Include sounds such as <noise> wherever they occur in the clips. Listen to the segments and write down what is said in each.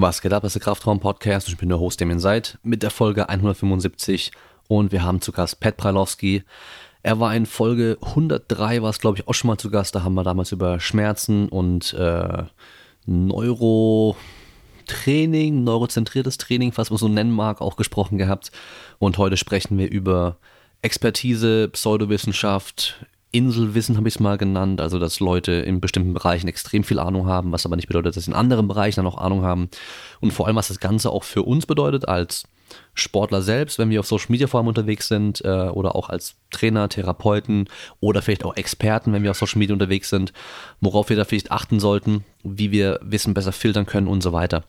Was geht ab, das ist der Kraftraum-Podcast. Ich bin der Host, Damien Seid, mit der Folge 175 und wir haben zu Gast Pat Pralowski. Er war in Folge 103, war es glaube ich auch schon mal zu Gast. Da haben wir damals über Schmerzen und äh, Neurotraining, neurozentriertes Training, was man so nennen mag, auch gesprochen gehabt. Und heute sprechen wir über Expertise, Pseudowissenschaft, Inselwissen habe ich es mal genannt, also dass Leute in bestimmten Bereichen extrem viel Ahnung haben, was aber nicht bedeutet, dass sie in anderen Bereichen dann auch Ahnung haben. Und vor allem, was das Ganze auch für uns bedeutet als Sportler selbst, wenn wir auf Social Media vor allem unterwegs sind äh, oder auch als Trainer, Therapeuten oder vielleicht auch Experten, wenn wir auf Social Media unterwegs sind, worauf wir da vielleicht achten sollten, wie wir Wissen besser filtern können und so weiter.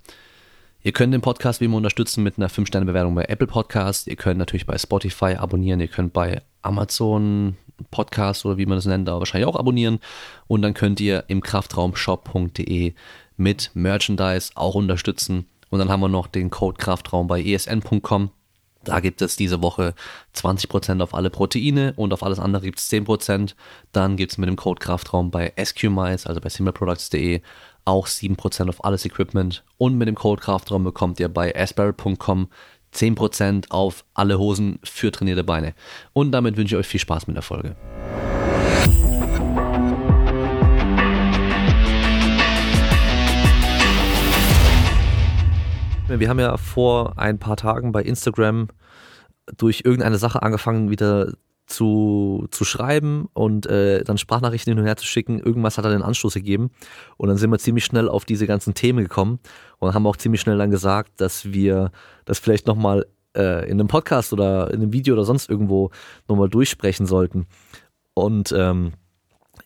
Ihr könnt den Podcast wie immer unterstützen mit einer 5-Sterne-Bewertung bei Apple Podcast. Ihr könnt natürlich bei Spotify abonnieren. Ihr könnt bei Amazon Podcast oder wie man das nennt, da wahrscheinlich auch abonnieren. Und dann könnt ihr im kraftraumshop.de mit Merchandise auch unterstützen. Und dann haben wir noch den Code Kraftraum bei esn.com. Da gibt es diese Woche 20% auf alle Proteine und auf alles andere gibt es 10%. Dann gibt es mit dem Code Kraftraum bei SQMice, also bei simpleproducts.de, auch 7% auf alles Equipment. Und mit dem Code Kraftraum bekommt ihr bei asperry.com 10% auf alle Hosen für trainierte Beine. Und damit wünsche ich euch viel Spaß mit der Folge. Wir haben ja vor ein paar Tagen bei Instagram durch irgendeine Sache angefangen, wieder zu, zu schreiben und äh, dann Sprachnachrichten hin und her zu schicken. Irgendwas hat dann den Anstoß gegeben. Und dann sind wir ziemlich schnell auf diese ganzen Themen gekommen und haben auch ziemlich schnell dann gesagt, dass wir das vielleicht nochmal äh, in einem Podcast oder in einem Video oder sonst irgendwo nochmal durchsprechen sollten. Und ähm,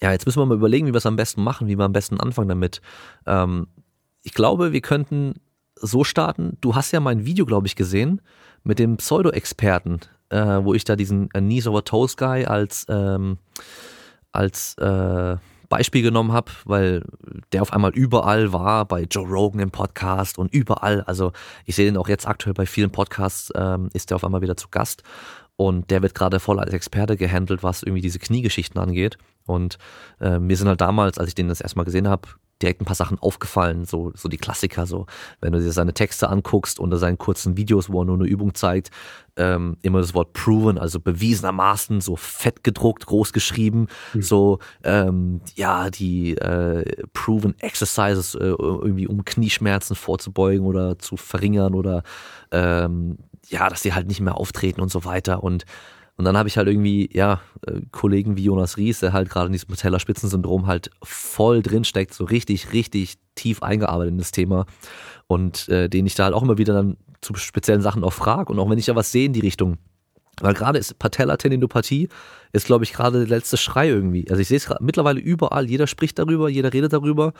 ja, jetzt müssen wir mal überlegen, wie wir es am besten machen, wie wir am besten anfangen damit. Ähm, ich glaube, wir könnten so starten. Du hast ja mein Video, glaube ich, gesehen mit dem Pseudo-Experten äh, wo ich da diesen äh, Knees Over Toes Guy als, ähm, als äh, Beispiel genommen habe, weil der auf einmal überall war, bei Joe Rogan im Podcast und überall. Also ich sehe den auch jetzt aktuell bei vielen Podcasts, ähm, ist der auf einmal wieder zu Gast. Und der wird gerade voll als Experte gehandelt, was irgendwie diese Kniegeschichten angeht. Und äh, mir sind halt damals, als ich den das erstmal gesehen habe, direkt ein paar Sachen aufgefallen, so, so die Klassiker, so, wenn du dir seine Texte anguckst unter seinen kurzen Videos, wo er nur eine Übung zeigt, ähm, immer das Wort proven, also bewiesenermaßen, so fett gedruckt, groß geschrieben, mhm. so, ähm, ja, die äh, proven Exercises, äh, irgendwie um Knieschmerzen vorzubeugen oder zu verringern oder ähm, ja, dass sie halt nicht mehr auftreten und so weiter und und dann habe ich halt irgendwie, ja, äh, Kollegen wie Jonas Ries, der halt gerade in diesem Teller-Spitzensyndrom halt voll drinsteckt, so richtig, richtig tief eingearbeitet in das Thema. Und äh, den ich da halt auch immer wieder dann zu speziellen Sachen auch frage. Und auch wenn ich da was sehe in die Richtung, weil gerade ist Patella-Tendinopathie, ist glaube ich gerade der letzte Schrei irgendwie. Also ich sehe es mittlerweile überall, jeder spricht darüber, jeder redet darüber.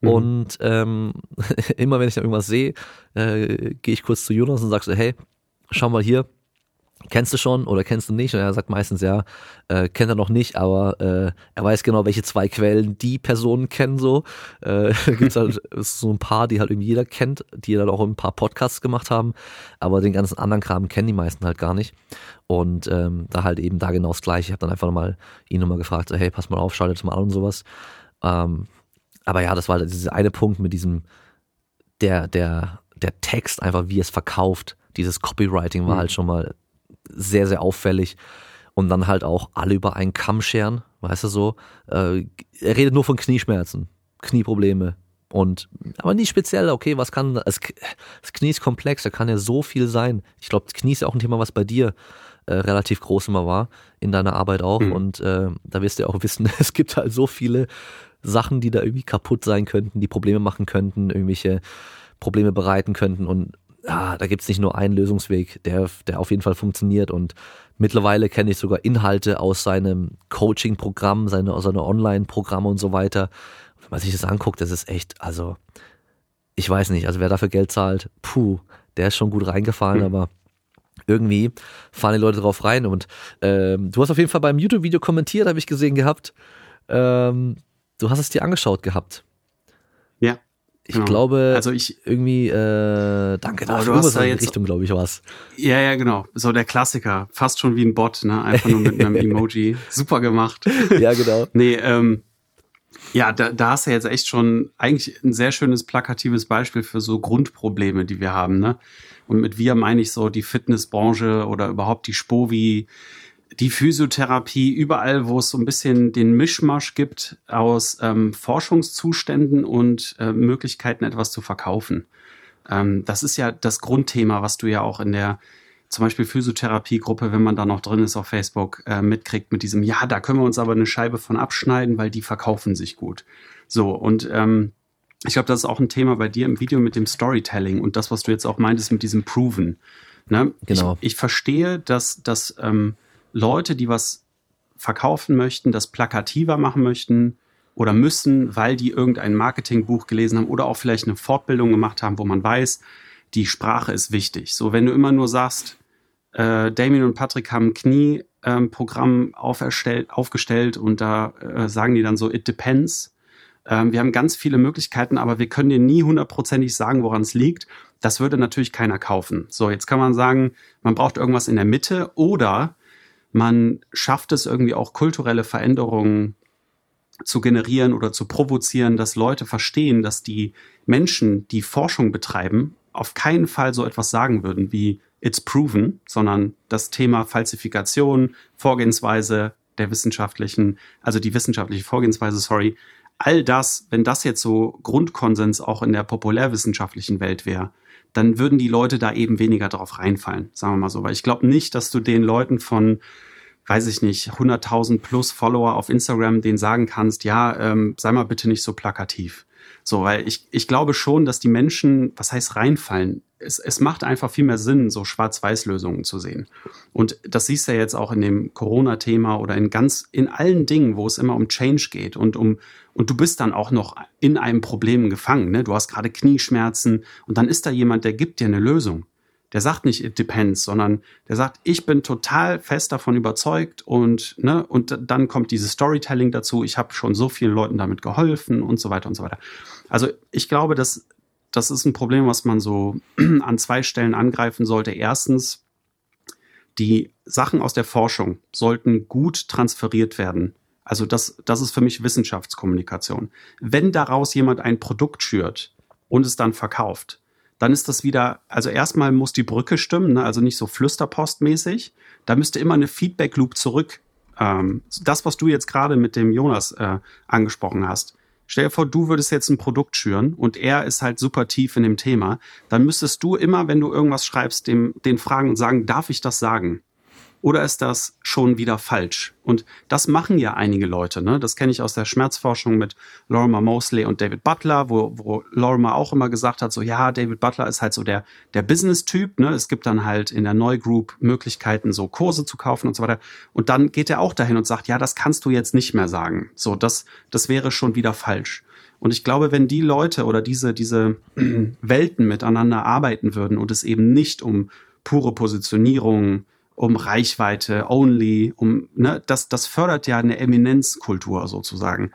Mhm. Und ähm, <laughs> immer wenn ich da irgendwas sehe, äh, gehe ich kurz zu Jonas und sage so, hey, schau mal hier, kennst du schon oder kennst du nicht? Und er sagt meistens ja, äh, kennt er noch nicht, aber äh, er weiß genau, welche zwei Quellen die Personen kennen so. Äh, <laughs> gibt's halt so ein paar, die halt irgendwie jeder kennt, die dann auch ein paar Podcasts gemacht haben, aber den ganzen anderen Kram kennen die meisten halt gar nicht. Und ähm, da halt eben da genau das gleiche. Ich habe dann einfach nochmal ihn nochmal gefragt, so, hey, pass mal auf, schaltet mal an und sowas. Ähm, aber ja, das war halt dieser eine Punkt mit diesem, der, der, der Text einfach, wie es verkauft, dieses Copywriting war mhm. halt schon mal sehr, sehr auffällig. Und dann halt auch alle über einen Kamm scheren, weißt du so. Äh, er redet nur von Knieschmerzen, Knieprobleme. Und, aber nicht speziell, okay, was kann, das, Knie ist komplex, da kann ja so viel sein. Ich glaube, das Knie ist ja auch ein Thema, was bei dir äh, relativ groß immer war, in deiner Arbeit auch. Mhm. Und äh, da wirst du ja auch wissen, <laughs> es gibt halt so viele Sachen, die da irgendwie kaputt sein könnten, die Probleme machen könnten, irgendwelche Probleme bereiten könnten. Und ja, da gibt's nicht nur einen Lösungsweg, der, der auf jeden Fall funktioniert. Und mittlerweile kenne ich sogar Inhalte aus seinem Coaching-Programm, seine, seine Online-Programme und so weiter. Wenn man sich das anguckt, das ist echt, also, ich weiß nicht, also wer dafür Geld zahlt, puh, der ist schon gut reingefallen, mhm. aber irgendwie fahren die Leute drauf rein. Und ähm, du hast auf jeden Fall beim YouTube-Video kommentiert, habe ich gesehen gehabt. Ähm, du hast es dir angeschaut gehabt. Ich genau. glaube, also ich irgendwie, äh, danke dafür. Du hast da jetzt Richtung, glaube ich, was. Ja, ja, genau. So der Klassiker, fast schon wie ein Bot, ne? Einfach nur mit einem <laughs> Emoji. Super gemacht. Ja, genau. nee, ähm, Ja, da, da hast du jetzt echt schon eigentlich ein sehr schönes plakatives Beispiel für so Grundprobleme, die wir haben. Ne? Und mit wir meine ich so die Fitnessbranche oder überhaupt die Spovi, die Physiotherapie, überall, wo es so ein bisschen den Mischmasch gibt aus ähm, Forschungszuständen und äh, Möglichkeiten, etwas zu verkaufen. Ähm, das ist ja das Grundthema, was du ja auch in der zum Beispiel Physiotherapiegruppe, wenn man da noch drin ist auf Facebook, äh, mitkriegt mit diesem, ja, da können wir uns aber eine Scheibe von abschneiden, weil die verkaufen sich gut. So, und ähm, ich glaube, das ist auch ein Thema bei dir im Video mit dem Storytelling und das, was du jetzt auch meintest mit diesem Proven. Ne? Genau. Ich, ich verstehe, dass, dass ähm, Leute, die was verkaufen möchten, das plakativer machen möchten oder müssen, weil die irgendein Marketingbuch gelesen haben oder auch vielleicht eine Fortbildung gemacht haben, wo man weiß, die Sprache ist wichtig. So, wenn du immer nur sagst, äh, Damien und Patrick haben Knie-Programm ähm, aufgestellt und da äh, sagen die dann so, it depends. Ähm, wir haben ganz viele Möglichkeiten, aber wir können dir nie hundertprozentig sagen, woran es liegt. Das würde natürlich keiner kaufen. So, jetzt kann man sagen, man braucht irgendwas in der Mitte oder man schafft es irgendwie auch kulturelle Veränderungen zu generieren oder zu provozieren, dass Leute verstehen, dass die Menschen, die Forschung betreiben, auf keinen Fall so etwas sagen würden wie it's proven, sondern das Thema Falsifikation, Vorgehensweise der wissenschaftlichen, also die wissenschaftliche Vorgehensweise, sorry, all das, wenn das jetzt so Grundkonsens auch in der populärwissenschaftlichen Welt wäre, dann würden die Leute da eben weniger drauf reinfallen, sagen wir mal so. Weil ich glaube nicht, dass du den Leuten von, weiß ich nicht, 100.000 plus Follower auf Instagram denen sagen kannst, ja, ähm, sei mal bitte nicht so plakativ. So, weil ich, ich glaube schon, dass die Menschen, was heißt reinfallen? Es, es macht einfach viel mehr Sinn, so Schwarz-Weiß-Lösungen zu sehen. Und das siehst du ja jetzt auch in dem Corona-Thema oder in ganz, in allen Dingen, wo es immer um Change geht und um, und du bist dann auch noch in einem Problem gefangen, ne? Du hast gerade Knieschmerzen und dann ist da jemand, der gibt dir eine Lösung der sagt nicht it depends, sondern der sagt, ich bin total fest davon überzeugt und ne und dann kommt dieses Storytelling dazu. Ich habe schon so vielen Leuten damit geholfen und so weiter und so weiter. Also ich glaube, dass das ist ein Problem, was man so <clears throat> an zwei Stellen angreifen sollte. Erstens, die Sachen aus der Forschung sollten gut transferiert werden. Also das, das ist für mich Wissenschaftskommunikation. Wenn daraus jemand ein Produkt schürt und es dann verkauft, dann ist das wieder, also erstmal muss die Brücke stimmen, ne? also nicht so flüsterpostmäßig. Da müsste immer eine Feedback-Loop zurück. Ähm, das, was du jetzt gerade mit dem Jonas äh, angesprochen hast. Stell dir vor, du würdest jetzt ein Produkt schüren und er ist halt super tief in dem Thema. Dann müsstest du immer, wenn du irgendwas schreibst, dem, den fragen und sagen, darf ich das sagen? Oder ist das schon wieder falsch? Und das machen ja einige Leute. Ne? Das kenne ich aus der Schmerzforschung mit Lorimer Mosley und David Butler, wo, wo Lorimer auch immer gesagt hat, so ja, David Butler ist halt so der, der Business-Typ. Ne? Es gibt dann halt in der Neugroup Möglichkeiten, so Kurse zu kaufen und so weiter. Und dann geht er auch dahin und sagt, ja, das kannst du jetzt nicht mehr sagen. So, das, das wäre schon wieder falsch. Und ich glaube, wenn die Leute oder diese, diese <clears throat> Welten miteinander arbeiten würden und es eben nicht um pure Positionierung, um Reichweite only, um, ne, das, das fördert ja eine Eminenzkultur sozusagen.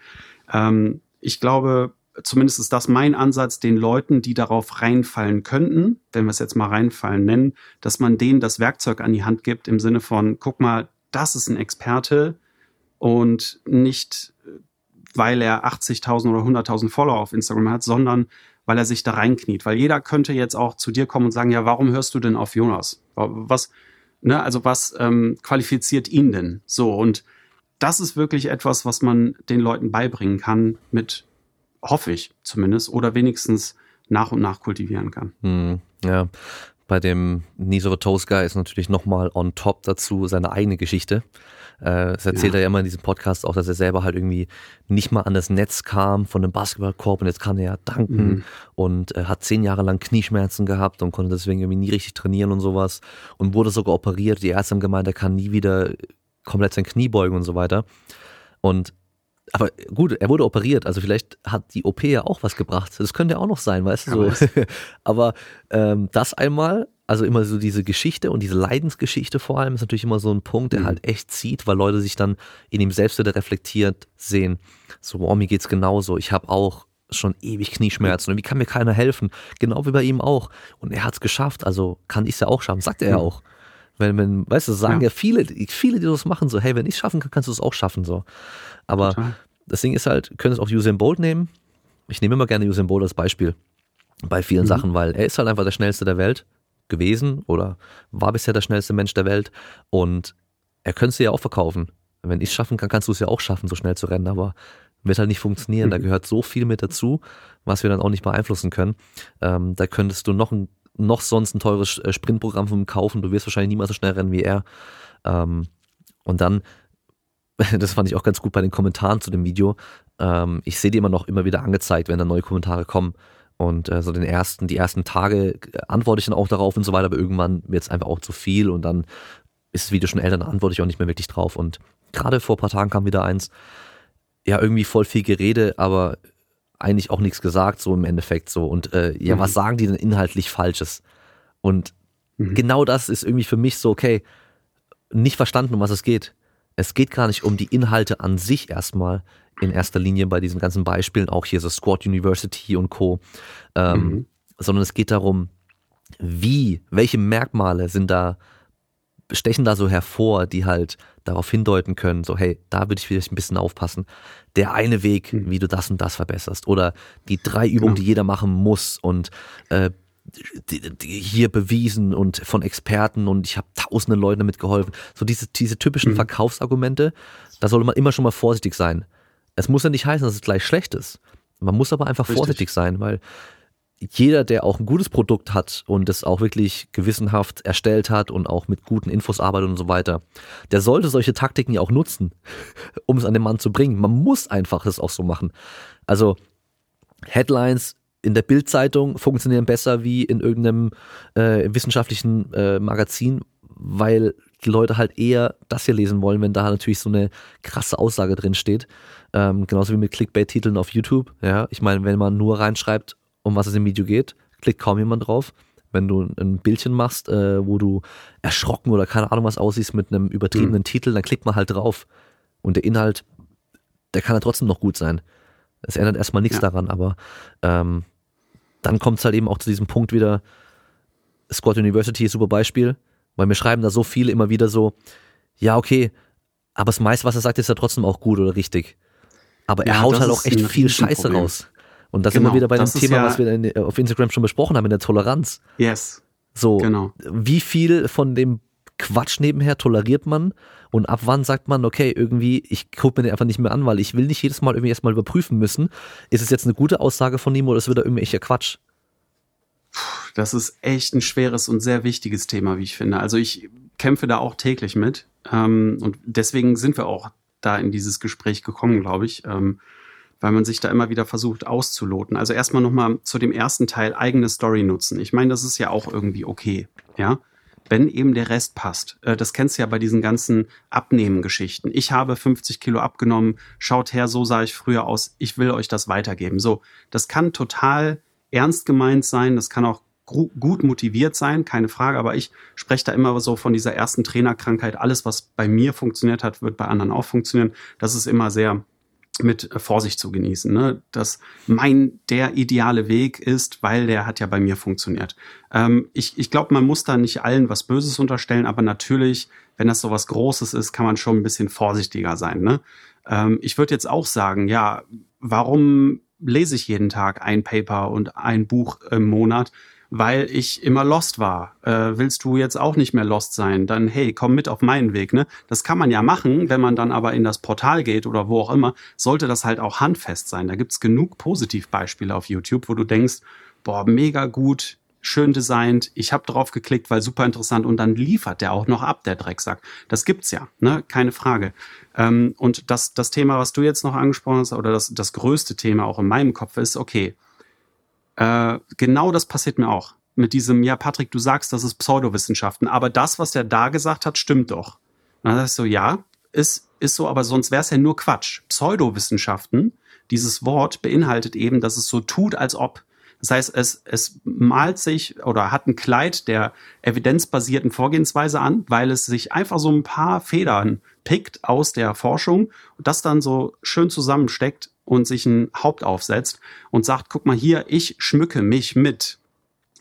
Ähm, ich glaube, zumindest ist das mein Ansatz, den Leuten, die darauf reinfallen könnten, wenn wir es jetzt mal reinfallen nennen, dass man denen das Werkzeug an die Hand gibt im Sinne von, guck mal, das ist ein Experte und nicht, weil er 80.000 oder 100.000 Follower auf Instagram hat, sondern weil er sich da reinkniet. Weil jeder könnte jetzt auch zu dir kommen und sagen, ja, warum hörst du denn auf Jonas? Was, Ne? Also was ähm, qualifiziert ihn denn? So, und das ist wirklich etwas, was man den Leuten beibringen kann, mit, hoffe ich zumindest, oder wenigstens nach und nach kultivieren kann. Hm, ja, bei dem Knees of a Toast Guy ist natürlich nochmal on top dazu seine eigene Geschichte. Äh, das erzählt ja. er ja immer in diesem Podcast auch, dass er selber halt irgendwie nicht mal an das Netz kam von einem Basketballkorb und jetzt kann er ja danken mhm. und äh, hat zehn Jahre lang Knieschmerzen gehabt und konnte deswegen irgendwie nie richtig trainieren und sowas und wurde sogar operiert. Die Ärzte haben gemeint, er kann nie wieder komplett sein Knie beugen und so weiter. Und aber gut, er wurde operiert, also vielleicht hat die OP ja auch was gebracht. Das könnte ja auch noch sein, weißt du so. <laughs> aber ähm, das einmal also immer so diese Geschichte und diese Leidensgeschichte vor allem ist natürlich immer so ein Punkt, der mhm. halt echt zieht, weil Leute sich dann in ihm selbst wieder reflektiert sehen. So, wow, mir geht's genauso. Ich habe auch schon ewig Knieschmerzen und wie kann mir keiner helfen? Genau wie bei ihm auch. Und er hat's geschafft, also kann ich's ja auch schaffen, sagt er ja auch. Wenn, wenn, weißt du, sagen ja. ja, viele, viele, die das machen, so, hey, wenn ich schaffen kann, kannst du es auch schaffen, so. Aber Total. das Ding ist halt, können es auch Usain Bolt nehmen. Ich nehme immer gerne Usain Bolt als Beispiel bei vielen mhm. Sachen, weil er ist halt einfach der schnellste der Welt gewesen oder war bisher der schnellste Mensch der Welt und er könnte es ja auch verkaufen. Wenn ich es schaffen kann, kannst du es ja auch schaffen, so schnell zu rennen, aber wird halt nicht funktionieren. Mhm. Da gehört so viel mit dazu, was wir dann auch nicht beeinflussen können. Ähm, da könntest du noch ein noch sonst ein teures äh, Sprintprogramm von ihm kaufen. Du wirst wahrscheinlich niemals so schnell rennen wie er. Ähm, und dann, <laughs> das fand ich auch ganz gut bei den Kommentaren zu dem Video. Ähm, ich sehe die immer noch immer wieder angezeigt, wenn da neue Kommentare kommen. Und äh, so den ersten, die ersten Tage äh, antworte ich dann auch darauf und so weiter, aber irgendwann wird es einfach auch zu viel und dann ist das Video schon älter, dann antworte ich auch nicht mehr wirklich drauf. Und gerade vor ein paar Tagen kam wieder eins, ja, irgendwie voll viel Gerede, aber eigentlich auch nichts gesagt, so im Endeffekt so. Und äh, ja, mhm. was sagen die denn inhaltlich Falsches? Und mhm. genau das ist irgendwie für mich so, okay, nicht verstanden, um was es geht. Es geht gar nicht um die Inhalte an sich erstmal in erster Linie bei diesen ganzen Beispielen, auch hier so Squad University und Co. Ähm, mhm. Sondern es geht darum, wie, welche Merkmale sind da, stechen da so hervor, die halt darauf hindeuten können, so hey, da würde ich vielleicht ein bisschen aufpassen. Der eine Weg, mhm. wie du das und das verbesserst. Oder die drei Übungen, genau. die jeder machen muss und äh, die, die hier bewiesen und von Experten und ich habe tausenden Leuten damit geholfen. So diese, diese typischen mhm. Verkaufsargumente, da sollte man immer schon mal vorsichtig sein. Es muss ja nicht heißen, dass es gleich schlecht ist. Man muss aber einfach Richtig. vorsichtig sein, weil jeder, der auch ein gutes Produkt hat und es auch wirklich gewissenhaft erstellt hat und auch mit guten Infos arbeitet und so weiter, der sollte solche Taktiken ja auch nutzen, <laughs> um es an den Mann zu bringen. Man muss einfach das auch so machen. Also Headlines in der Bildzeitung funktionieren besser wie in irgendeinem äh, wissenschaftlichen äh, Magazin, weil die Leute halt eher das hier lesen wollen, wenn da natürlich so eine krasse Aussage drin steht. Ähm, genauso wie mit Clickbait-Titeln auf YouTube. Ja, ich meine, wenn man nur reinschreibt, um was es im Video geht, klickt kaum jemand drauf. Wenn du ein Bildchen machst, äh, wo du erschrocken oder keine Ahnung was aussiehst mit einem übertriebenen mhm. Titel, dann klickt man halt drauf. Und der Inhalt, der kann ja trotzdem noch gut sein. Es ändert erstmal nichts ja. daran, aber ähm, dann kommt es halt eben auch zu diesem Punkt wieder, Squad University ist ein super Beispiel, weil mir schreiben da so viele immer wieder so, ja, okay, aber das meiste, was er sagt, ist ja trotzdem auch gut oder richtig. Aber er ja, haut halt auch echt viel Scheiße Problem. raus. Und das genau, sind wir wieder bei dem Thema, ja was wir in, auf Instagram schon besprochen haben, in der Toleranz. Yes. So, genau. wie viel von dem Quatsch nebenher toleriert man und ab wann sagt man, okay, irgendwie, ich gucke mir den einfach nicht mehr an, weil ich will nicht jedes Mal irgendwie erstmal überprüfen müssen, ist es jetzt eine gute Aussage von ihm oder ist es wieder irgendwelcher Quatsch? Das ist echt ein schweres und sehr wichtiges Thema, wie ich finde. Also ich kämpfe da auch täglich mit ähm, und deswegen sind wir auch da in dieses Gespräch gekommen, glaube ich. Ähm, weil man sich da immer wieder versucht auszuloten. Also erstmal nochmal zu dem ersten Teil eigene Story nutzen. Ich meine, das ist ja auch irgendwie okay, ja. Wenn eben der Rest passt. Äh, das kennst du ja bei diesen ganzen Abnehmen-Geschichten. Ich habe 50 Kilo abgenommen, schaut her, so sah ich früher aus, ich will euch das weitergeben. So, das kann total ernst gemeint sein, das kann auch gut motiviert sein, keine Frage, aber ich spreche da immer so von dieser ersten Trainerkrankheit. Alles, was bei mir funktioniert hat, wird bei anderen auch funktionieren. Das ist immer sehr mit Vorsicht zu genießen, ne? dass mein der ideale Weg ist, weil der hat ja bei mir funktioniert. Ähm, ich ich glaube, man muss da nicht allen was Böses unterstellen, aber natürlich, wenn das so was Großes ist, kann man schon ein bisschen vorsichtiger sein. Ne? Ähm, ich würde jetzt auch sagen, ja, warum lese ich jeden Tag ein Paper und ein Buch im Monat? Weil ich immer lost war. Äh, willst du jetzt auch nicht mehr lost sein? Dann hey, komm mit auf meinen Weg. Ne? Das kann man ja machen, wenn man dann aber in das Portal geht oder wo auch immer, sollte das halt auch handfest sein. Da gibt's genug Positivbeispiele auf YouTube, wo du denkst, boah, mega gut, schön designt, ich habe drauf geklickt, weil super interessant und dann liefert der auch noch ab, der Drecksack. Das gibt's ja, ne? keine Frage. Ähm, und das, das Thema, was du jetzt noch angesprochen hast, oder das, das größte Thema auch in meinem Kopf ist, okay, äh, genau das passiert mir auch. Mit diesem, ja, Patrick, du sagst, das ist Pseudowissenschaften, aber das, was der da gesagt hat, stimmt doch. Und dann sagst du, ja, ist, ist so, aber sonst wäre es ja nur Quatsch. Pseudowissenschaften, dieses Wort beinhaltet eben, dass es so tut, als ob. Das heißt, es, es malt sich oder hat ein Kleid der evidenzbasierten Vorgehensweise an, weil es sich einfach so ein paar Federn pickt aus der Forschung und das dann so schön zusammensteckt und sich ein Haupt aufsetzt und sagt, guck mal hier, ich schmücke mich mit.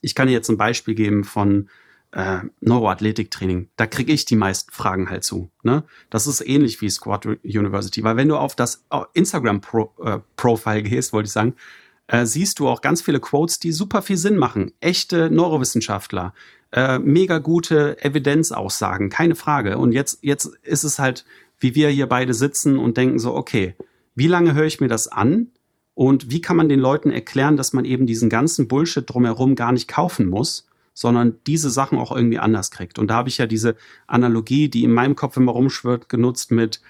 Ich kann dir jetzt ein Beispiel geben von äh, Neuroathletiktraining. Da kriege ich die meisten Fragen halt zu. Ne? Das ist ähnlich wie Squad University, weil wenn du auf das Instagram-Profile äh, gehst, wollte ich sagen, äh, siehst du auch ganz viele Quotes, die super viel Sinn machen. Echte Neurowissenschaftler, äh, mega gute Evidenzaussagen, keine Frage. Und jetzt, jetzt ist es halt, wie wir hier beide sitzen und denken so, okay, wie lange höre ich mir das an? Und wie kann man den Leuten erklären, dass man eben diesen ganzen Bullshit drumherum gar nicht kaufen muss, sondern diese Sachen auch irgendwie anders kriegt? Und da habe ich ja diese Analogie, die in meinem Kopf immer rumschwirrt, genutzt mit,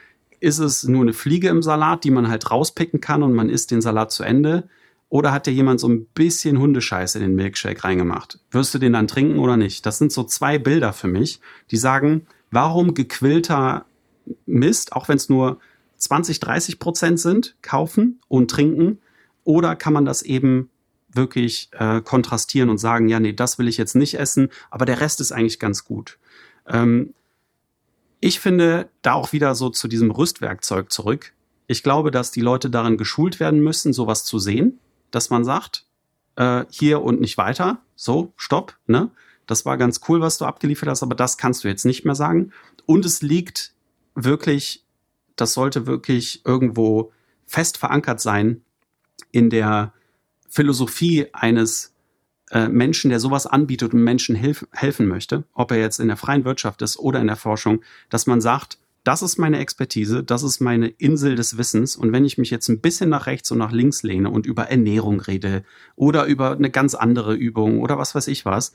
ist es nur eine Fliege im Salat, die man halt rauspicken kann und man isst den Salat zu Ende? Oder hat dir jemand so ein bisschen Hundescheiß in den Milkshake reingemacht? Wirst du den dann trinken oder nicht? Das sind so zwei Bilder für mich, die sagen, warum gequillter Mist, auch wenn es nur 20, 30 Prozent sind, kaufen und trinken? Oder kann man das eben wirklich äh, kontrastieren und sagen, ja, nee, das will ich jetzt nicht essen, aber der Rest ist eigentlich ganz gut. Ähm, ich finde da auch wieder so zu diesem Rüstwerkzeug zurück. Ich glaube, dass die Leute darin geschult werden müssen, sowas zu sehen dass man sagt, äh, hier und nicht weiter, so, stopp, ne? Das war ganz cool, was du abgeliefert hast, aber das kannst du jetzt nicht mehr sagen. Und es liegt wirklich, das sollte wirklich irgendwo fest verankert sein in der Philosophie eines äh, Menschen, der sowas anbietet und Menschen hilf helfen möchte, ob er jetzt in der freien Wirtschaft ist oder in der Forschung, dass man sagt, das ist meine Expertise, das ist meine Insel des Wissens. Und wenn ich mich jetzt ein bisschen nach rechts und nach links lehne und über Ernährung rede oder über eine ganz andere Übung oder was weiß ich was,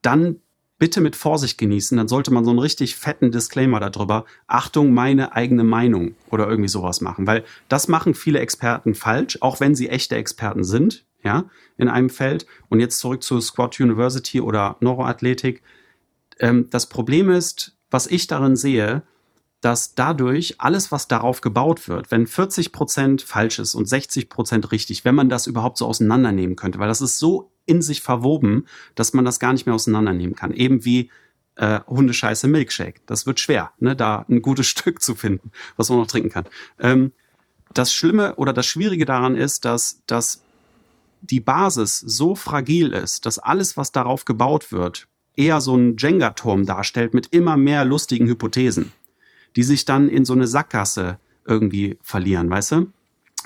dann bitte mit Vorsicht genießen. Dann sollte man so einen richtig fetten Disclaimer darüber. Achtung, meine eigene Meinung oder irgendwie sowas machen. Weil das machen viele Experten falsch, auch wenn sie echte Experten sind, ja, in einem Feld. Und jetzt zurück zu Squat University oder Neuroathletik. Ähm, das Problem ist, was ich darin sehe, dass dadurch alles, was darauf gebaut wird, wenn 40 Prozent falsch ist und 60 Prozent richtig, wenn man das überhaupt so auseinandernehmen könnte, weil das ist so in sich verwoben, dass man das gar nicht mehr auseinandernehmen kann. Eben wie äh, Hundescheiße Milkshake. Das wird schwer, ne, da ein gutes <laughs> Stück zu finden, was man noch trinken kann. Ähm, das Schlimme oder das Schwierige daran ist, dass, dass die Basis so fragil ist, dass alles, was darauf gebaut wird, eher so ein Jenga-Turm darstellt mit immer mehr lustigen Hypothesen die sich dann in so eine Sackgasse irgendwie verlieren, weißt du?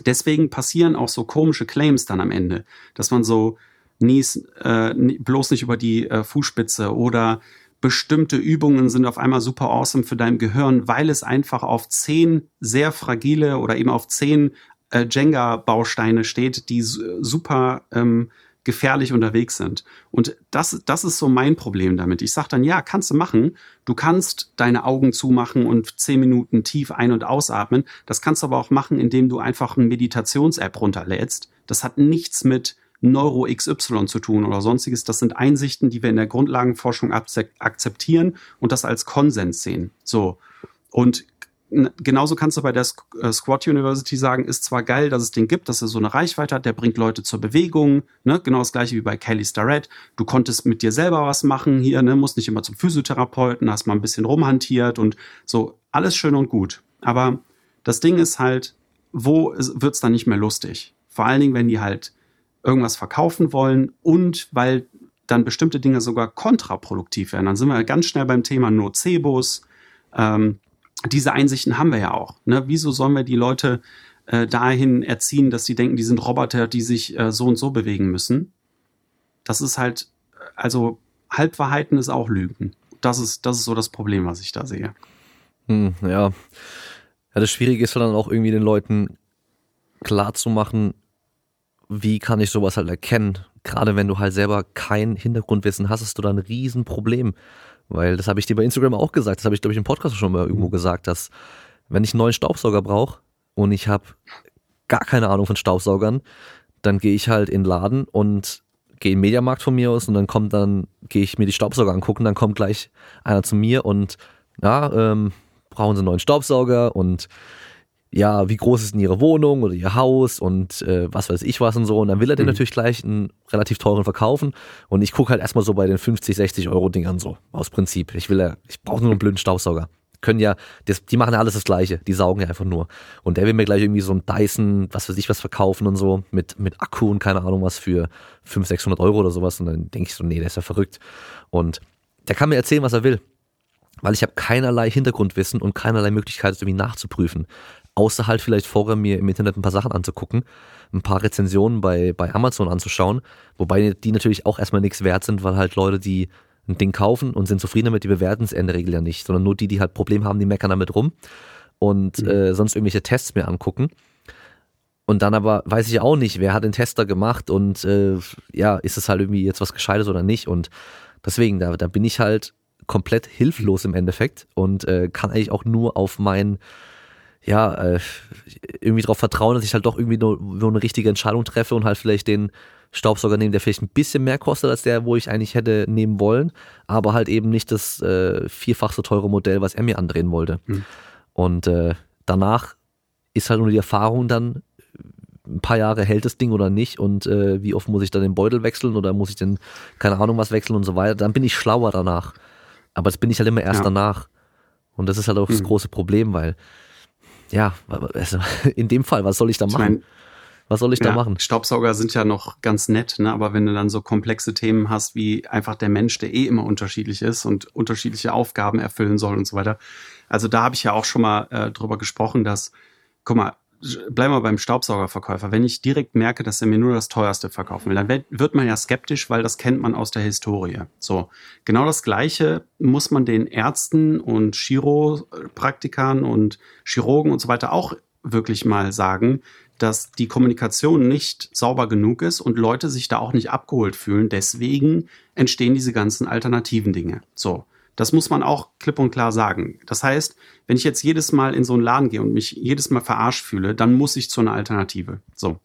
Deswegen passieren auch so komische Claims dann am Ende, dass man so nies, äh, bloß nicht über die äh, Fußspitze oder bestimmte Übungen sind auf einmal super awesome für dein Gehirn, weil es einfach auf zehn sehr fragile oder eben auf zehn äh, Jenga-Bausteine steht, die super ähm, gefährlich unterwegs sind. Und das, das ist so mein Problem damit. Ich sage dann, ja, kannst du machen. Du kannst deine Augen zumachen und zehn Minuten tief ein- und ausatmen. Das kannst du aber auch machen, indem du einfach eine Meditations-App runterlädst. Das hat nichts mit Neuro XY zu tun oder sonstiges. Das sind Einsichten, die wir in der Grundlagenforschung akzeptieren und das als Konsens sehen. So. Und genauso kannst du bei der äh, Squat University sagen, ist zwar geil, dass es den gibt, dass er so eine Reichweite hat, der bringt Leute zur Bewegung, ne? genau das gleiche wie bei Kelly Starrett. Du konntest mit dir selber was machen hier, ne? musst nicht immer zum Physiotherapeuten, hast mal ein bisschen rumhantiert und so, alles schön und gut. Aber das Ding ist halt, wo wird's dann nicht mehr lustig? Vor allen Dingen, wenn die halt irgendwas verkaufen wollen und weil dann bestimmte Dinge sogar kontraproduktiv werden. Dann sind wir ganz schnell beim Thema Nocebos, ähm, diese Einsichten haben wir ja auch. Ne? Wieso sollen wir die Leute äh, dahin erziehen, dass sie denken, die sind Roboter, die sich äh, so und so bewegen müssen? Das ist halt, also Halbwahrheiten ist auch Lügen. Das ist, das ist so das Problem, was ich da sehe. Hm, ja. ja, das Schwierige ist dann auch irgendwie den Leuten klar zu machen, wie kann ich sowas halt erkennen? Gerade wenn du halt selber kein Hintergrundwissen hast, hast du da ein Riesenproblem. Weil das habe ich dir bei Instagram auch gesagt, das habe ich, glaube ich, im Podcast schon mal irgendwo mhm. gesagt, dass wenn ich einen neuen Staubsauger brauche und ich habe gar keine Ahnung von Staubsaugern, dann gehe ich halt in den Laden und gehe in den Mediamarkt von mir aus und dann kommt dann, gehe ich mir die Staubsauger angucken, dann kommt gleich einer zu mir und ja, ähm, brauchen Sie einen neuen Staubsauger und ja, wie groß ist denn ihre Wohnung oder ihr Haus und äh, was weiß ich was und so. Und dann will er den mhm. natürlich gleich einen relativ teuren verkaufen. Und ich gucke halt erstmal so bei den 50, 60 Euro Dingern so, aus Prinzip. Ich will ja, ich brauche nur einen blöden Staubsauger. Können ja, das, die machen ja alles das Gleiche, die saugen ja einfach nur. Und der will mir gleich irgendwie so ein Dyson, was weiß ich was verkaufen und so, mit, mit Akku und keine Ahnung was für 500, 600 Euro oder sowas. Und dann denke ich so, nee, der ist ja verrückt. Und der kann mir erzählen, was er will. Weil ich habe keinerlei Hintergrundwissen und keinerlei Möglichkeit, es irgendwie nachzuprüfen. Außer halt vielleicht vorher mir im Internet ein paar Sachen anzugucken, ein paar Rezensionen bei, bei Amazon anzuschauen, wobei die natürlich auch erstmal nichts wert sind, weil halt Leute, die ein Ding kaufen und sind zufrieden damit, die bewerten es in der Regel ja nicht, sondern nur die, die halt Probleme haben, die meckern damit rum und mhm. äh, sonst irgendwelche Tests mir angucken. Und dann aber weiß ich auch nicht, wer hat den Tester gemacht und äh, ja, ist es halt irgendwie jetzt was Gescheites oder nicht. Und deswegen, da, da bin ich halt komplett hilflos im Endeffekt und äh, kann eigentlich auch nur auf mein, ja, äh, irgendwie darauf vertrauen, dass ich halt doch irgendwie nur, nur eine richtige Entscheidung treffe und halt vielleicht den Staubsauger nehme, der vielleicht ein bisschen mehr kostet als der, wo ich eigentlich hätte nehmen wollen, aber halt eben nicht das äh, vierfach so teure Modell, was er mir andrehen wollte. Mhm. Und äh, danach ist halt nur die Erfahrung dann, ein paar Jahre hält das Ding oder nicht und äh, wie oft muss ich dann den Beutel wechseln oder muss ich denn, keine Ahnung, was wechseln und so weiter. Dann bin ich schlauer danach. Aber das bin ich halt immer erst ja. danach. Und das ist halt auch das mhm. große Problem, weil, ja, also <laughs> in dem Fall, was soll ich da machen? Ich mein, was soll ich ja, da machen? Staubsauger sind ja noch ganz nett, ne? aber wenn du dann so komplexe Themen hast, wie einfach der Mensch, der eh immer unterschiedlich ist und unterschiedliche Aufgaben erfüllen soll und so weiter. Also da habe ich ja auch schon mal äh, drüber gesprochen, dass, guck mal, bleiben wir beim Staubsaugerverkäufer. Wenn ich direkt merke, dass er mir nur das teuerste verkaufen will, dann wird man ja skeptisch, weil das kennt man aus der Historie. So. Genau das Gleiche muss man den Ärzten und Chiropraktikern und Chirurgen und so weiter auch wirklich mal sagen, dass die Kommunikation nicht sauber genug ist und Leute sich da auch nicht abgeholt fühlen. Deswegen entstehen diese ganzen alternativen Dinge. So. Das muss man auch klipp und klar sagen. Das heißt, wenn ich jetzt jedes Mal in so einen Laden gehe und mich jedes Mal verarscht fühle, dann muss ich zu einer Alternative. So.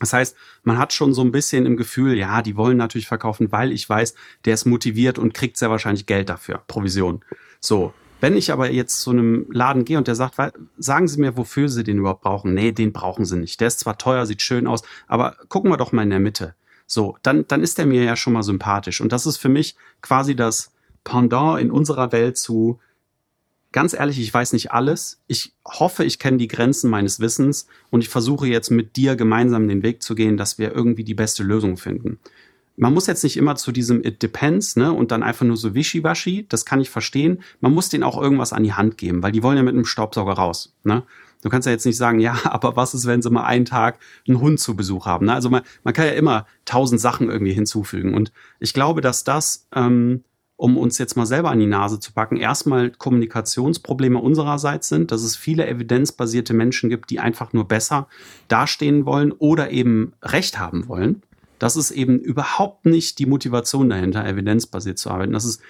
Das heißt, man hat schon so ein bisschen im Gefühl, ja, die wollen natürlich verkaufen, weil ich weiß, der ist motiviert und kriegt sehr wahrscheinlich Geld dafür, Provision. So. Wenn ich aber jetzt zu einem Laden gehe und der sagt, sagen Sie mir, wofür Sie den überhaupt brauchen? Nee, den brauchen Sie nicht. Der ist zwar teuer, sieht schön aus, aber gucken wir doch mal in der Mitte. So, dann, dann ist der mir ja schon mal sympathisch. Und das ist für mich quasi das, Pendant in unserer Welt zu, ganz ehrlich, ich weiß nicht alles. Ich hoffe, ich kenne die Grenzen meines Wissens und ich versuche jetzt mit dir gemeinsam den Weg zu gehen, dass wir irgendwie die beste Lösung finden. Man muss jetzt nicht immer zu diesem It depends, ne, und dann einfach nur so wischiwaschi, das kann ich verstehen. Man muss denen auch irgendwas an die Hand geben, weil die wollen ja mit einem Staubsauger raus, ne. Du kannst ja jetzt nicht sagen, ja, <laughs> aber was ist, wenn sie mal einen Tag einen Hund zu Besuch haben? Ne? Also man, man kann ja immer tausend Sachen irgendwie hinzufügen. Und ich glaube, dass das ähm, um uns jetzt mal selber an die Nase zu packen, erstmal Kommunikationsprobleme unsererseits sind, dass es viele evidenzbasierte Menschen gibt, die einfach nur besser dastehen wollen oder eben Recht haben wollen. Das ist eben überhaupt nicht die Motivation dahinter, evidenzbasiert zu arbeiten. Das ist,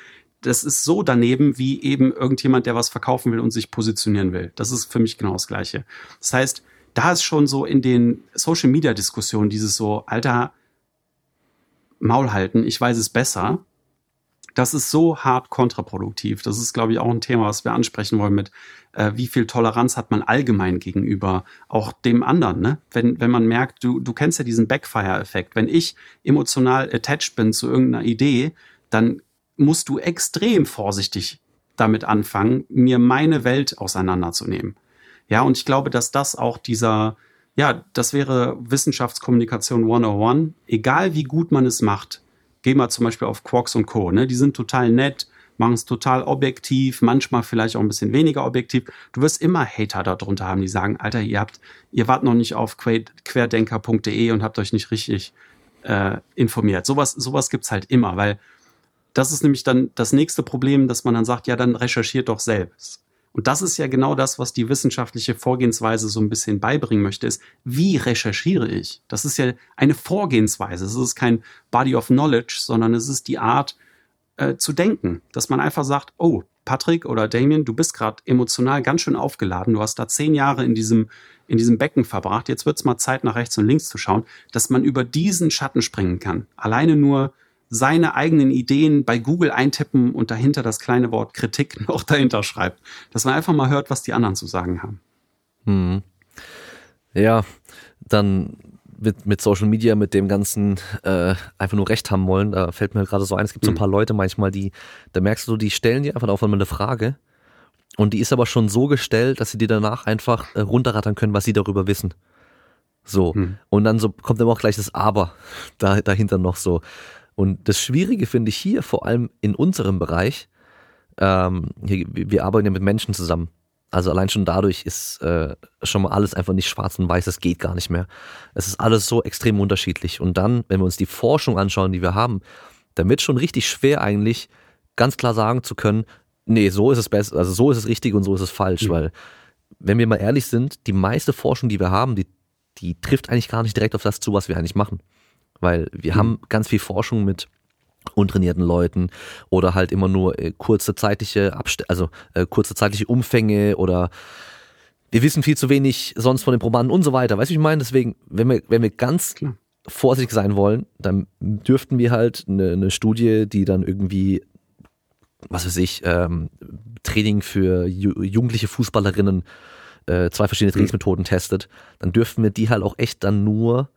das ist so daneben wie eben irgendjemand, der was verkaufen will und sich positionieren will. Das ist für mich genau das Gleiche. Das heißt, da ist schon so in den Social Media Diskussionen dieses so, alter, Maul halten, ich weiß es besser das ist so hart kontraproduktiv. Das ist, glaube ich, auch ein Thema, was wir ansprechen wollen mit, äh, wie viel Toleranz hat man allgemein gegenüber auch dem anderen. Ne? Wenn, wenn man merkt, du, du kennst ja diesen Backfire-Effekt. Wenn ich emotional attached bin zu irgendeiner Idee, dann musst du extrem vorsichtig damit anfangen, mir meine Welt auseinanderzunehmen. Ja, und ich glaube, dass das auch dieser, ja, das wäre Wissenschaftskommunikation 101. Egal wie gut man es macht, geh mal zum Beispiel auf Quarks und Co. Ne? Die sind total nett, machen es total objektiv, manchmal vielleicht auch ein bisschen weniger objektiv. Du wirst immer Hater darunter haben, die sagen, Alter, ihr habt, ihr wart noch nicht auf querdenker.de und habt euch nicht richtig äh, informiert. Sowas, sowas gibt's halt immer, weil das ist nämlich dann das nächste Problem, dass man dann sagt, ja, dann recherchiert doch selbst. Und das ist ja genau das, was die wissenschaftliche Vorgehensweise so ein bisschen beibringen möchte, ist, wie recherchiere ich? Das ist ja eine Vorgehensweise. Es ist kein Body of Knowledge, sondern es ist die Art äh, zu denken, dass man einfach sagt, oh, Patrick oder Damien, du bist gerade emotional ganz schön aufgeladen. Du hast da zehn Jahre in diesem, in diesem Becken verbracht. Jetzt wird's mal Zeit, nach rechts und links zu schauen, dass man über diesen Schatten springen kann. Alleine nur seine eigenen Ideen bei Google eintippen und dahinter das kleine Wort Kritik <laughs> noch dahinter schreibt. Dass man einfach mal hört, was die anderen zu sagen haben. Hm. Ja, dann mit, mit Social Media, mit dem ganzen äh, einfach nur Recht haben wollen, da fällt mir gerade so ein, es gibt so ein hm. paar Leute manchmal, die, da merkst du, die stellen dir einfach auf einmal eine Frage und die ist aber schon so gestellt, dass sie dir danach einfach äh, runterrattern können, was sie darüber wissen. So. Hm. Und dann so kommt immer auch gleich das Aber <laughs> da, dahinter noch so. Und das Schwierige finde ich hier, vor allem in unserem Bereich, ähm, hier, wir arbeiten ja mit Menschen zusammen. Also allein schon dadurch ist äh, schon mal alles einfach nicht schwarz und weiß, das geht gar nicht mehr. Es ist alles so extrem unterschiedlich. Und dann, wenn wir uns die Forschung anschauen, die wir haben, dann wird schon richtig schwer eigentlich ganz klar sagen zu können, nee, so ist es besser, also so ist es richtig und so ist es falsch, mhm. weil wenn wir mal ehrlich sind, die meiste Forschung, die wir haben, die, die trifft eigentlich gar nicht direkt auf das zu, was wir eigentlich machen. Weil wir mhm. haben ganz viel Forschung mit untrainierten Leuten oder halt immer nur äh, kurze zeitliche Abst also äh, kurze zeitliche Umfänge oder wir wissen viel zu wenig sonst von den Probanden und so weiter. Weißt du, ich meine? Deswegen, wenn wir, wenn wir ganz Klar. vorsichtig sein wollen, dann dürften wir halt eine, eine Studie, die dann irgendwie, was weiß ich, ähm, Training für ju jugendliche Fußballerinnen, äh, zwei verschiedene mhm. Trainingsmethoden mhm. testet, dann dürften wir die halt auch echt dann nur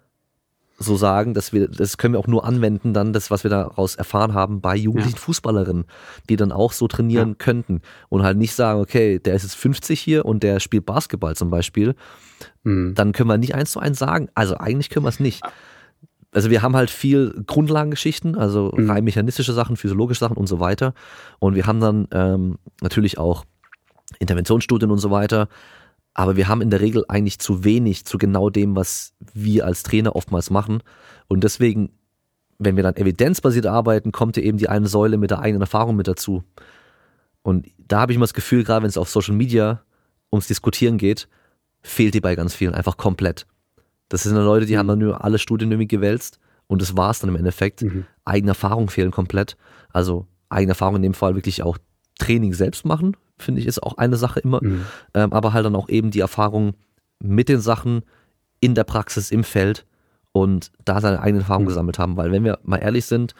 so sagen, dass wir, das können wir auch nur anwenden, dann das, was wir daraus erfahren haben bei jugendlichen ja. Fußballerinnen, die dann auch so trainieren ja. könnten und halt nicht sagen, okay, der ist jetzt 50 hier und der spielt Basketball zum Beispiel, mhm. dann können wir nicht eins zu eins sagen. Also eigentlich können wir es nicht. Also wir haben halt viel Grundlagengeschichten, also mhm. rein mechanistische Sachen, physiologische Sachen und so weiter. Und wir haben dann ähm, natürlich auch Interventionsstudien und so weiter. Aber wir haben in der Regel eigentlich zu wenig zu genau dem, was wir als Trainer oftmals machen. Und deswegen, wenn wir dann evidenzbasiert arbeiten, kommt ja eben die eine Säule mit der eigenen Erfahrung mit dazu. Und da habe ich immer das Gefühl, gerade wenn es auf Social Media ums Diskutieren geht, fehlt die bei ganz vielen einfach komplett. Das sind dann Leute, die haben dann nur alle Studien irgendwie gewälzt und das war es dann im Endeffekt. Mhm. Eigene Erfahrungen fehlen komplett. Also eigene Erfahrungen in dem Fall wirklich auch Training selbst machen, finde ich, ist auch eine Sache immer. Mhm. Ähm, aber halt dann auch eben die Erfahrung mit den Sachen in der Praxis, im Feld und da seine eigenen Erfahrungen mhm. gesammelt haben. Weil wenn wir mal ehrlich sind,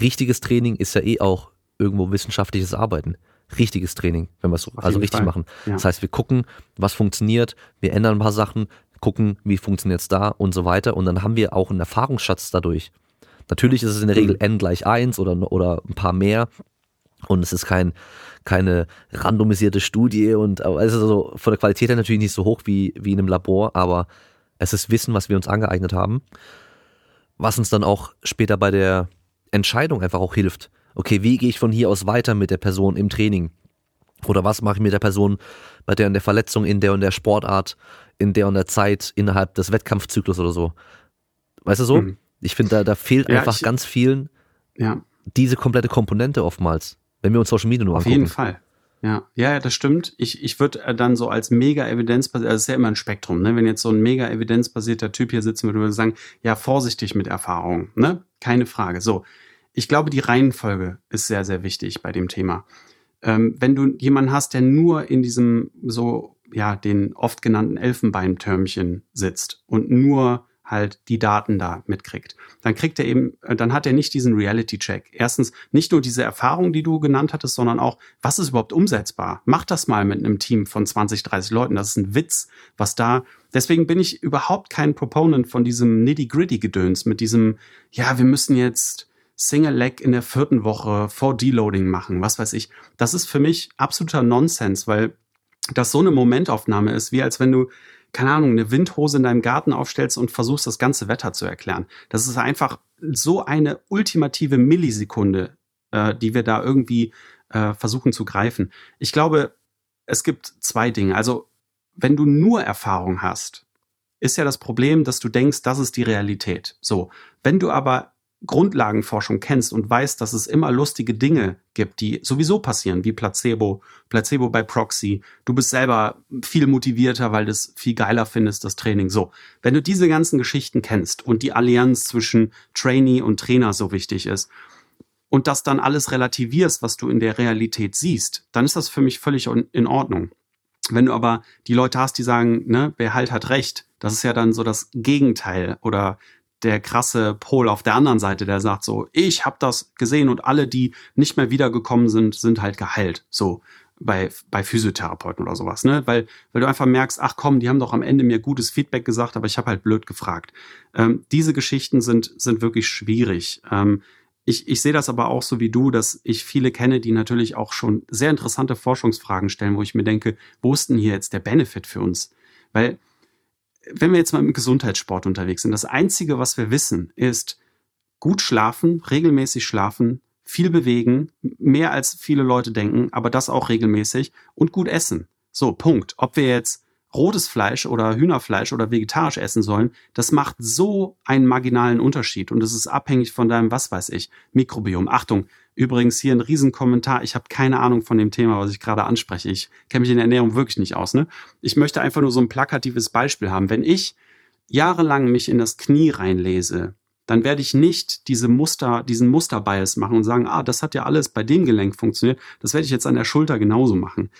richtiges Training ist ja eh auch irgendwo wissenschaftliches Arbeiten. Richtiges Training, wenn wir es so, also richtig Fall. machen. Ja. Das heißt, wir gucken, was funktioniert, wir ändern ein paar Sachen, gucken, wie funktioniert es da und so weiter. Und dann haben wir auch einen Erfahrungsschatz dadurch. Natürlich ist es in der Regel mhm. n gleich eins oder, oder ein paar mehr. Und es ist kein, keine randomisierte Studie und also so von der Qualität her natürlich nicht so hoch wie, wie in einem Labor, aber es ist Wissen, was wir uns angeeignet haben, was uns dann auch später bei der Entscheidung einfach auch hilft. Okay, wie gehe ich von hier aus weiter mit der Person im Training? Oder was mache ich mit der Person bei der und der Verletzung in der und der Sportart, in der und der Zeit innerhalb des Wettkampfzyklus oder so? Weißt du so? Mhm. Ich finde, da, da fehlt ja, einfach ich, ganz vielen ja. diese komplette Komponente oftmals. Wenn wir uns Social Media nur Auf angucken. Auf jeden Fall. Ja, ja, das stimmt. Ich, ich würde äh, dann so als mega evidenzbasiert, also es ist ja immer ein Spektrum, ne? Wenn jetzt so ein mega evidenzbasierter Typ hier sitzen würde, würde ich sagen, ja, vorsichtig mit Erfahrung, ne? Keine Frage. So. Ich glaube, die Reihenfolge ist sehr, sehr wichtig bei dem Thema. Ähm, wenn du jemanden hast, der nur in diesem so, ja, den oft genannten Elfenbeintürmchen sitzt und nur halt die Daten da mitkriegt. Dann kriegt er eben, äh, dann hat er nicht diesen Reality-Check. Erstens nicht nur diese Erfahrung, die du genannt hattest, sondern auch, was ist überhaupt umsetzbar? Mach das mal mit einem Team von 20, 30 Leuten. Das ist ein Witz, was da, deswegen bin ich überhaupt kein Proponent von diesem Nitty-Gritty-Gedöns mit diesem, ja, wir müssen jetzt Single Leg in der vierten Woche vor Deloading machen, was weiß ich. Das ist für mich absoluter Nonsens, weil das so eine Momentaufnahme ist, wie als wenn du keine Ahnung, eine Windhose in deinem Garten aufstellst und versuchst, das ganze Wetter zu erklären. Das ist einfach so eine ultimative Millisekunde, äh, die wir da irgendwie äh, versuchen zu greifen. Ich glaube, es gibt zwei Dinge. Also, wenn du nur Erfahrung hast, ist ja das Problem, dass du denkst, das ist die Realität. So. Wenn du aber Grundlagenforschung kennst und weißt, dass es immer lustige Dinge gibt, die sowieso passieren, wie Placebo, Placebo bei Proxy. Du bist selber viel motivierter, weil du es viel geiler findest, das Training. So, wenn du diese ganzen Geschichten kennst und die Allianz zwischen Trainee und Trainer so wichtig ist und das dann alles relativierst, was du in der Realität siehst, dann ist das für mich völlig in Ordnung. Wenn du aber die Leute hast, die sagen, ne, wer halt hat recht, das ist ja dann so das Gegenteil oder der krasse Pol auf der anderen Seite, der sagt so, ich habe das gesehen und alle, die nicht mehr wiedergekommen sind, sind halt geheilt. So bei, bei Physiotherapeuten oder sowas, ne? Weil, weil du einfach merkst, ach komm, die haben doch am Ende mir gutes Feedback gesagt, aber ich habe halt blöd gefragt. Ähm, diese Geschichten sind, sind wirklich schwierig. Ähm, ich, ich sehe das aber auch so wie du, dass ich viele kenne, die natürlich auch schon sehr interessante Forschungsfragen stellen, wo ich mir denke, wo ist denn hier jetzt der Benefit für uns? Weil wenn wir jetzt mal im Gesundheitssport unterwegs sind, das Einzige, was wir wissen, ist, gut schlafen, regelmäßig schlafen, viel bewegen, mehr als viele Leute denken, aber das auch regelmäßig und gut essen. So, Punkt. Ob wir jetzt rotes Fleisch oder Hühnerfleisch oder vegetarisch essen sollen, das macht so einen marginalen Unterschied und es ist abhängig von deinem, was weiß ich, Mikrobiom. Achtung, übrigens hier ein Riesenkommentar. Ich habe keine Ahnung von dem Thema, was ich gerade anspreche. Ich kenne mich in der Ernährung wirklich nicht aus. Ne? Ich möchte einfach nur so ein plakatives Beispiel haben. Wenn ich jahrelang mich in das Knie reinlese, dann werde ich nicht diese Muster, diesen Musterbias machen und sagen, ah, das hat ja alles bei dem Gelenk funktioniert. Das werde ich jetzt an der Schulter genauso machen.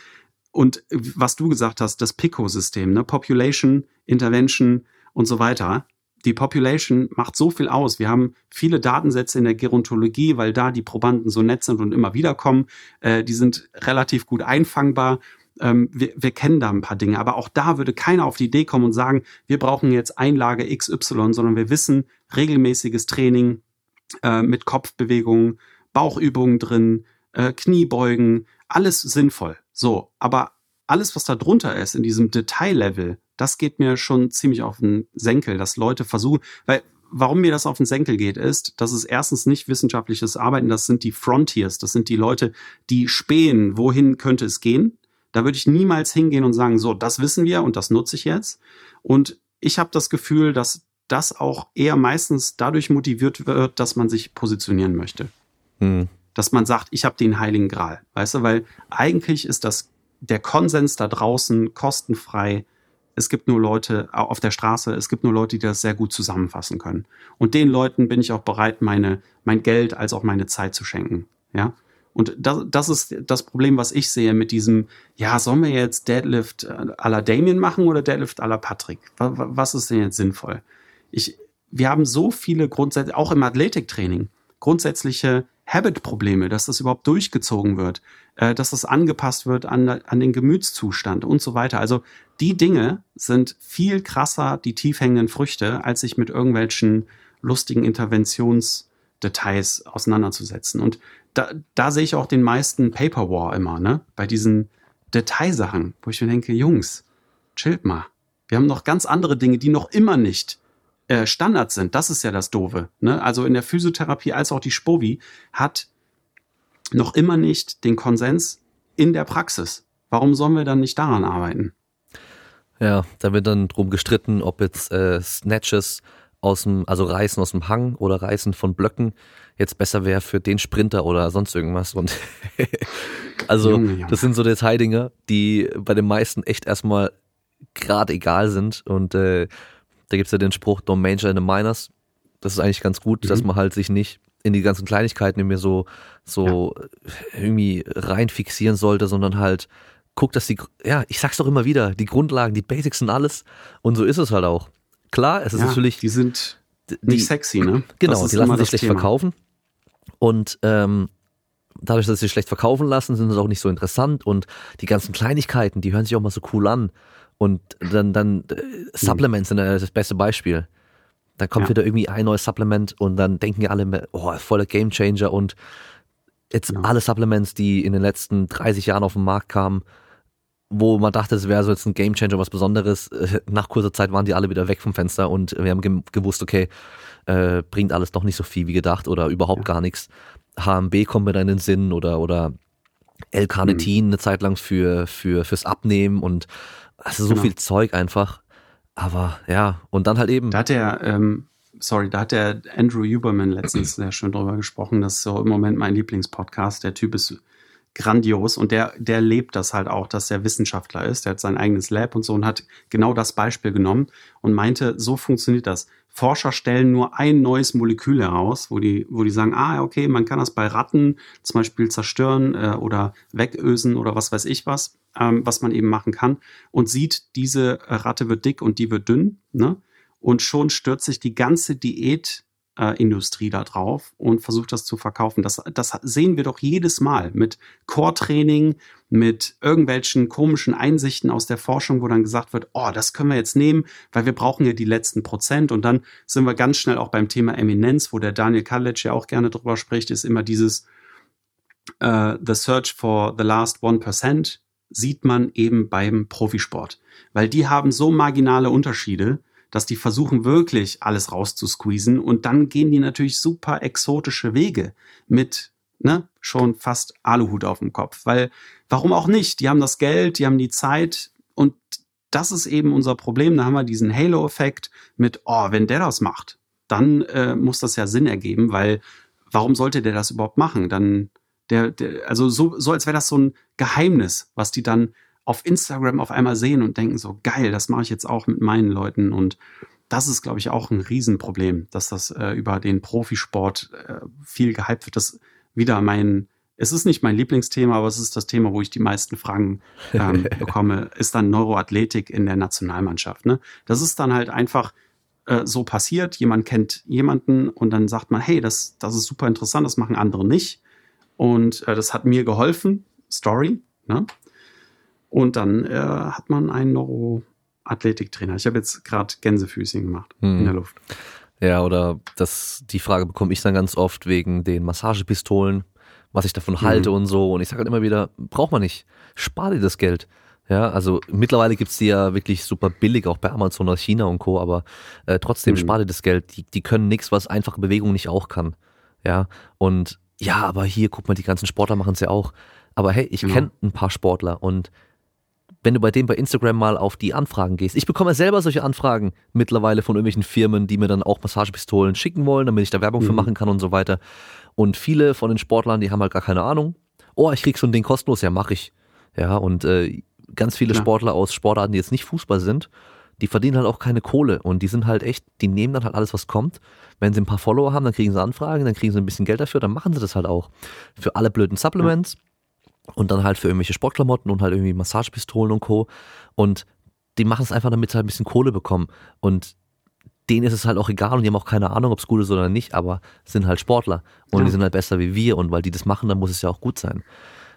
Und was du gesagt hast, das PICO-System, ne? Population, Intervention und so weiter. Die Population macht so viel aus. Wir haben viele Datensätze in der Gerontologie, weil da die Probanden so nett sind und immer wieder kommen. Äh, die sind relativ gut einfangbar. Ähm, wir, wir kennen da ein paar Dinge, aber auch da würde keiner auf die Idee kommen und sagen, wir brauchen jetzt Einlage XY, sondern wir wissen, regelmäßiges Training äh, mit Kopfbewegungen, Bauchübungen drin, äh, Kniebeugen, alles sinnvoll. So, aber alles, was da drunter ist, in diesem Detaillevel, das geht mir schon ziemlich auf den Senkel, dass Leute versuchen, weil warum mir das auf den Senkel geht, ist, dass es erstens nicht wissenschaftliches Arbeiten, das sind die Frontiers, das sind die Leute, die spähen, wohin könnte es gehen. Da würde ich niemals hingehen und sagen, so, das wissen wir und das nutze ich jetzt. Und ich habe das Gefühl, dass das auch eher meistens dadurch motiviert wird, dass man sich positionieren möchte. Hm dass man sagt, ich habe den heiligen Gral. Weißt du, weil eigentlich ist das der Konsens da draußen kostenfrei. Es gibt nur Leute auf der Straße, es gibt nur Leute, die das sehr gut zusammenfassen können. Und den Leuten bin ich auch bereit, meine, mein Geld als auch meine Zeit zu schenken. Ja. Und das, das ist das Problem, was ich sehe mit diesem, ja, sollen wir jetzt Deadlift à la Damien machen oder Deadlift à la Patrick? Was ist denn jetzt sinnvoll? Ich, wir haben so viele Grundsätze, auch im Athletiktraining, grundsätzliche Habit-Probleme, dass das überhaupt durchgezogen wird, äh, dass das angepasst wird an, an den Gemütszustand und so weiter. Also die Dinge sind viel krasser, die tiefhängenden Früchte, als sich mit irgendwelchen lustigen Interventionsdetails auseinanderzusetzen. Und da, da sehe ich auch den meisten Paper War immer, ne? Bei diesen Detailsachen, wo ich mir denke, Jungs, chillt mal. Wir haben noch ganz andere Dinge, die noch immer nicht äh, Standards sind. Das ist ja das Doofe. Ne? Also in der Physiotherapie als auch die Spovi hat noch immer nicht den Konsens in der Praxis. Warum sollen wir dann nicht daran arbeiten? Ja, da wird dann drum gestritten, ob jetzt äh, Snatches aus dem, also Reißen aus dem Hang oder Reißen von Blöcken jetzt besser wäre für den Sprinter oder sonst irgendwas. Und <laughs> also Junge, Junge. das sind so Detaildinge, die bei den meisten echt erstmal gerade egal sind. Und äh, da gibt's ja den Spruch, don't major in the minors. Das ist eigentlich ganz gut, mhm. dass man halt sich nicht in die ganzen Kleinigkeiten irgendwie so, so ja. irgendwie rein fixieren sollte, sondern halt guckt, dass die, ja, ich sag's doch immer wieder, die Grundlagen, die Basics sind alles. Und so ist es halt auch. Klar, es ist ja, natürlich. Die sind nicht sexy, ne? <clears throat> Genau, die lassen sich schlecht Thema. verkaufen. Und ähm, dadurch, dass sie schlecht verkaufen lassen, sind sie auch nicht so interessant. Und die ganzen Kleinigkeiten, die hören sich auch mal so cool an. Und dann, dann äh, Supplements sind das beste Beispiel. Dann kommt ja. wieder irgendwie ein neues Supplement und dann denken ja alle, oh, voller Gamechanger und jetzt genau. alle Supplements, die in den letzten 30 Jahren auf den Markt kamen, wo man dachte, es wäre so jetzt ein Gamechanger, was Besonderes. <laughs> Nach kurzer Zeit waren die alle wieder weg vom Fenster und wir haben gewusst, okay, äh, bringt alles doch nicht so viel wie gedacht oder überhaupt ja. gar nichts. HMB kommt mir dann in den Sinn oder, oder L-Carnitin mhm. eine Zeit lang für, für, fürs Abnehmen und also so genau. viel Zeug einfach. Aber ja, und dann halt eben. Da hat der, ähm, sorry, da hat der Andrew Huberman letztens <clears throat> sehr schön drüber gesprochen. Das ist so im Moment mein Lieblingspodcast. Der Typ ist grandios und der, der lebt das halt auch, dass er Wissenschaftler ist. Der hat sein eigenes Lab und so und hat genau das Beispiel genommen und meinte, so funktioniert das. Forscher stellen nur ein neues Molekül heraus, wo die, wo die sagen, ah, okay, man kann das bei Ratten zum Beispiel zerstören äh, oder wegösen oder was weiß ich was, ähm, was man eben machen kann und sieht, diese Ratte wird dick und die wird dünn, ne? Und schon stürzt sich die ganze Diät äh, Industrie da drauf und versucht das zu verkaufen. Das, das sehen wir doch jedes Mal mit Core-Training, mit irgendwelchen komischen Einsichten aus der Forschung, wo dann gesagt wird, oh, das können wir jetzt nehmen, weil wir brauchen ja die letzten Prozent. Und dann sind wir ganz schnell auch beim Thema Eminenz, wo der Daniel Kalic ja auch gerne drüber spricht, ist immer dieses uh, The Search for the Last One Percent sieht man eben beim Profisport. Weil die haben so marginale Unterschiede, dass die versuchen wirklich alles rauszusqueezen und dann gehen die natürlich super exotische Wege mit ne, schon fast Aluhut auf dem Kopf, weil warum auch nicht? Die haben das Geld, die haben die Zeit und das ist eben unser Problem. Da haben wir diesen Halo-Effekt mit, oh, wenn der das macht, dann äh, muss das ja Sinn ergeben, weil warum sollte der das überhaupt machen? Dann der, der also so, so als wäre das so ein Geheimnis, was die dann auf Instagram auf einmal sehen und denken so, geil, das mache ich jetzt auch mit meinen Leuten. Und das ist, glaube ich, auch ein Riesenproblem, dass das äh, über den Profisport äh, viel gehypt wird. Das wieder mein, es ist nicht mein Lieblingsthema, aber es ist das Thema, wo ich die meisten Fragen ähm, <laughs> bekomme, ist dann Neuroathletik in der Nationalmannschaft. Ne? Das ist dann halt einfach äh, so passiert, jemand kennt jemanden und dann sagt man, hey, das, das ist super interessant, das machen andere nicht. Und äh, das hat mir geholfen, Story. Ne? Und dann äh, hat man einen Neuroathletiktrainer. Ich habe jetzt gerade Gänsefüßchen gemacht hm. in der Luft. Ja, oder das, die Frage bekomme ich dann ganz oft wegen den Massagepistolen, was ich davon mhm. halte und so. Und ich sage halt immer wieder, braucht man nicht. Spar dir das Geld. Ja, also mittlerweile gibt's die ja wirklich super billig, auch bei Amazon oder China und Co., aber äh, trotzdem mhm. spar dir das Geld. Die, die können nichts, was einfache Bewegung nicht auch kann. Ja, und ja, aber hier, guck mal, die ganzen Sportler machen's ja auch. Aber hey, ich kenne ein paar Sportler und wenn du bei dem bei Instagram mal auf die Anfragen gehst. Ich bekomme selber solche Anfragen mittlerweile von irgendwelchen Firmen, die mir dann auch Massagepistolen schicken wollen, damit ich da Werbung mhm. für machen kann und so weiter. Und viele von den Sportlern, die haben halt gar keine Ahnung. Oh, ich krieg so ein Ding kostenlos, ja, mach ich. Ja, und äh, ganz viele ja. Sportler aus Sportarten, die jetzt nicht Fußball sind, die verdienen halt auch keine Kohle und die sind halt echt, die nehmen dann halt alles, was kommt. Wenn sie ein paar Follower haben, dann kriegen sie Anfragen, dann kriegen sie ein bisschen Geld dafür, dann machen sie das halt auch. Für alle blöden Supplements. Ja und dann halt für irgendwelche Sportklamotten und halt irgendwie Massagepistolen und Co. Und die machen es einfach, damit sie halt ein bisschen Kohle bekommen. Und denen ist es halt auch egal und die haben auch keine Ahnung, ob es gut ist oder nicht, aber sind halt Sportler und ja. die sind halt besser wie wir und weil die das machen, dann muss es ja auch gut sein.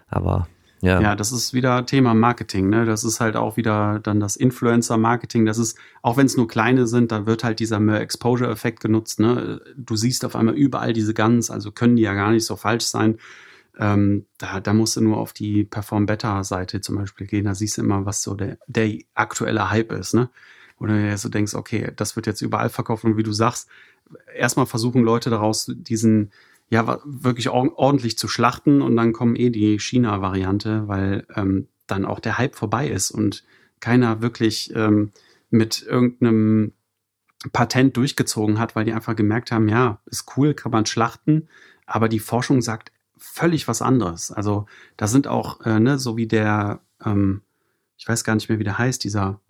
Aber ja. Ja, das ist wieder Thema Marketing, ne? Das ist halt auch wieder dann das Influencer-Marketing. Das ist, auch wenn es nur kleine sind, da wird halt dieser Mehr Exposure-Effekt genutzt, ne? Du siehst auf einmal überall diese Guns, also können die ja gar nicht so falsch sein. Ähm, da, da musst du nur auf die Perform Better Seite zum Beispiel gehen. Da siehst du immer, was so der, der aktuelle Hype ist, ne? Oder du so denkst, okay, das wird jetzt überall verkauft und wie du sagst, erstmal versuchen Leute daraus diesen, ja, wirklich ordentlich zu schlachten und dann kommen eh die China-Variante, weil ähm, dann auch der Hype vorbei ist und keiner wirklich ähm, mit irgendeinem Patent durchgezogen hat, weil die einfach gemerkt haben, ja, ist cool, kann man schlachten, aber die Forschung sagt völlig was anderes. Also da sind auch, äh, ne, so wie der, ähm, ich weiß gar nicht mehr, wie der heißt, dieser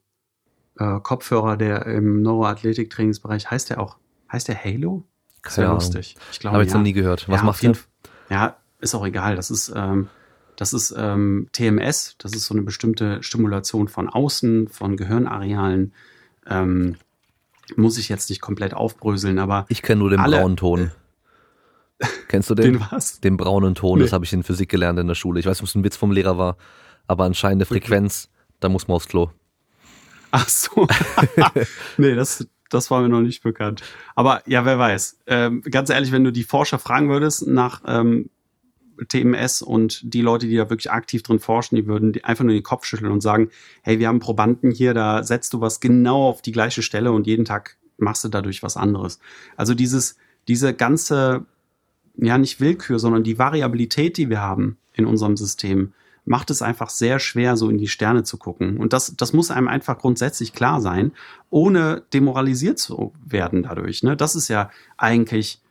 äh, Kopfhörer, der im Neuroathletik-Trainingsbereich, heißt der auch, heißt der Halo? Sehr lustig. Ich glaube, Habe ich ja. noch nie gehört. Was ja, macht der? Ja, ist auch egal. Das ist, ähm, das ist ähm, TMS. Das ist so eine bestimmte Stimulation von außen, von Gehirnarealen. Ähm, muss ich jetzt nicht komplett aufbröseln, aber. Ich kenne nur den alle, braunen Ton. <laughs> Kennst du den? Den was? Den braunen Ton, nee. das habe ich in Physik gelernt in der Schule. Ich weiß nicht, ob es ein Witz vom Lehrer war, aber anscheinend eine Frequenz, okay. da muss man aufs Klo. Ach so. <laughs> nee, das, das war mir noch nicht bekannt. Aber ja, wer weiß. Ähm, ganz ehrlich, wenn du die Forscher fragen würdest nach ähm, TMS und die Leute, die da wirklich aktiv drin forschen, die würden einfach nur den Kopf schütteln und sagen, hey, wir haben Probanden hier, da setzt du was genau auf die gleiche Stelle und jeden Tag machst du dadurch was anderes. Also dieses, diese ganze ja nicht Willkür, sondern die Variabilität, die wir haben in unserem System, macht es einfach sehr schwer, so in die Sterne zu gucken. Und das, das muss einem einfach grundsätzlich klar sein, ohne demoralisiert zu werden dadurch. Ne? Das ist ja eigentlich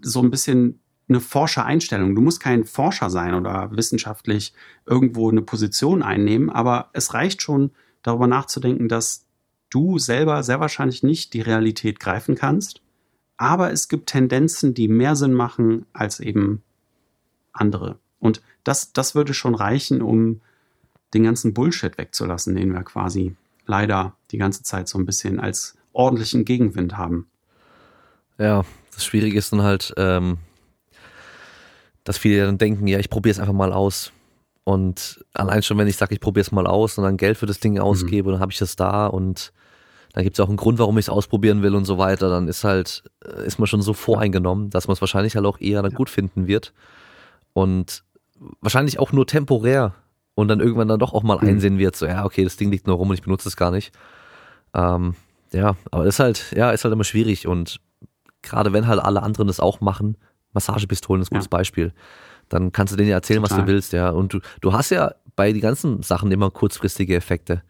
so ein bisschen eine Forschereinstellung. Du musst kein Forscher sein oder wissenschaftlich irgendwo eine Position einnehmen, aber es reicht schon, darüber nachzudenken, dass du selber sehr wahrscheinlich nicht die Realität greifen kannst aber es gibt Tendenzen, die mehr Sinn machen als eben andere. Und das, das würde schon reichen, um den ganzen Bullshit wegzulassen, den wir quasi leider die ganze Zeit so ein bisschen als ordentlichen Gegenwind haben. Ja, das Schwierige ist dann halt, ähm, dass viele dann denken, ja, ich probiere es einfach mal aus. Und allein schon, wenn ich sage, ich probiere es mal aus und dann Geld für das Ding mhm. ausgebe, mhm. dann habe ich das da und dann gibt es auch einen Grund, warum ich es ausprobieren will und so weiter, dann ist halt, äh, ist man schon so voreingenommen, dass man es wahrscheinlich halt auch eher dann gut finden wird. Und wahrscheinlich auch nur temporär und dann irgendwann dann doch auch mal mhm. einsehen wird, so, ja, okay, das Ding liegt nur rum und ich benutze es gar nicht. Ähm, Ja, aber das ist halt, ja, ist halt immer schwierig und gerade wenn halt alle anderen das auch machen, Massagepistolen ist ein gutes ja. Beispiel, dann kannst du denen ja erzählen, Total. was du willst, ja. Und du, du hast ja bei den ganzen Sachen immer kurzfristige Effekte.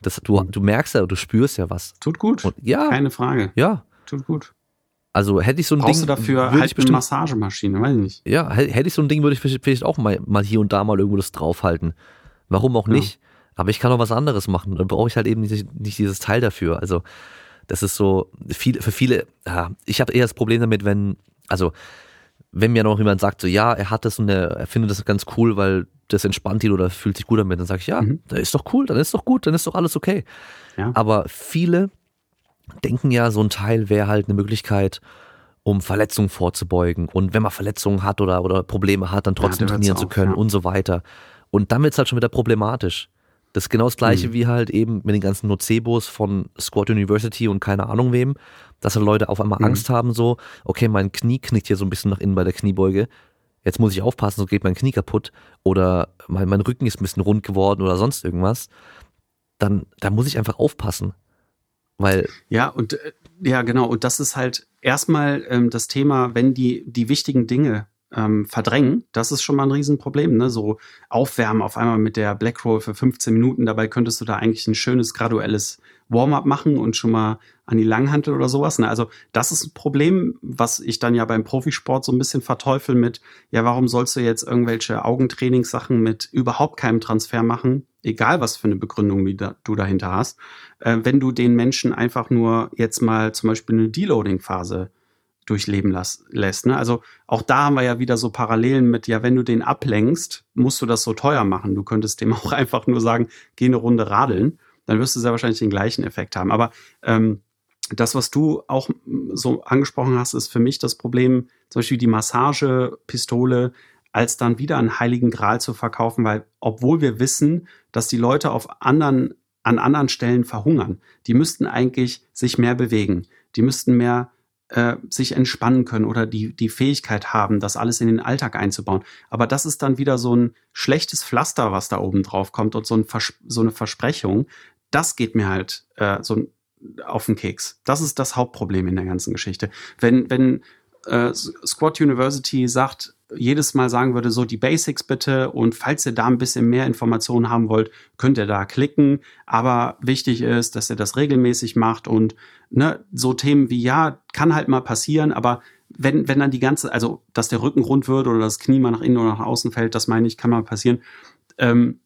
Das, du, mhm. du merkst ja, du spürst ja was. Tut gut. Und, ja. Keine Frage. Ja. Tut gut. Also hätte ich so ein Brauchst Ding. du dafür halt bestimmt, eine Massagemaschine, weiß ich nicht. Ja, hätte ich so ein Ding, würde ich vielleicht auch mal, mal hier und da mal irgendwo das draufhalten. Warum auch nicht? Ja. Aber ich kann auch was anderes machen. Dann brauche ich halt eben nicht, nicht dieses Teil dafür. Also, das ist so, viel, für viele, ja, ich habe eher das Problem damit, wenn, also, wenn mir noch jemand sagt, so, ja, er hat das und er, er findet das ganz cool, weil das entspannt ihn oder fühlt sich gut damit, dann sage ich, ja, mhm. das ist doch cool, dann ist doch gut, dann ist doch alles okay. Ja. Aber viele denken ja, so ein Teil wäre halt eine Möglichkeit, um Verletzungen vorzubeugen. Und wenn man Verletzungen hat oder, oder Probleme hat, dann trotzdem ja, trainieren zu können ja. und so weiter. Und dann wird es halt schon wieder problematisch. Das ist genau das gleiche mhm. wie halt eben mit den ganzen Nocebos von Squad University und keine Ahnung wem, dass halt Leute auf einmal mhm. Angst haben, so, okay, mein Knie knickt hier so ein bisschen nach innen bei der Kniebeuge. Jetzt muss ich aufpassen, so geht mein Knie kaputt oder mein, mein Rücken ist ein bisschen rund geworden oder sonst irgendwas. Dann, da muss ich einfach aufpassen. Weil. Ja, und äh, ja, genau. Und das ist halt erstmal ähm, das Thema, wenn die, die wichtigen Dinge ähm, verdrängen, das ist schon mal ein Riesenproblem. Ne? So aufwärmen auf einmal mit der Black Roll für 15 Minuten, dabei könntest du da eigentlich ein schönes graduelles Warm-up machen und schon mal an die Langhantel oder sowas. Ne? Also das ist ein Problem, was ich dann ja beim Profisport so ein bisschen verteufel mit, ja, warum sollst du jetzt irgendwelche Augentrainingssachen mit überhaupt keinem Transfer machen, egal was für eine Begründung du dahinter hast, äh, wenn du den Menschen einfach nur jetzt mal zum Beispiel eine Deloading-Phase durchleben las, lässt. Ne? Also auch da haben wir ja wieder so Parallelen mit, ja, wenn du den ablenkst, musst du das so teuer machen. Du könntest dem <laughs> auch einfach nur sagen, geh eine Runde radeln, dann wirst du sehr wahrscheinlich den gleichen Effekt haben. Aber ähm, das, was du auch so angesprochen hast, ist für mich das Problem, zum Beispiel die Massagepistole als dann wieder einen heiligen Gral zu verkaufen, weil obwohl wir wissen, dass die Leute auf anderen, an anderen Stellen verhungern, die müssten eigentlich sich mehr bewegen. Die müssten mehr äh, sich entspannen können oder die, die Fähigkeit haben, das alles in den Alltag einzubauen. Aber das ist dann wieder so ein schlechtes Pflaster, was da oben drauf kommt und so, ein Vers so eine Versprechung. Das geht mir halt äh, so auf den Keks. Das ist das Hauptproblem in der ganzen Geschichte. Wenn, wenn äh, Squad University sagt, jedes Mal sagen würde, so die Basics bitte und falls ihr da ein bisschen mehr Informationen haben wollt, könnt ihr da klicken. Aber wichtig ist, dass ihr das regelmäßig macht und ne, so Themen wie ja, kann halt mal passieren, aber wenn, wenn dann die ganze, also dass der Rücken rund wird oder das Knie mal nach innen oder nach außen fällt, das meine ich, kann mal passieren. Ähm,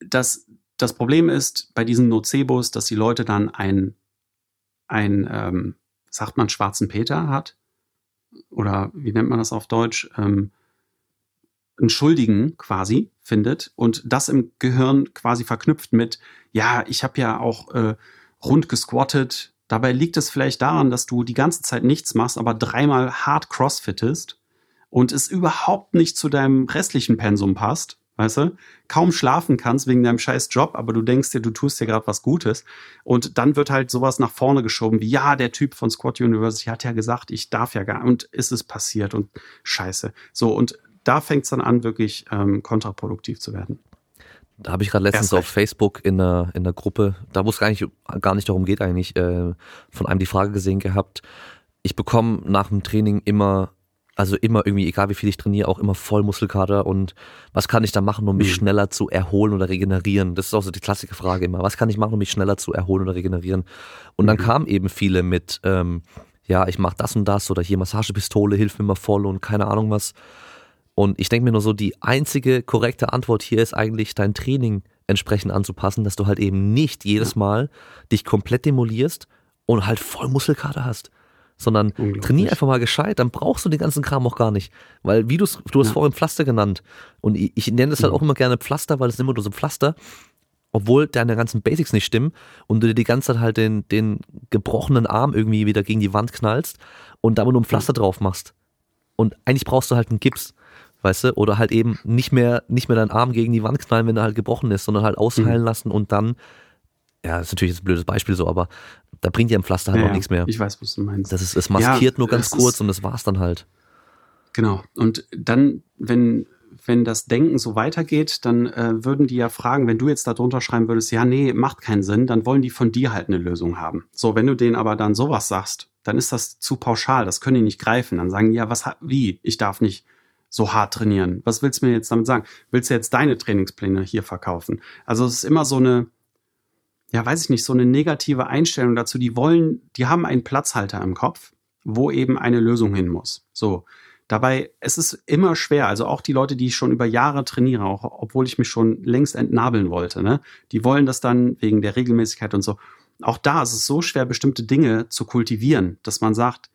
das, das Problem ist bei diesen Nocebos, dass die Leute dann ein, ein ähm, sagt man, schwarzen Peter hat? Oder wie nennt man das auf Deutsch, ähm, einen Schuldigen quasi findet und das im Gehirn quasi verknüpft mit, ja, ich habe ja auch äh, rund gesquattet. Dabei liegt es vielleicht daran, dass du die ganze Zeit nichts machst, aber dreimal hart crossfittest und es überhaupt nicht zu deinem restlichen Pensum passt weißt du, kaum schlafen kannst wegen deinem scheiß Job, aber du denkst dir, du tust dir gerade was Gutes. Und dann wird halt sowas nach vorne geschoben, wie, ja, der Typ von Squad University hat ja gesagt, ich darf ja gar, und ist es passiert und scheiße. So, und da fängt es dann an, wirklich ähm, kontraproduktiv zu werden. Da habe ich gerade letztens auf Facebook in einer, in einer Gruppe, da wo es gar nicht, gar nicht darum geht eigentlich, äh, von einem die Frage gesehen gehabt, ich bekomme nach dem Training immer also immer irgendwie, egal wie viel ich trainiere, auch immer voll Muskelkater und was kann ich da machen, um mich mhm. schneller zu erholen oder regenerieren? Das ist auch so die klassische Frage immer. Was kann ich machen, um mich schneller zu erholen oder regenerieren? Und dann mhm. kamen eben viele mit, ähm, ja, ich mache das und das oder hier Massagepistole, hilf mir mal voll und keine Ahnung was. Und ich denke mir nur so, die einzige korrekte Antwort hier ist eigentlich, dein Training entsprechend anzupassen, dass du halt eben nicht jedes Mal dich komplett demolierst und halt voll Muskelkater hast sondern trainier einfach mal gescheit, dann brauchst du den ganzen Kram auch gar nicht. Weil, wie du du hast ja. vorhin Pflaster genannt. Und ich, ich nenne das halt auch immer gerne Pflaster, weil es immer nur so Pflaster, obwohl deine ganzen Basics nicht stimmen und du dir die ganze Zeit halt den, den gebrochenen Arm irgendwie wieder gegen die Wand knallst und da nur ein Pflaster drauf machst. Und eigentlich brauchst du halt einen Gips, weißt du, oder halt eben nicht mehr, nicht mehr deinen Arm gegen die Wand knallen, wenn er halt gebrochen ist, sondern halt ausheilen mhm. lassen und dann ja, das ist natürlich ein blödes Beispiel so, aber da bringt ja ein Pflaster halt ja, auch nichts mehr. Ich weiß, was du meinst. Das ist, es maskiert ja, nur ganz kurz und das war's dann halt. Genau. Und dann, wenn wenn das Denken so weitergeht, dann äh, würden die ja fragen, wenn du jetzt da drunter schreiben würdest, ja, nee, macht keinen Sinn, dann wollen die von dir halt eine Lösung haben. So, wenn du denen aber dann sowas sagst, dann ist das zu pauschal, das können die nicht greifen. Dann sagen die, ja, was, wie? Ich darf nicht so hart trainieren. Was willst du mir jetzt damit sagen? Willst du jetzt deine Trainingspläne hier verkaufen? Also es ist immer so eine, ja, weiß ich nicht, so eine negative Einstellung dazu. Die wollen, die haben einen Platzhalter im Kopf, wo eben eine Lösung hin muss. So. Dabei, es ist immer schwer, also auch die Leute, die ich schon über Jahre trainiere, auch obwohl ich mich schon längst entnabeln wollte, ne, die wollen das dann wegen der Regelmäßigkeit und so. Auch da ist es so schwer, bestimmte Dinge zu kultivieren, dass man sagt,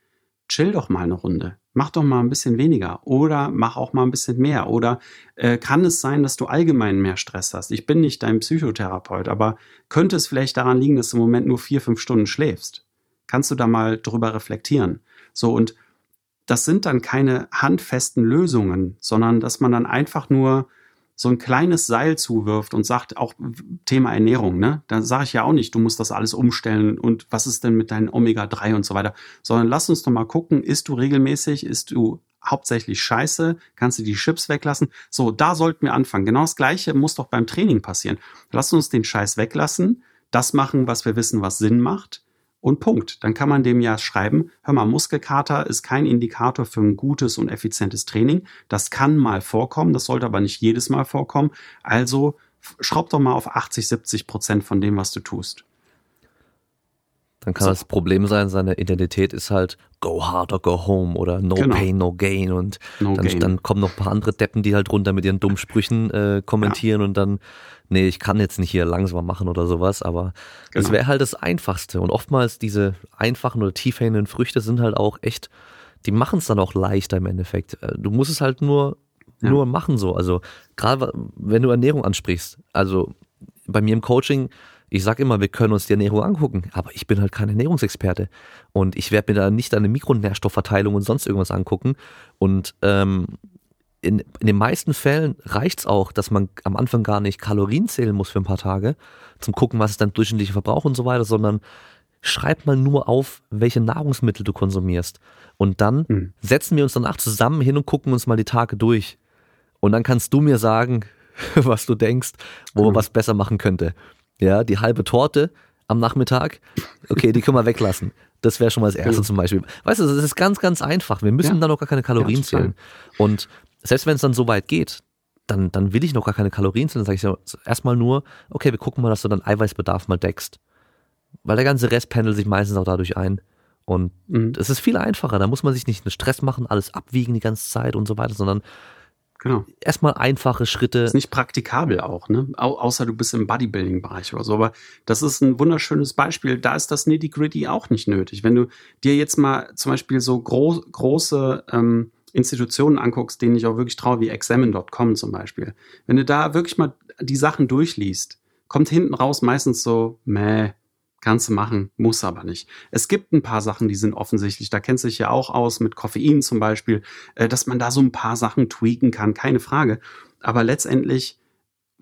chill doch mal eine Runde, mach doch mal ein bisschen weniger oder mach auch mal ein bisschen mehr. Oder äh, kann es sein, dass du allgemein mehr Stress hast? Ich bin nicht dein Psychotherapeut, aber könnte es vielleicht daran liegen, dass du im Moment nur vier, fünf Stunden schläfst? Kannst du da mal drüber reflektieren? So und das sind dann keine handfesten Lösungen, sondern dass man dann einfach nur so ein kleines Seil zuwirft und sagt, auch Thema Ernährung, ne? Da sage ich ja auch nicht, du musst das alles umstellen und was ist denn mit deinen Omega-3 und so weiter, sondern lass uns doch mal gucken, isst du regelmäßig, isst du hauptsächlich Scheiße, kannst du die Chips weglassen? So, da sollten wir anfangen. Genau das Gleiche muss doch beim Training passieren. Lass uns den Scheiß weglassen, das machen, was wir wissen, was Sinn macht und Punkt. Dann kann man dem ja schreiben, hör mal, Muskelkater ist kein Indikator für ein gutes und effizientes Training. Das kann mal vorkommen, das sollte aber nicht jedes Mal vorkommen. Also schraub doch mal auf 80, 70 Prozent von dem, was du tust. Dann kann so. das Problem sein, seine Identität ist halt go hard or go home oder no genau. pain, no gain und no dann, gain. dann kommen noch ein paar andere Deppen, die halt runter mit ihren dummen Sprüchen äh, kommentieren ja. und dann nee, ich kann jetzt nicht hier langsamer machen oder sowas, aber genau. das wäre halt das Einfachste. Und oftmals diese einfachen oder tiefhängenden Früchte sind halt auch echt, die machen es dann auch leichter im Endeffekt. Äh, du musst es halt nur, ja. nur machen so. Also gerade wenn du Ernährung ansprichst, also bei mir im Coaching, ich sag immer, wir können uns die Ernährung angucken, aber ich bin halt kein Ernährungsexperte und ich werde mir da nicht eine Mikronährstoffverteilung und sonst irgendwas angucken und ähm, in, in den meisten Fällen reicht's auch, dass man am Anfang gar nicht Kalorien zählen muss für ein paar Tage, zum gucken, was ist dein durchschnittlicher Verbrauch und so weiter, sondern schreib mal nur auf, welche Nahrungsmittel du konsumierst. Und dann mhm. setzen wir uns danach zusammen hin und gucken uns mal die Tage durch. Und dann kannst du mir sagen, <laughs> was du denkst, wo mhm. man was besser machen könnte. Ja, die halbe Torte am Nachmittag, okay, die können wir weglassen. Das wäre schon mal das Erste mhm. zum Beispiel. Weißt du, das ist ganz, ganz einfach. Wir müssen ja. dann auch gar keine Kalorien ja, zählen. Und selbst wenn es dann so weit geht, dann, dann will ich noch gar keine Kalorien zählen, dann sage ich erstmal nur, okay, wir gucken mal, dass du deinen Eiweißbedarf mal deckst. Weil der ganze Rest pendelt sich meistens auch dadurch ein. Und mhm. es ist viel einfacher. Da muss man sich nicht einen Stress machen, alles abwiegen die ganze Zeit und so weiter, sondern genau. erstmal einfache Schritte. Ist nicht praktikabel auch, ne? Au außer du bist im Bodybuilding-Bereich oder so. Aber das ist ein wunderschönes Beispiel. Da ist das Nitty-Gritty auch nicht nötig. Wenn du dir jetzt mal zum Beispiel so gro große ähm, Institutionen anguckst, denen ich auch wirklich traue, wie examine.com zum Beispiel. Wenn du da wirklich mal die Sachen durchliest, kommt hinten raus meistens so, meh, kannst du machen, muss aber nicht. Es gibt ein paar Sachen, die sind offensichtlich, da kennst du dich ja auch aus mit Koffein zum Beispiel, äh, dass man da so ein paar Sachen tweaken kann, keine Frage. Aber letztendlich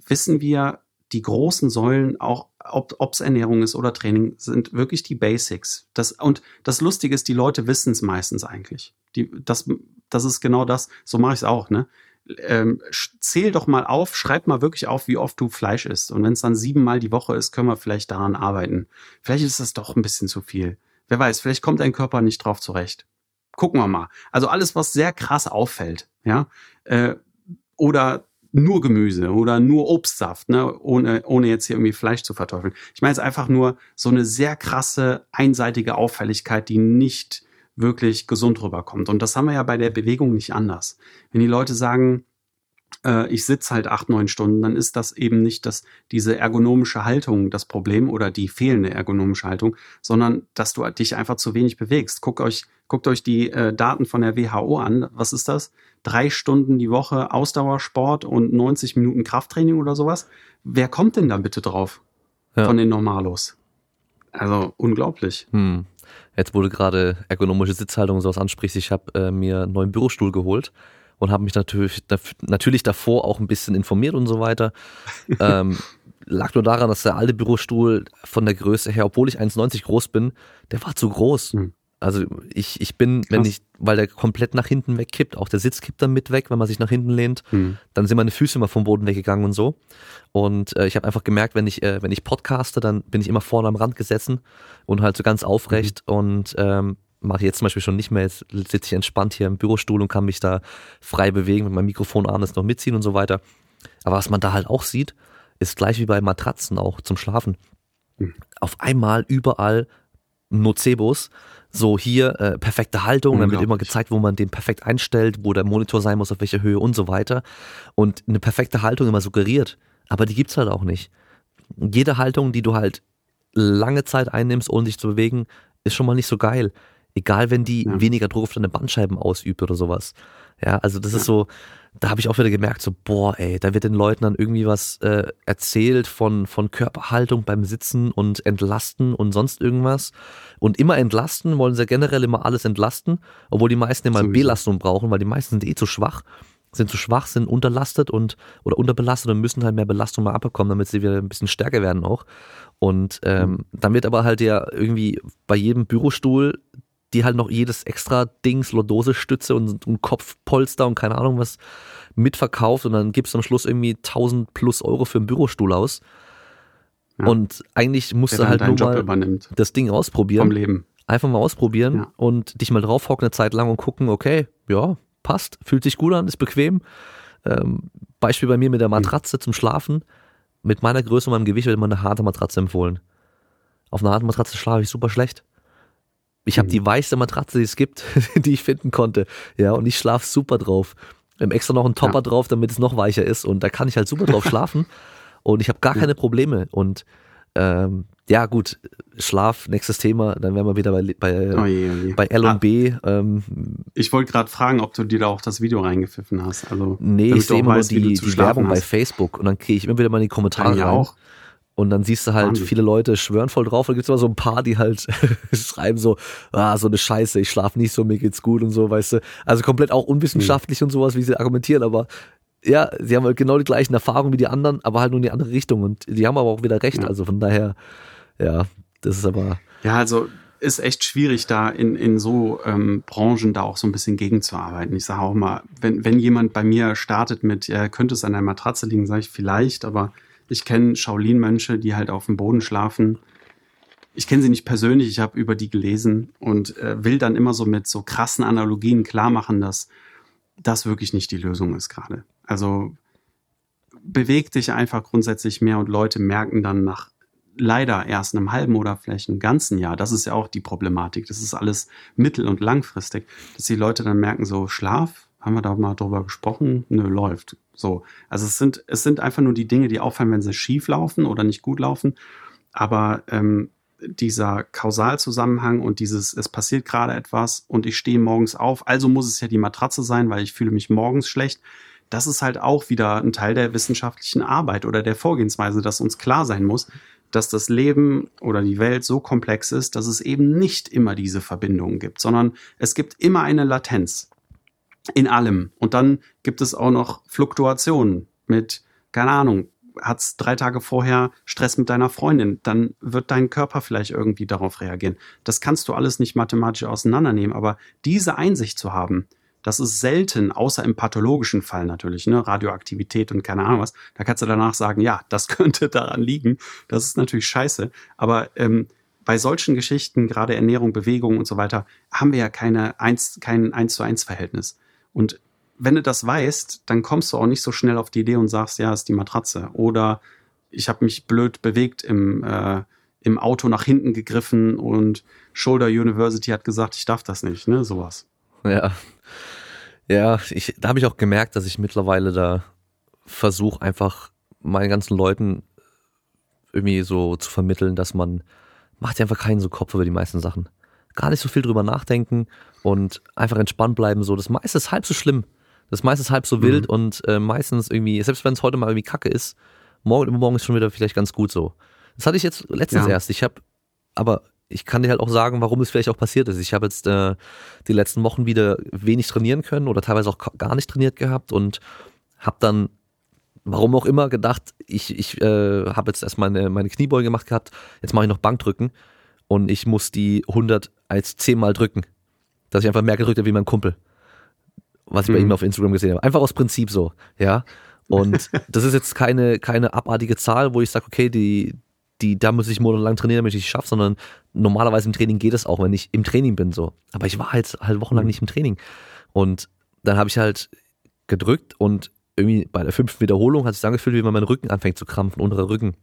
wissen wir, die großen Säulen, auch ob es Ernährung ist oder Training, sind wirklich die Basics. Das, und das Lustige ist, die Leute wissen es meistens eigentlich. Die, das das ist genau das. So mache ich es auch, ne? Ähm, zähl doch mal auf, schreib mal wirklich auf, wie oft du Fleisch isst. Und wenn es dann siebenmal die Woche ist, können wir vielleicht daran arbeiten. Vielleicht ist das doch ein bisschen zu viel. Wer weiß, vielleicht kommt dein Körper nicht drauf zurecht. Gucken wir mal. Also alles, was sehr krass auffällt, ja, äh, oder nur Gemüse oder nur Obstsaft, ne, ohne, ohne jetzt hier irgendwie Fleisch zu verteufeln. Ich meine jetzt einfach nur so eine sehr krasse, einseitige Auffälligkeit, die nicht wirklich gesund rüberkommt. Und das haben wir ja bei der Bewegung nicht anders. Wenn die Leute sagen, äh, ich sitze halt acht, neun Stunden, dann ist das eben nicht das, diese ergonomische Haltung das Problem oder die fehlende ergonomische Haltung, sondern dass du dich einfach zu wenig bewegst. Guckt euch, guckt euch die äh, Daten von der WHO an. Was ist das? Drei Stunden die Woche Ausdauersport und 90 Minuten Krafttraining oder sowas. Wer kommt denn da bitte drauf? Ja. Von den Normalos. Also unglaublich. Hm. Jetzt wurde gerade ergonomische Sitzhaltung und sowas ansprichst. Ich habe äh, mir einen neuen Bürostuhl geholt und habe mich natürlich, natürlich davor auch ein bisschen informiert und so weiter. <laughs> ähm, lag nur daran, dass der alte Bürostuhl von der Größe her, obwohl ich 1,90 groß bin, der war zu groß. Hm. Also ich, ich bin, Krass. wenn ich, weil der komplett nach hinten wegkippt, auch der Sitz kippt dann mit weg, wenn man sich nach hinten lehnt, hm. dann sind meine Füße immer vom Boden weggegangen und so. Und äh, ich habe einfach gemerkt, wenn ich, äh, wenn ich podcaste, dann bin ich immer vorne am Rand gesessen und halt so ganz aufrecht mhm. und ähm, mache jetzt zum Beispiel schon nicht mehr. Jetzt sitze ich entspannt hier im Bürostuhl und kann mich da frei bewegen, mit meinem Mikrofonarm das noch mitziehen und so weiter. Aber was man da halt auch sieht, ist gleich wie bei Matratzen auch zum Schlafen. Mhm. Auf einmal überall Nocebos so hier äh, perfekte Haltung, dann wird immer gezeigt, wo man den perfekt einstellt, wo der Monitor sein muss, auf welcher Höhe und so weiter. Und eine perfekte Haltung immer suggeriert, aber die gibt's halt auch nicht. Jede Haltung, die du halt lange Zeit einnimmst, ohne dich zu bewegen, ist schon mal nicht so geil. Egal, wenn die ja. weniger Druck auf deine Bandscheiben ausübt oder sowas. Ja, also das ja. ist so, da habe ich auch wieder gemerkt, so, boah, ey, da wird den Leuten dann irgendwie was äh, erzählt von, von Körperhaltung beim Sitzen und Entlasten und sonst irgendwas. Und immer entlasten, wollen sie generell immer alles entlasten, obwohl die meisten immer Sowieso. Belastung brauchen, weil die meisten sind eh zu schwach, sind zu schwach, sind unterlastet und oder unterbelastet und müssen halt mehr Belastung mal abbekommen, damit sie wieder ein bisschen stärker werden auch. Und ähm, mhm. dann wird aber halt ja irgendwie bei jedem Bürostuhl die halt noch jedes extra Dings, Lordose-Stütze und, und Kopfpolster und keine Ahnung was mitverkauft und dann gibst du am Schluss irgendwie 1000 plus Euro für einen Bürostuhl aus. Ja. Und eigentlich musst du halt nur mal übernimmt. das Ding ausprobieren. Vom Leben. Einfach mal ausprobieren ja. und dich mal draufhocken eine Zeit lang und gucken, okay, ja, passt, fühlt sich gut an, ist bequem. Ähm, Beispiel bei mir mit der hm. Matratze mhm. zum Schlafen. Mit meiner Größe und meinem Gewicht wird immer eine harte Matratze empfohlen. Auf einer harten Matratze schlafe ich super schlecht. Ich habe mhm. die weichste Matratze, die es gibt, <laughs> die ich finden konnte. Ja, und ich schlafe super drauf. Wir haben extra noch einen Topper ja. drauf, damit es noch weicher ist. Und da kann ich halt super drauf <laughs> schlafen. Und ich habe gar keine Probleme. Und ähm, ja, gut, Schlaf, nächstes Thema, dann wären wir wieder bei, bei, oh je, oh je. bei L und ah, B. Ähm, ich wollte gerade fragen, ob du dir da auch das Video reingepfiffen hast. Also, nee, ich sehe immer nur die, die Werbung hast. bei Facebook und dann kriege ich immer wieder mal in die Kommentare ja, rein. Auch. Und dann siehst du halt, Wahnsinn. viele Leute schwören voll drauf. Da gibt's immer so ein paar, die halt <laughs> schreiben so, ah, so eine Scheiße, ich schlafe nicht so, mir geht's gut und so, weißt du. Also komplett auch unwissenschaftlich mhm. und sowas, wie sie argumentieren, aber ja, sie haben halt genau die gleichen Erfahrungen wie die anderen, aber halt nur in die andere Richtung. Und die haben aber auch wieder recht. Ja. Also von daher, ja, das ist aber. Ja, also ist echt schwierig, da in, in so ähm, Branchen da auch so ein bisschen gegenzuarbeiten. Ich sage auch mal, wenn, wenn jemand bei mir startet mit, er könnte es an der Matratze liegen, sage ich vielleicht, aber ich kenne Shaolin-Mönche, die halt auf dem Boden schlafen. Ich kenne sie nicht persönlich, ich habe über die gelesen und äh, will dann immer so mit so krassen Analogien klar machen, dass das wirklich nicht die Lösung ist gerade. Also beweg dich einfach grundsätzlich mehr und Leute merken dann nach leider erst einem halben oder vielleicht einem ganzen Jahr, das ist ja auch die Problematik, das ist alles mittel- und langfristig, dass die Leute dann merken, so Schlaf, haben wir da mal drüber gesprochen? Nö, läuft. So. Also es sind, es sind einfach nur die Dinge, die auffallen, wenn sie schief laufen oder nicht gut laufen. Aber ähm, dieser Kausalzusammenhang und dieses, es passiert gerade etwas und ich stehe morgens auf, also muss es ja die Matratze sein, weil ich fühle mich morgens schlecht. Das ist halt auch wieder ein Teil der wissenschaftlichen Arbeit oder der Vorgehensweise, dass uns klar sein muss, dass das Leben oder die Welt so komplex ist, dass es eben nicht immer diese Verbindungen gibt, sondern es gibt immer eine Latenz in allem. Und dann gibt es auch noch Fluktuationen mit, keine Ahnung, hat's drei Tage vorher Stress mit deiner Freundin, dann wird dein Körper vielleicht irgendwie darauf reagieren. Das kannst du alles nicht mathematisch auseinandernehmen, aber diese Einsicht zu haben, das ist selten, außer im pathologischen Fall natürlich, ne, Radioaktivität und keine Ahnung was. Da kannst du danach sagen, ja, das <laughs> könnte daran liegen. Das ist natürlich scheiße. Aber ähm, bei solchen Geschichten, gerade Ernährung, Bewegung und so weiter, haben wir ja keine eins, kein eins zu eins Verhältnis. Und wenn du das weißt, dann kommst du auch nicht so schnell auf die Idee und sagst, ja, ist die Matratze. Oder ich habe mich blöd bewegt im, äh, im Auto nach hinten gegriffen und Shoulder University hat gesagt, ich darf das nicht, ne? Sowas. Ja. Ja, ich, da habe ich auch gemerkt, dass ich mittlerweile da versuche, einfach meinen ganzen Leuten irgendwie so zu vermitteln, dass man macht einfach keinen so Kopf über die meisten Sachen gar nicht so viel drüber nachdenken und einfach entspannt bleiben. So, das meiste ist halb so schlimm. Das meiste ist halb so mhm. wild und äh, meistens irgendwie, selbst wenn es heute mal irgendwie kacke ist, morgen übermorgen ist schon wieder vielleicht ganz gut so. Das hatte ich jetzt letztens ja. erst. Ich habe, aber ich kann dir halt auch sagen, warum es vielleicht auch passiert ist. Ich habe jetzt äh, die letzten Wochen wieder wenig trainieren können oder teilweise auch gar nicht trainiert gehabt und habe dann, warum auch immer, gedacht, ich, ich äh, habe jetzt erst meine, meine Kniebeuge gemacht gehabt, jetzt mache ich noch Bankdrücken und ich muss die 100 als 10 Mal drücken. Dass ich einfach mehr gedrückt habe wie mein Kumpel. Was ich mhm. bei ihm auf Instagram gesehen habe. Einfach aus Prinzip so, ja. Und <laughs> das ist jetzt keine, keine abartige Zahl, wo ich sage, okay, die, die, da muss ich monatelang trainieren, damit ich es schaffe, sondern normalerweise im Training geht es auch, wenn ich im Training bin, so. Aber ich war halt, halt wochenlang mhm. nicht im Training. Und dann habe ich halt gedrückt und irgendwie bei der fünften Wiederholung hat es sich angefühlt, wie wenn mein Rücken anfängt zu krampfen, unterer Rücken.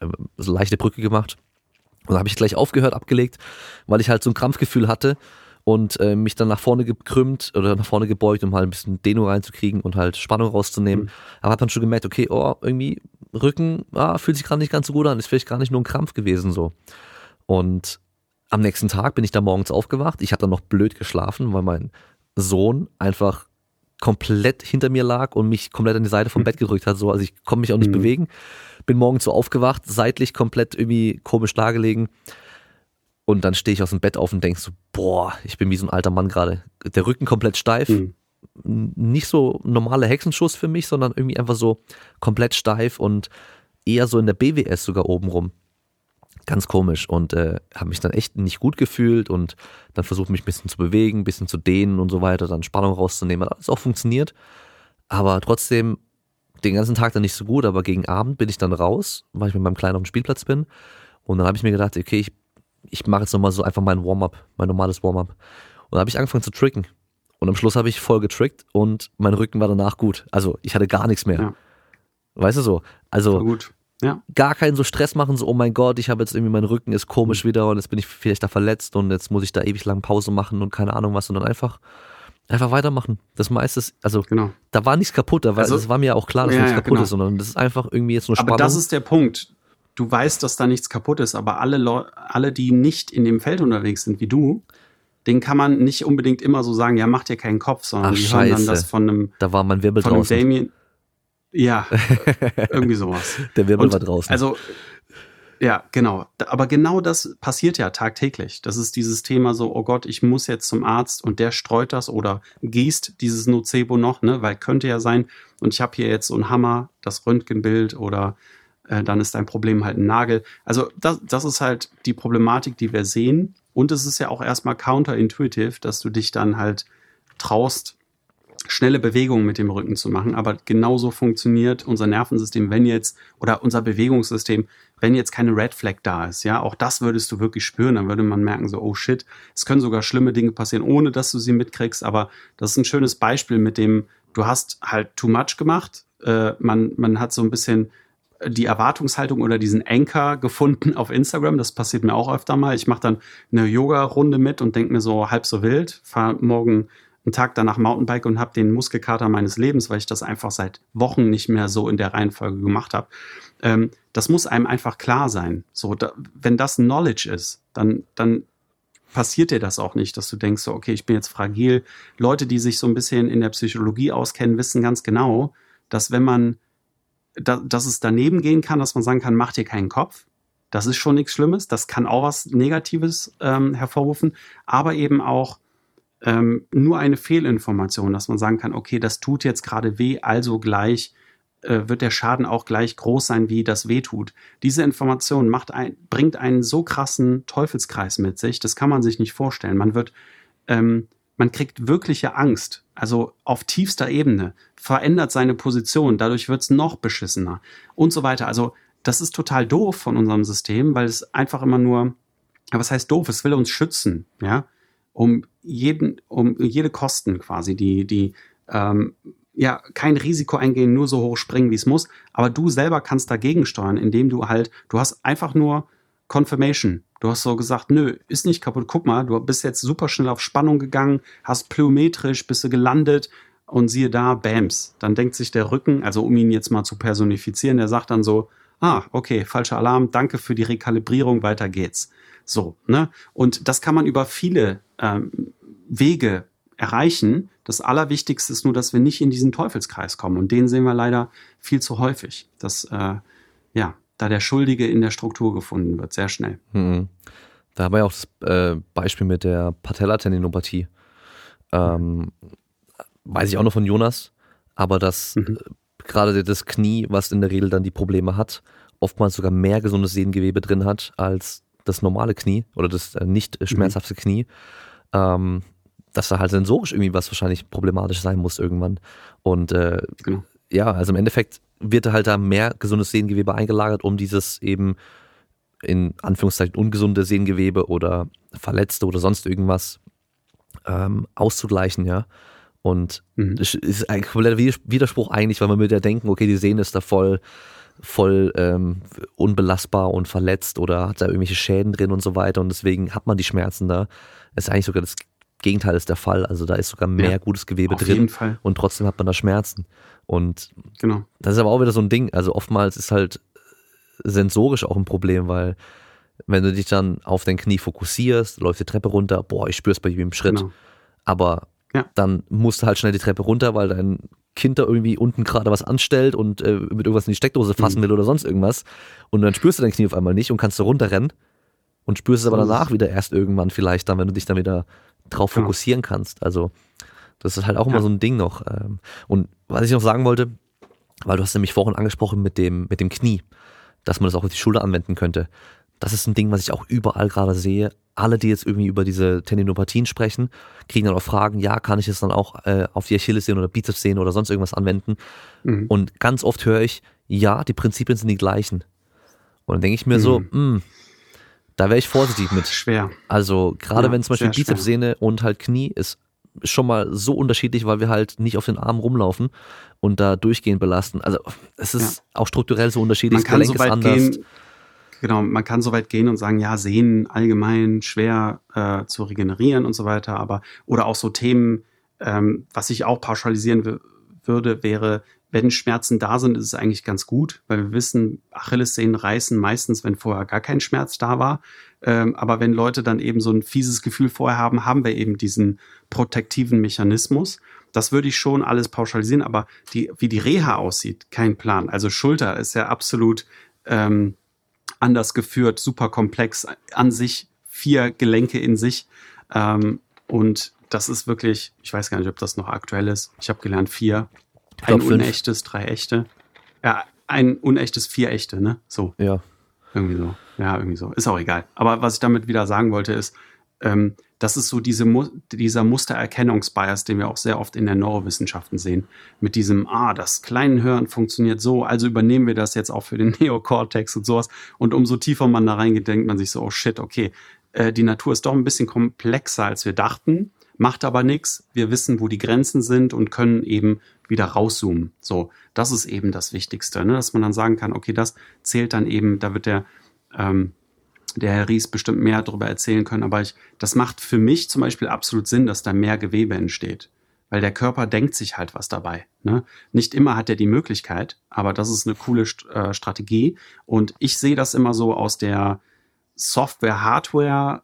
Äh, so leichte Brücke gemacht. Und dann habe ich gleich aufgehört, abgelegt, weil ich halt so ein Krampfgefühl hatte und äh, mich dann nach vorne gekrümmt oder nach vorne gebeugt, um halt ein bisschen Dehnung reinzukriegen und halt Spannung rauszunehmen. Mhm. Aber habe dann schon gemerkt, okay, oh, irgendwie Rücken, ah, fühlt sich gerade nicht ganz so gut an, ist vielleicht gar nicht nur ein Krampf gewesen so. Und am nächsten Tag bin ich da morgens aufgewacht. Ich habe dann noch blöd geschlafen, weil mein Sohn einfach komplett hinter mir lag und mich komplett an die Seite vom mhm. Bett gedrückt hat. So, also ich konnte mich auch nicht mhm. bewegen. Bin morgens so aufgewacht, seitlich komplett irgendwie komisch dargelegen. Und dann stehe ich aus dem Bett auf und denk so, boah, ich bin wie so ein alter Mann gerade. Der Rücken komplett steif. Mhm. Nicht so normaler Hexenschuss für mich, sondern irgendwie einfach so komplett steif und eher so in der BWS sogar oben rum. Ganz komisch und äh, habe mich dann echt nicht gut gefühlt und dann versucht mich ein bisschen zu bewegen, ein bisschen zu dehnen und so weiter, dann Spannung rauszunehmen. Hat alles auch funktioniert, aber trotzdem den ganzen Tag dann nicht so gut, aber gegen Abend bin ich dann raus, weil ich mit meinem Kleinen auf dem Spielplatz bin und dann habe ich mir gedacht, okay, ich, ich mache jetzt nochmal so einfach mein Warm-up, mein normales Warm-up und dann habe ich angefangen zu tricken und am Schluss habe ich voll getrickt und mein Rücken war danach gut. Also ich hatte gar nichts mehr. Ja. Weißt du so? Also gut. Ja. Gar keinen so Stress machen, so, oh mein Gott, ich habe jetzt irgendwie, mein Rücken ist komisch mhm. wieder und jetzt bin ich vielleicht da verletzt und jetzt muss ich da ewig lang Pause machen und keine Ahnung was, sondern einfach, einfach weitermachen. Das meiste ist, also, genau. da war nichts kaputt, da war, also, das war mir auch klar, dass ja, nichts ja, kaputt genau. ist, sondern das ist einfach irgendwie jetzt nur Spannung. Aber das ist der Punkt. Du weißt, dass da nichts kaputt ist, aber alle Leute, alle, die nicht in dem Feld unterwegs sind wie du, den kann man nicht unbedingt immer so sagen, ja, mach dir keinen Kopf, sondern Ach, die hören dann das von einem, da war mein Wirbel von einem Damien, ja, <laughs> irgendwie sowas. Der Wirbel Und, war draußen. Also, ja, genau. Aber genau das passiert ja tagtäglich. Das ist dieses Thema so, oh Gott, ich muss jetzt zum Arzt und der streut das oder gießt dieses Nocebo noch, ne? Weil könnte ja sein, und ich habe hier jetzt so einen Hammer, das Röntgenbild oder äh, dann ist dein Problem halt ein Nagel. Also das, das ist halt die Problematik, die wir sehen. Und es ist ja auch erstmal counterintuitive, dass du dich dann halt traust, schnelle Bewegungen mit dem Rücken zu machen. Aber genauso funktioniert unser Nervensystem, wenn jetzt, oder unser Bewegungssystem, wenn jetzt keine Red Flag da ist. Ja, auch das würdest du wirklich spüren. Dann würde man merken, so, oh shit, es können sogar schlimme Dinge passieren, ohne dass du sie mitkriegst. Aber das ist ein schönes Beispiel mit dem, du hast halt too much gemacht. Äh, man, man hat so ein bisschen die Erwartungshaltung oder diesen Anker gefunden auf Instagram. Das passiert mir auch öfter mal. Ich mache dann eine Yoga-Runde mit und denke mir so halb so wild, fahre morgen einen Tag danach Mountainbike und habe den Muskelkater meines Lebens, weil ich das einfach seit Wochen nicht mehr so in der Reihenfolge gemacht habe. Ähm, das muss einem einfach klar sein. So, da, wenn das Knowledge ist, dann, dann passiert dir das auch nicht, dass du denkst, so, okay, ich bin jetzt fragil. Leute, die sich so ein bisschen in der Psychologie auskennen, wissen ganz genau, dass wenn man, da, dass es daneben gehen kann, dass man sagen kann, mach dir keinen Kopf. Das ist schon nichts Schlimmes. Das kann auch was Negatives ähm, hervorrufen, aber eben auch ähm, nur eine Fehlinformation, dass man sagen kann, okay, das tut jetzt gerade weh, also gleich äh, wird der Schaden auch gleich groß sein, wie das weh tut. Diese Information macht ein, bringt einen so krassen Teufelskreis mit sich, das kann man sich nicht vorstellen. Man wird, ähm, man kriegt wirkliche Angst, also auf tiefster Ebene, verändert seine Position, dadurch wird es noch beschissener und so weiter. Also das ist total doof von unserem System, weil es einfach immer nur, was heißt doof? Es will uns schützen, ja um jeden, um jede Kosten quasi, die, die ähm, ja kein Risiko eingehen, nur so hoch springen, wie es muss. Aber du selber kannst dagegen steuern, indem du halt, du hast einfach nur Confirmation. Du hast so gesagt, nö, ist nicht kaputt. Guck mal, du bist jetzt super schnell auf Spannung gegangen, hast plyometrisch, bist du gelandet und siehe da, Bams. Dann denkt sich der Rücken, also um ihn jetzt mal zu personifizieren, der sagt dann so, ah, okay, falscher Alarm, danke für die Rekalibrierung, weiter geht's. So, ne? Und das kann man über viele ähm, Wege erreichen. Das Allerwichtigste ist nur, dass wir nicht in diesen Teufelskreis kommen. Und den sehen wir leider viel zu häufig, dass äh, ja, da der Schuldige in der Struktur gefunden wird, sehr schnell. Mhm. Da haben wir ja auch das äh, Beispiel mit der Patellatendinopathie. Ähm, weiß ich auch noch von Jonas, aber dass mhm. Äh, gerade das Knie, was in der Regel dann die Probleme hat, oftmals sogar mehr gesundes Sehnengewebe drin hat als das normale Knie oder das äh, nicht äh, schmerzhafte mhm. Knie, ähm, dass da halt sensorisch irgendwie was wahrscheinlich problematisch sein muss irgendwann. Und äh, genau. ja, also im Endeffekt wird halt da mehr gesundes Sehngewebe eingelagert, um dieses eben in Anführungszeichen ungesunde Sehngewebe oder verletzte oder sonst irgendwas ähm, auszugleichen, ja. Und mhm. ist ein kompletter Widerspruch eigentlich, weil man würde ja denken, okay, die Sehne ist da voll, voll ähm, unbelastbar und verletzt oder hat da irgendwelche Schäden drin und so weiter und deswegen hat man die Schmerzen da. Das ist eigentlich sogar das Gegenteil ist der Fall. Also da ist sogar mehr ja, gutes Gewebe drin und trotzdem hat man da Schmerzen. Und genau. das ist aber auch wieder so ein Ding. Also oftmals ist halt sensorisch auch ein Problem, weil wenn du dich dann auf dein Knie fokussierst, läufst die Treppe runter, boah, ich spür's bei jedem Schritt. Genau. Aber ja. dann musst du halt schnell die Treppe runter, weil dein Kind da irgendwie unten gerade was anstellt und äh, mit irgendwas in die Steckdose fassen mhm. will oder sonst irgendwas. Und dann spürst du dein Knie auf einmal nicht und kannst da runterrennen und spürst es aber danach wieder erst irgendwann vielleicht dann, wenn du dich dann wieder drauf fokussieren kannst. Also das ist halt auch immer ja. so ein Ding noch. Ähm. Und was ich noch sagen wollte, weil du hast nämlich vorhin angesprochen mit dem, mit dem Knie, dass man das auch auf die Schulter anwenden könnte. Das ist ein Ding, was ich auch überall gerade sehe. Alle, die jetzt irgendwie über diese Tendinopathien sprechen, kriegen dann auch Fragen, ja, kann ich es dann auch äh, auf die Achillessehne oder Bizepssehne oder sonst irgendwas anwenden? Mhm. Und ganz oft höre ich, ja, die Prinzipien sind die gleichen. Und dann denke ich mir mhm. so, mh, hm, da wäre ich vorsichtig mit. Schwer. Also gerade ja, wenn zum Beispiel Bizepssehne und halt Knie ist schon mal so unterschiedlich, weil wir halt nicht auf den Armen rumlaufen und da durchgehend belasten. Also es ist ja. auch strukturell so unterschiedlich. Man kann Gelenk so weit gehen, genau, man kann so weit gehen und sagen, ja, Sehnen allgemein schwer äh, zu regenerieren und so weiter, aber oder auch so Themen, ähm, was ich auch pauschalisieren würde, wäre wenn Schmerzen da sind, ist es eigentlich ganz gut, weil wir wissen, Achillessehnen reißen meistens, wenn vorher gar kein Schmerz da war. Ähm, aber wenn Leute dann eben so ein fieses Gefühl vorher haben, haben wir eben diesen protektiven Mechanismus. Das würde ich schon alles pauschalisieren, aber die, wie die Reha aussieht, kein Plan. Also Schulter ist ja absolut ähm, anders geführt, super komplex an sich, vier Gelenke in sich. Ähm, und das ist wirklich, ich weiß gar nicht, ob das noch aktuell ist. Ich habe gelernt vier ein fünf. unechtes, drei echte. Ja, ein unechtes, vier echte, ne? So. Ja. Irgendwie so. Ja, irgendwie so. Ist auch egal. Aber was ich damit wieder sagen wollte, ist, ähm, das ist so diese, dieser Mustererkennungsbias, den wir auch sehr oft in der Neurowissenschaften sehen. Mit diesem, ah, das Kleinhirn funktioniert so, also übernehmen wir das jetzt auch für den <laughs> Neokortex und sowas. Und umso tiefer man da reingeht, denkt man sich so, oh shit, okay, äh, die Natur ist doch ein bisschen komplexer, als wir dachten macht aber nichts. Wir wissen, wo die Grenzen sind und können eben wieder rauszoomen. So, das ist eben das Wichtigste, ne? dass man dann sagen kann, okay, das zählt dann eben, da wird der, ähm, der Herr Ries bestimmt mehr darüber erzählen können, aber ich, das macht für mich zum Beispiel absolut Sinn, dass da mehr Gewebe entsteht. Weil der Körper denkt sich halt was dabei. Ne? Nicht immer hat er die Möglichkeit, aber das ist eine coole äh, Strategie. Und ich sehe das immer so aus der Software-Hardware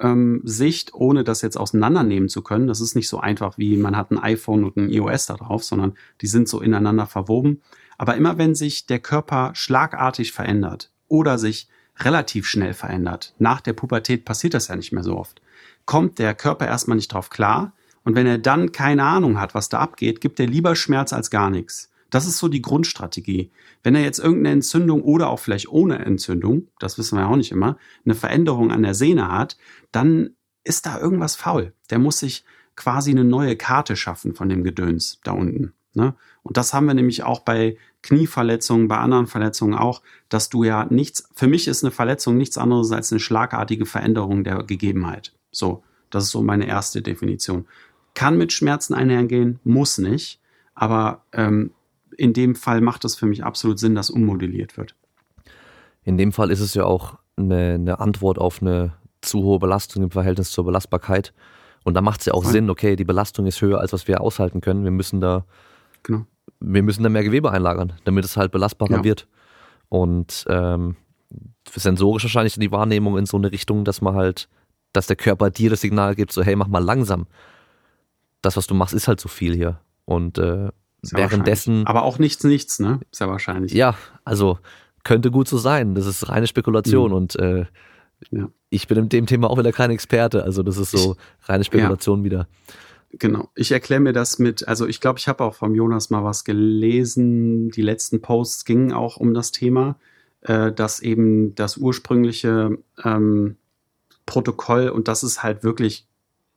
ähm, Sicht, ohne das jetzt auseinandernehmen zu können. Das ist nicht so einfach wie man hat ein iPhone und ein iOS da drauf, sondern die sind so ineinander verwoben. Aber immer wenn sich der Körper schlagartig verändert oder sich relativ schnell verändert, nach der Pubertät passiert das ja nicht mehr so oft, kommt der Körper erstmal nicht drauf klar. Und wenn er dann keine Ahnung hat, was da abgeht, gibt er lieber Schmerz als gar nichts. Das ist so die Grundstrategie. Wenn er jetzt irgendeine Entzündung oder auch vielleicht ohne Entzündung, das wissen wir ja auch nicht immer, eine Veränderung an der Sehne hat, dann ist da irgendwas faul. Der muss sich quasi eine neue Karte schaffen von dem Gedöns da unten. Ne? Und das haben wir nämlich auch bei Knieverletzungen, bei anderen Verletzungen auch, dass du ja nichts, für mich ist eine Verletzung nichts anderes als eine schlagartige Veränderung der Gegebenheit. So, das ist so meine erste Definition. Kann mit Schmerzen einhergehen, muss nicht, aber ähm, in dem Fall macht es für mich absolut Sinn, dass ummodelliert wird. In dem Fall ist es ja auch eine, eine Antwort auf eine zu hohe Belastung im Verhältnis zur Belastbarkeit. Und da macht es ja auch. Sinn, okay, die Belastung ist höher, als was wir aushalten können. Wir müssen da, genau. Wir müssen da mehr Gewebe einlagern, damit es halt belastbarer ja. wird. Und ähm, sensorisch wahrscheinlich die Wahrnehmung in so eine Richtung, dass man halt, dass der Körper dir das Signal gibt, so hey, mach mal langsam. Das, was du machst, ist halt zu viel hier. Und äh, Währenddessen. Aber auch nichts, nichts, ne? Ist ja wahrscheinlich. Ja, also könnte gut so sein. Das ist reine Spekulation mhm. und äh, ja. ich bin in dem Thema auch wieder kein Experte. Also das ist so reine Spekulation ja. wieder. Genau. Ich erkläre mir das mit, also ich glaube, ich habe auch vom Jonas mal was gelesen. Die letzten Posts gingen auch um das Thema. äh, dass eben das ursprüngliche ähm, Protokoll, und das ist halt wirklich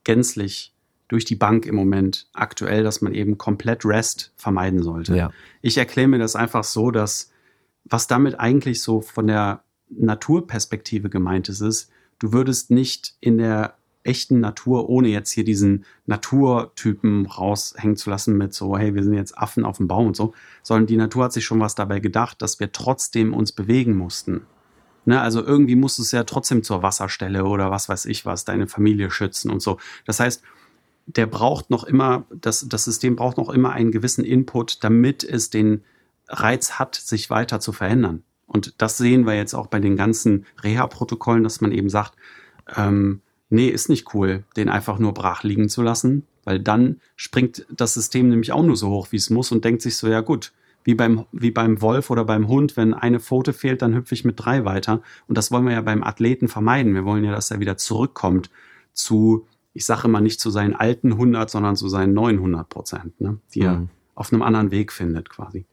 gänzlich durch die Bank im Moment aktuell, dass man eben komplett REST vermeiden sollte. Ja. Ich erkläre mir das einfach so, dass was damit eigentlich so von der Naturperspektive gemeint ist, ist, du würdest nicht in der echten Natur, ohne jetzt hier diesen Naturtypen raushängen zu lassen mit so, hey, wir sind jetzt Affen auf dem Baum und so, sondern die Natur hat sich schon was dabei gedacht, dass wir trotzdem uns bewegen mussten. Ne, also irgendwie musst du es ja trotzdem zur Wasserstelle oder was weiß ich was, deine Familie schützen und so. Das heißt, der braucht noch immer, das, das System braucht noch immer einen gewissen Input, damit es den Reiz hat, sich weiter zu verändern. Und das sehen wir jetzt auch bei den ganzen Reha-Protokollen, dass man eben sagt, ähm, nee, ist nicht cool, den einfach nur brach liegen zu lassen, weil dann springt das System nämlich auch nur so hoch, wie es muss und denkt sich so, ja gut, wie beim, wie beim Wolf oder beim Hund, wenn eine Pfote fehlt, dann hüpfe ich mit drei weiter. Und das wollen wir ja beim Athleten vermeiden. Wir wollen ja, dass er wieder zurückkommt zu, ich sage immer nicht zu seinen alten 100, sondern zu seinen 900 Prozent, ne? die mhm. er auf einem anderen Weg findet quasi.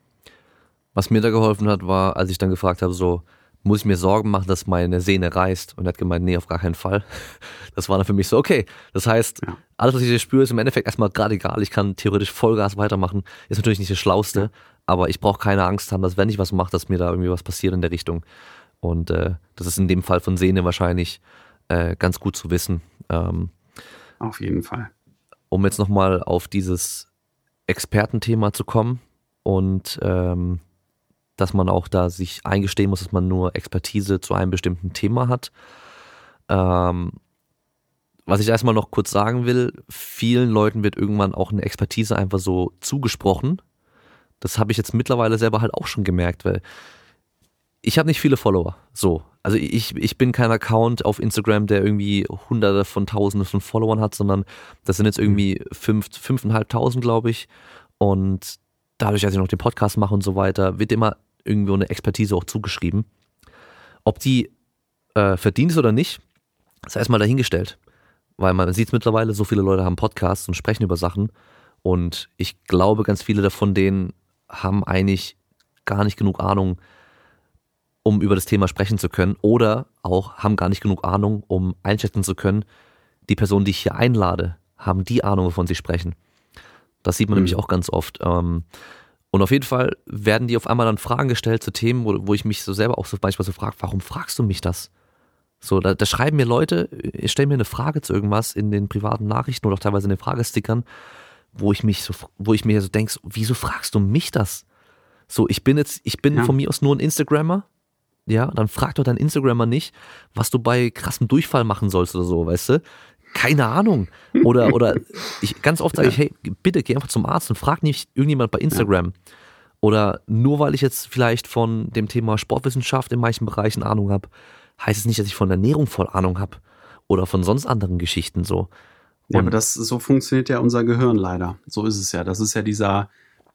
Was mir da geholfen hat, war, als ich dann gefragt habe, so, muss ich mir Sorgen machen, dass meine Sehne reißt? Und er hat gemeint, nee, auf gar keinen Fall. <laughs> Das war dann für mich so, okay. Das heißt, ja. alles, was ich hier spüre, ist im Endeffekt erstmal gerade egal. Ich kann theoretisch Vollgas weitermachen. Ist natürlich nicht das Schlauste, ja. aber ich brauche keine Angst haben, dass wenn ich was mache, dass mir da irgendwie was passiert in der Richtung. Und äh, das ist in dem Fall von Sehne wahrscheinlich äh, ganz gut zu wissen. Ähm, auf jeden Fall. Um jetzt nochmal auf dieses Expertenthema zu kommen und ähm, dass man auch da sich eingestehen muss, dass man nur Expertise zu einem bestimmten Thema hat. Ähm, was ich erstmal noch kurz sagen will, vielen Leuten wird irgendwann auch eine Expertise einfach so zugesprochen. Das habe ich jetzt mittlerweile selber halt auch schon gemerkt, weil ich habe nicht viele Follower. So. Also ich, ich bin kein Account auf Instagram, der irgendwie hunderte von tausenden von Followern hat, sondern das sind jetzt irgendwie fünf, fünfeinhalbtausend, glaube ich. Und dadurch, dass ich noch den Podcast mache und so weiter, wird immer irgendwo eine Expertise auch zugeschrieben. Ob die äh, verdient ist oder nicht, ist erstmal dahingestellt. Weil man sieht es mittlerweile, so viele Leute haben Podcasts und sprechen über Sachen. Und ich glaube, ganz viele davon denen haben eigentlich gar nicht genug Ahnung, um über das Thema sprechen zu können. Oder auch haben gar nicht genug Ahnung, um einschätzen zu können, die Personen, die ich hier einlade, haben die Ahnung, wovon sie sprechen. Das sieht man mhm. nämlich auch ganz oft. Ähm, und auf jeden Fall werden die auf einmal dann Fragen gestellt zu Themen, wo, wo ich mich so selber auch so manchmal so frage, warum fragst du mich das? So, da, da schreiben mir Leute, ich stelle mir eine Frage zu irgendwas in den privaten Nachrichten oder auch teilweise in den Fragestickern, wo ich mich so, wo ich mir so denke, wieso fragst du mich das? So, ich bin jetzt, ich bin ja. von mir aus nur ein Instagrammer, ja, dann frag doch dein Instagrammer nicht, was du bei krassem Durchfall machen sollst oder so, weißt du? Keine Ahnung. Oder, <laughs> oder ich, ganz oft sage ich, hey, bitte geh einfach zum Arzt und frag nicht irgendjemand bei Instagram. Oder nur weil ich jetzt vielleicht von dem Thema Sportwissenschaft in manchen Bereichen Ahnung habe, heißt es nicht, dass ich von Ernährung voll Ahnung habe. Oder von sonst anderen Geschichten so. Und ja, aber das, so funktioniert ja unser Gehirn leider. So ist es ja. Das ist ja dieser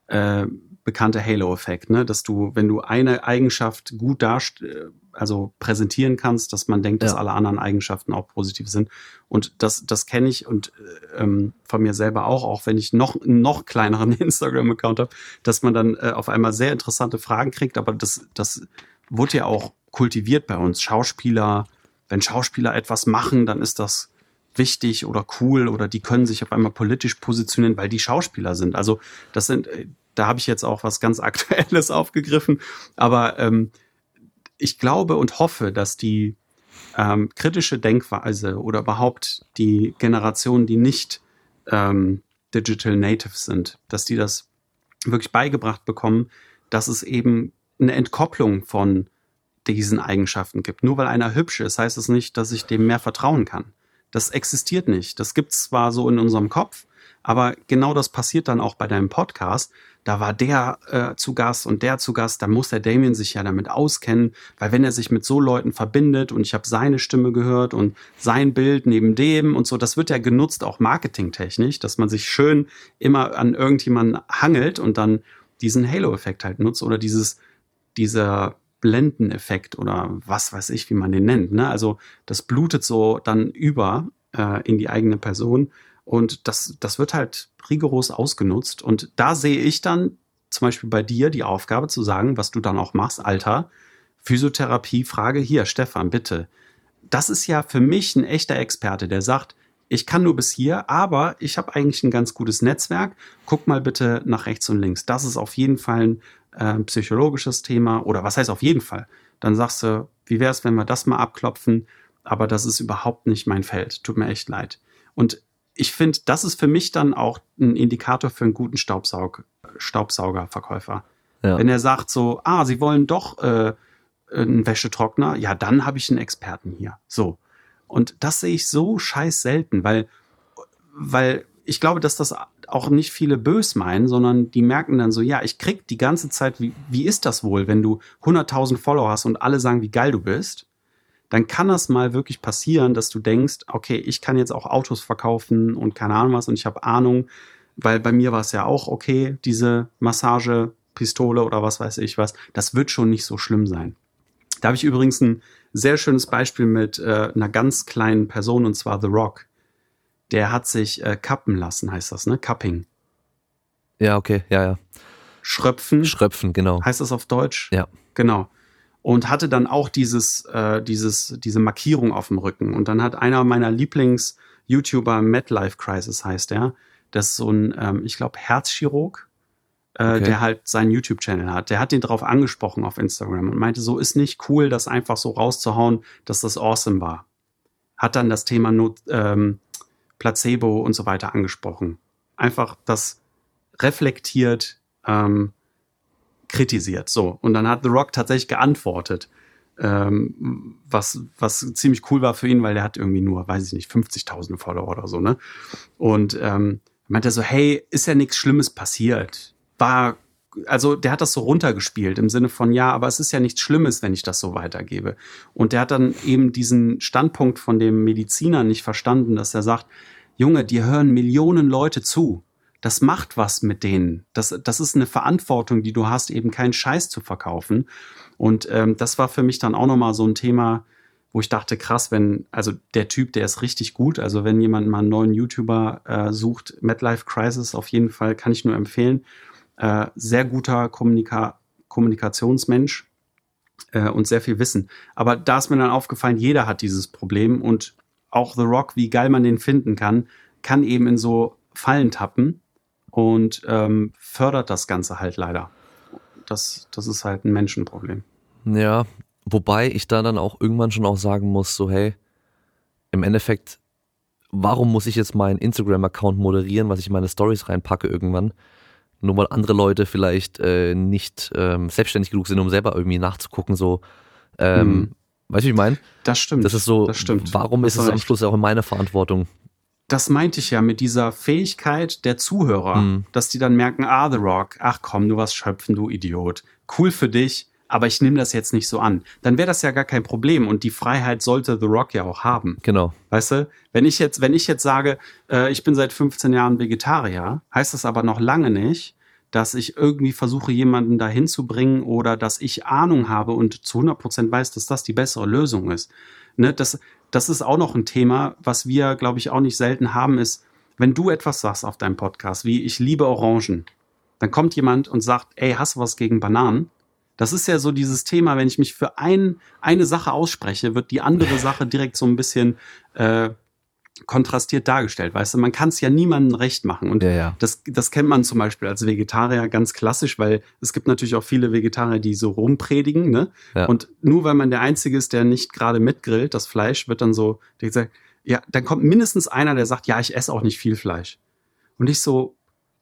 äh, bekannte Halo-Effekt, ne? dass du, wenn du eine Eigenschaft gut darst, äh, also präsentieren kannst, dass man denkt, dass alle anderen Eigenschaften auch positiv sind. Und das, das kenne ich und äh, ähm, von mir selber auch, auch wenn ich noch noch kleineren <laughs> Instagram-Account habe, dass man dann äh, auf einmal sehr interessante Fragen kriegt. Aber das, das wurde ja auch kultiviert bei uns. Schauspieler, wenn Schauspieler etwas machen, dann ist das wichtig oder cool oder die können sich auf einmal politisch positionieren, weil die Schauspieler sind. Also das sind, äh, da habe ich jetzt auch was ganz <laughs> Aktuelles aufgegriffen. Aber ähm, ich glaube und hoffe, dass die ähm, kritische Denkweise oder überhaupt die Generationen, die nicht ähm, Digital Natives sind, dass die das wirklich beigebracht bekommen, dass es eben eine Entkopplung von diesen Eigenschaften gibt. Nur weil einer hübsch ist, heißt es das nicht, dass ich dem mehr vertrauen kann. Das existiert nicht. Das gibt es zwar so in unserem Kopf, aber genau das passiert dann auch bei deinem Podcast. Da war der äh, zu Gast und der zu Gast. Da muss der Damien sich ja damit auskennen, weil wenn er sich mit so Leuten verbindet und ich habe seine Stimme gehört und sein Bild neben dem und so, das wird ja genutzt auch marketingtechnisch, dass man sich schön immer an irgendjemanden hangelt und dann diesen Halo-Effekt halt nutzt oder dieses dieser Blendeneffekt oder was weiß ich, wie man den nennt. Ne? Also das blutet so dann über äh, in die eigene Person und das, das wird halt rigoros ausgenutzt. Und da sehe ich dann zum Beispiel bei dir die Aufgabe zu sagen, was du dann auch machst, Alter, Physiotherapie-Frage hier, Stefan, bitte. Das ist ja für mich ein echter Experte, der sagt, ich kann nur bis hier, aber ich habe eigentlich ein ganz gutes Netzwerk. Guck mal bitte nach rechts und links. Das ist auf jeden Fall ein äh, psychologisches Thema oder was heißt auf jeden Fall? Dann sagst du, wie wäre es, wenn wir das mal abklopfen? Aber das ist überhaupt nicht mein Feld. Tut mir echt leid. Und ich finde, das ist für mich dann auch ein Indikator für einen guten Staubsaug, Staubsaugerverkäufer. Ja. Wenn er sagt so, ah, Sie wollen doch äh, einen Wäschetrockner, ja, dann habe ich einen Experten hier. So. Und das sehe ich so scheiß selten, weil, weil ich glaube, dass das auch nicht viele bös meinen, sondern die merken dann so, ja, ich krieg die ganze Zeit, wie, wie ist das wohl, wenn du 100.000 Follower hast und alle sagen, wie geil du bist? Dann kann das mal wirklich passieren, dass du denkst, okay, ich kann jetzt auch Autos verkaufen und keine Ahnung was und ich habe Ahnung, weil bei mir war es ja auch okay, diese Massagepistole oder was weiß ich was. Das wird schon nicht so schlimm sein. Da habe ich übrigens ein sehr schönes Beispiel mit äh, einer ganz kleinen Person und zwar The Rock. Der hat sich äh, kappen lassen, heißt das, ne? Cupping. Ja, okay, ja, ja. Schröpfen. Schröpfen, genau. Heißt das auf Deutsch? Ja. Genau. Und hatte dann auch dieses, äh, dieses, diese Markierung auf dem Rücken. Und dann hat einer meiner Lieblings-YouTuber, MadLife Crisis heißt er, das ist so ein, ähm, ich glaube, Herzchirurg, äh, okay. der halt seinen YouTube-Channel hat. Der hat den drauf angesprochen auf Instagram und meinte, so ist nicht cool, das einfach so rauszuhauen, dass das awesome war. Hat dann das Thema Not, ähm, Placebo und so weiter angesprochen. Einfach das reflektiert, ähm, kritisiert. So. Und dann hat The Rock tatsächlich geantwortet. Ähm, was, was ziemlich cool war für ihn, weil der hat irgendwie nur, weiß ich nicht, 50.000 Follower oder so, ne? Und ähm, meinte so, hey, ist ja nichts Schlimmes passiert war, also der hat das so runtergespielt im Sinne von, ja, aber es ist ja nichts Schlimmes, wenn ich das so weitergebe. Und der hat dann eben diesen Standpunkt von dem Mediziner nicht verstanden, dass er sagt, Junge, dir hören Millionen Leute zu. Das macht was mit denen. Das, das ist eine Verantwortung, die du hast, eben keinen Scheiß zu verkaufen. Und ähm, das war für mich dann auch nochmal so ein Thema, wo ich dachte, krass, wenn, also der Typ, der ist richtig gut. Also wenn jemand mal einen neuen YouTuber äh, sucht, MadLife Crisis auf jeden Fall, kann ich nur empfehlen äh, sehr guter Kommunika Kommunikationsmensch äh, und sehr viel Wissen. Aber da ist mir dann aufgefallen, jeder hat dieses Problem und auch The Rock, wie geil man den finden kann, kann eben in so Fallen tappen und ähm, fördert das Ganze halt leider. Das, das ist halt ein Menschenproblem. Ja, wobei ich da dann auch irgendwann schon auch sagen muss, so hey, im Endeffekt, warum muss ich jetzt meinen Instagram-Account moderieren, was ich in meine Stories reinpacke irgendwann? nur weil andere Leute vielleicht äh, nicht ähm, selbstständig genug sind, um selber irgendwie nachzugucken, so ähm, hm. weißt du, wie ich meine? Das stimmt. Das ist so, das stimmt. warum das ist es am Schluss auch in meiner Verantwortung? Das meinte ich ja mit dieser Fähigkeit der Zuhörer, hm. dass die dann merken, ah, The Rock, ach komm, du was schöpfen, du Idiot. Cool für dich, aber ich nehme das jetzt nicht so an. Dann wäre das ja gar kein Problem und die Freiheit sollte The Rock ja auch haben. Genau. Weißt du, wenn ich jetzt, wenn ich jetzt sage, äh, ich bin seit 15 Jahren Vegetarier, heißt das aber noch lange nicht, dass ich irgendwie versuche, jemanden dahin zu bringen oder dass ich Ahnung habe und zu 100 Prozent weiß, dass das die bessere Lösung ist. Ne, das, das ist auch noch ein Thema, was wir, glaube ich, auch nicht selten haben, ist, wenn du etwas sagst auf deinem Podcast, wie ich liebe Orangen, dann kommt jemand und sagt, ey, hast du was gegen Bananen? Das ist ja so dieses Thema, wenn ich mich für ein, eine Sache ausspreche, wird die andere Sache direkt so ein bisschen äh, kontrastiert dargestellt. Weißt du, man kann es ja niemandem recht machen. Und ja, ja. Das, das kennt man zum Beispiel als Vegetarier ganz klassisch, weil es gibt natürlich auch viele Vegetarier, die so rumpredigen. Ne? Ja. Und nur weil man der Einzige ist, der nicht gerade mitgrillt, das Fleisch wird dann so, der sagt, ja, dann kommt mindestens einer, der sagt, ja, ich esse auch nicht viel Fleisch. Und ich so,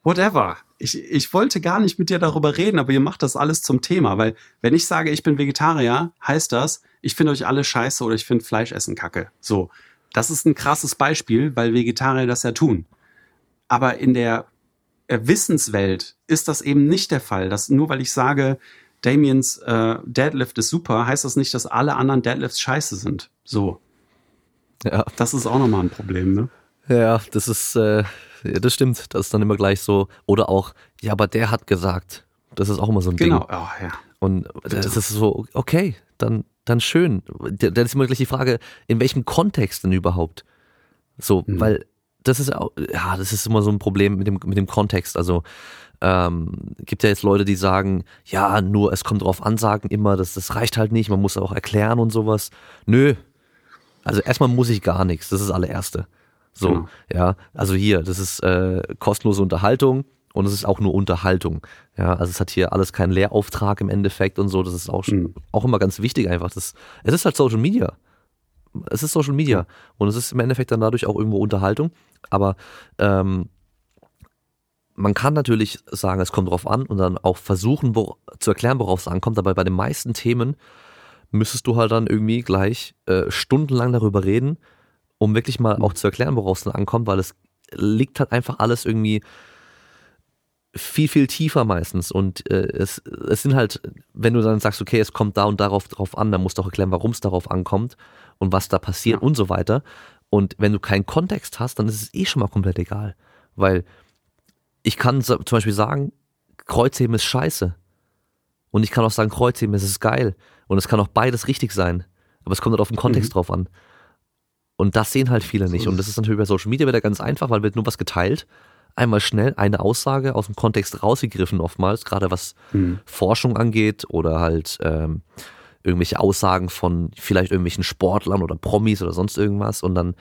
whatever. Ich, ich wollte gar nicht mit dir darüber reden, aber ihr macht das alles zum Thema, weil wenn ich sage, ich bin Vegetarier, heißt das, ich finde euch alle scheiße oder ich finde Fleischessen kacke. So. Das ist ein krasses Beispiel, weil Vegetarier das ja tun. Aber in der äh, Wissenswelt ist das eben nicht der Fall. Dass nur weil ich sage, Damiens äh, Deadlift ist super, heißt das nicht, dass alle anderen Deadlifts scheiße sind. So. Ja. Das ist auch nochmal ein Problem, ne? Ja, das ist, äh, ja, das stimmt. Das ist dann immer gleich so. Oder auch, ja, aber der hat gesagt. Das ist auch immer so ein genau. Ding. Genau, oh, ja. Und das ist so, okay, dann, dann schön. Dann ist immer gleich die Frage, in welchem Kontext denn überhaupt? So, mhm. weil das ist auch, ja, das ist immer so ein Problem mit dem, mit dem Kontext. Also ähm, gibt ja jetzt Leute, die sagen, ja, nur es kommt drauf an, sagen immer, das, das reicht halt nicht, man muss auch erklären und sowas. Nö. Also erstmal muss ich gar nichts, das ist das allererste. So, genau. ja, also hier, das ist äh, kostenlose Unterhaltung und es ist auch nur Unterhaltung. Ja, also es hat hier alles keinen Lehrauftrag im Endeffekt und so. Das ist auch, mhm. auch immer ganz wichtig einfach. Das, es ist halt Social Media. Es ist Social Media und es ist im Endeffekt dann dadurch auch irgendwo Unterhaltung. Aber ähm, man kann natürlich sagen, es kommt drauf an und dann auch versuchen wo, zu erklären, worauf es ankommt. Aber bei den meisten Themen müsstest du halt dann irgendwie gleich äh, stundenlang darüber reden, um wirklich mal auch zu erklären, worauf es dann ankommt, weil es liegt halt einfach alles irgendwie viel, viel tiefer meistens. Und äh, es, es sind halt, wenn du dann sagst, okay, es kommt da und darauf drauf an, dann musst du auch erklären, warum es darauf ankommt und was da passiert ja. und so weiter. Und wenn du keinen Kontext hast, dann ist es eh schon mal komplett egal. Weil ich kann zum Beispiel sagen, Kreuzheben ist scheiße. Und ich kann auch sagen, Kreuzheben ist geil. Und es kann auch beides richtig sein. Aber es kommt halt auf den Kontext mhm. drauf an. Und das sehen halt viele nicht. Und das ist natürlich bei Social Media wieder ganz einfach, weil wird nur was geteilt. Einmal schnell eine Aussage aus dem Kontext rausgegriffen oftmals, gerade was mhm. Forschung angeht oder halt ähm, irgendwelche Aussagen von vielleicht irgendwelchen Sportlern oder Promis oder sonst irgendwas. Und dann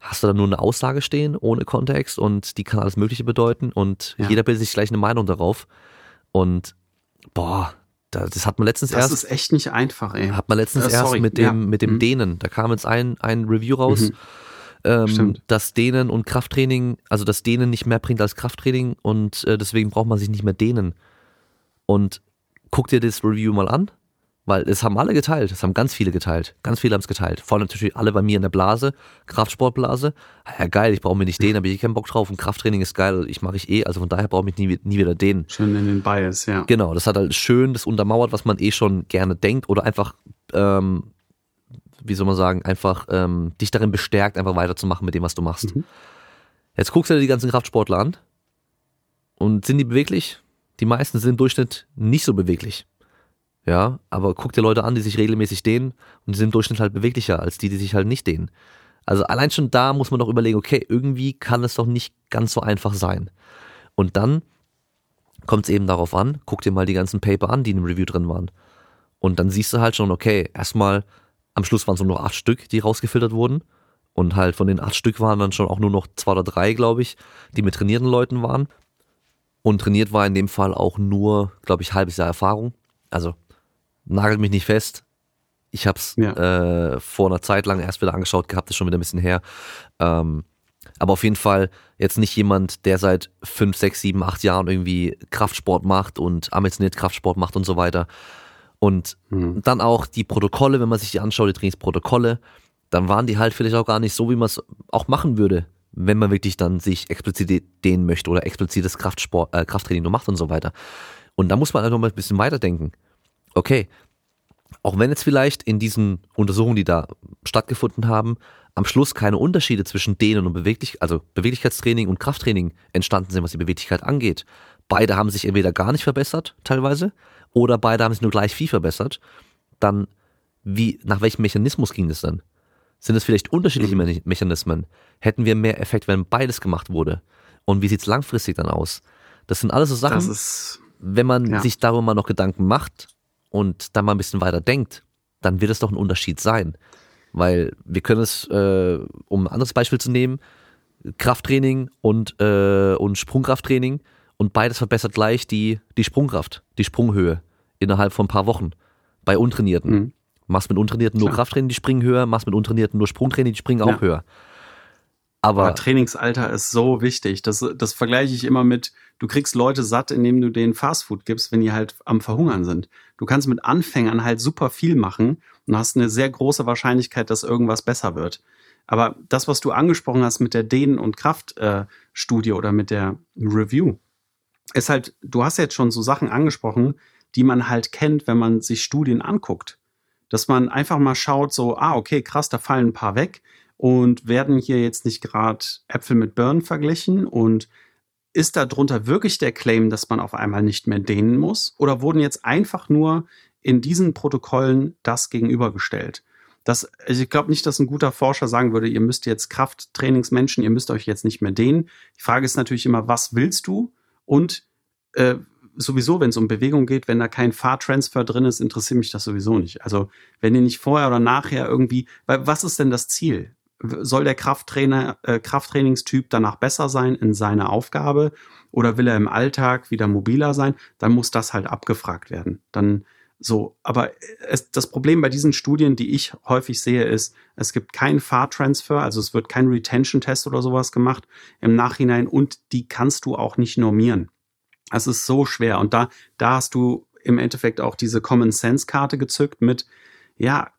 hast du da nur eine Aussage stehen ohne Kontext und die kann alles Mögliche bedeuten und ja. jeder bildet sich gleich eine Meinung darauf. Und boah, das hat man letztens das erst. Das ist echt nicht einfach, ey. Hat man letztens äh, erst mit dem, ja. mit dem mhm. Dehnen. Da kam jetzt ein, ein Review raus, mhm. Ähm, dass Dehnen und Krafttraining, also dass Dehnen nicht mehr bringt als Krafttraining und äh, deswegen braucht man sich nicht mehr dehnen. Und guck dir das Review mal an. Weil es haben alle geteilt, es haben ganz viele geteilt. Ganz viele haben es geteilt. Vor allem natürlich alle bei mir in der Blase, Kraftsportblase. Ja geil, ich brauche mir nicht den, aber ich keinen Bock drauf und Krafttraining ist geil, ich mache ich eh, also von daher brauche ich nie, nie wieder den. Schön in den Bias, ja. Genau, das hat halt schön das untermauert, was man eh schon gerne denkt oder einfach, ähm, wie soll man sagen, einfach ähm, dich darin bestärkt, einfach weiterzumachen mit dem, was du machst. Mhm. Jetzt guckst du dir die ganzen Kraftsportler an und sind die beweglich? Die meisten sind im Durchschnitt nicht so beweglich. Ja, aber guck dir Leute an, die sich regelmäßig dehnen und die sind im Durchschnitt halt beweglicher als die, die sich halt nicht dehnen. Also allein schon da muss man doch überlegen, okay, irgendwie kann es doch nicht ganz so einfach sein. Und dann kommt es eben darauf an, guck dir mal die ganzen Paper an, die in dem Review drin waren. Und dann siehst du halt schon, okay, erstmal am Schluss waren es nur noch acht Stück, die rausgefiltert wurden. Und halt von den acht Stück waren dann schon auch nur noch zwei oder drei, glaube ich, die mit trainierten Leuten waren. Und trainiert war in dem Fall auch nur, glaube ich, halbes Jahr Erfahrung. Also nagelt mich nicht fest. Ich habe es ja. äh, vor einer Zeit lang erst wieder angeschaut gehabt, ist schon wieder ein bisschen her. Ähm, aber auf jeden Fall jetzt nicht jemand, der seit fünf, sechs, sieben, acht Jahren irgendwie Kraftsport macht und ambitioniert Kraftsport macht und so weiter. Und mhm. dann auch die Protokolle, wenn man sich die anschaut, die Trainingsprotokolle, dann waren die halt vielleicht auch gar nicht so, wie man es auch machen würde, wenn man wirklich dann sich explizit dehnen möchte oder explizites Kraftsport, äh, Krafttraining nur macht und so weiter. Und da muss man einfach mal ein bisschen weiterdenken okay, auch wenn jetzt vielleicht in diesen Untersuchungen, die da stattgefunden haben, am Schluss keine Unterschiede zwischen denen und Beweglich also Beweglichkeitstraining und Krafttraining entstanden sind, was die Beweglichkeit angeht. Beide haben sich entweder gar nicht verbessert, teilweise, oder beide haben sich nur gleich viel verbessert. Dann, wie, nach welchem Mechanismus ging das dann? Sind es vielleicht unterschiedliche mhm. Mechanismen? Hätten wir mehr Effekt, wenn beides gemacht wurde? Und wie sieht's langfristig dann aus? Das sind alles so Sachen, wenn man ja. sich darüber mal noch Gedanken macht, und dann mal ein bisschen weiter denkt, dann wird es doch ein Unterschied sein. Weil wir können es, äh, um ein anderes Beispiel zu nehmen, Krafttraining und, äh, und Sprungkrafttraining und beides verbessert gleich die, die Sprungkraft, die Sprunghöhe innerhalb von ein paar Wochen bei Untrainierten. Mhm. Machst mit Untrainierten nur Klar. Krafttraining, die springen höher, machst mit Untrainierten nur Sprungtraining, die springen ja. auch höher. Aber, Aber, Trainingsalter ist so wichtig. Das, das vergleiche ich immer mit, du kriegst Leute satt, indem du denen Fastfood gibst, wenn die halt am Verhungern sind. Du kannst mit Anfängern halt super viel machen und hast eine sehr große Wahrscheinlichkeit, dass irgendwas besser wird. Aber das, was du angesprochen hast mit der Dehnen- und Kraftstudie äh, oder mit der Review, ist halt, du hast jetzt schon so Sachen angesprochen, die man halt kennt, wenn man sich Studien anguckt. Dass man einfach mal schaut, so, ah, okay, krass, da fallen ein paar weg und werden hier jetzt nicht gerade Äpfel mit Birnen verglichen und ist darunter wirklich der Claim, dass man auf einmal nicht mehr dehnen muss? Oder wurden jetzt einfach nur in diesen Protokollen das gegenübergestellt? Das, also ich glaube nicht, dass ein guter Forscher sagen würde, ihr müsst jetzt Krafttrainingsmenschen, ihr müsst euch jetzt nicht mehr dehnen. Die Frage ist natürlich immer, was willst du? Und äh, sowieso, wenn es um Bewegung geht, wenn da kein Fahrtransfer drin ist, interessiert mich das sowieso nicht. Also wenn ihr nicht vorher oder nachher irgendwie, weil was ist denn das Ziel? Soll der Krafttrainer, äh, Krafttrainingstyp danach besser sein in seiner Aufgabe oder will er im Alltag wieder mobiler sein? Dann muss das halt abgefragt werden. Dann so, aber es, das Problem bei diesen Studien, die ich häufig sehe, ist, es gibt keinen Fahrtransfer, also es wird kein Retention-Test oder sowas gemacht im Nachhinein und die kannst du auch nicht normieren. Es ist so schwer und da, da hast du im Endeffekt auch diese Common-Sense-Karte gezückt mit, ja,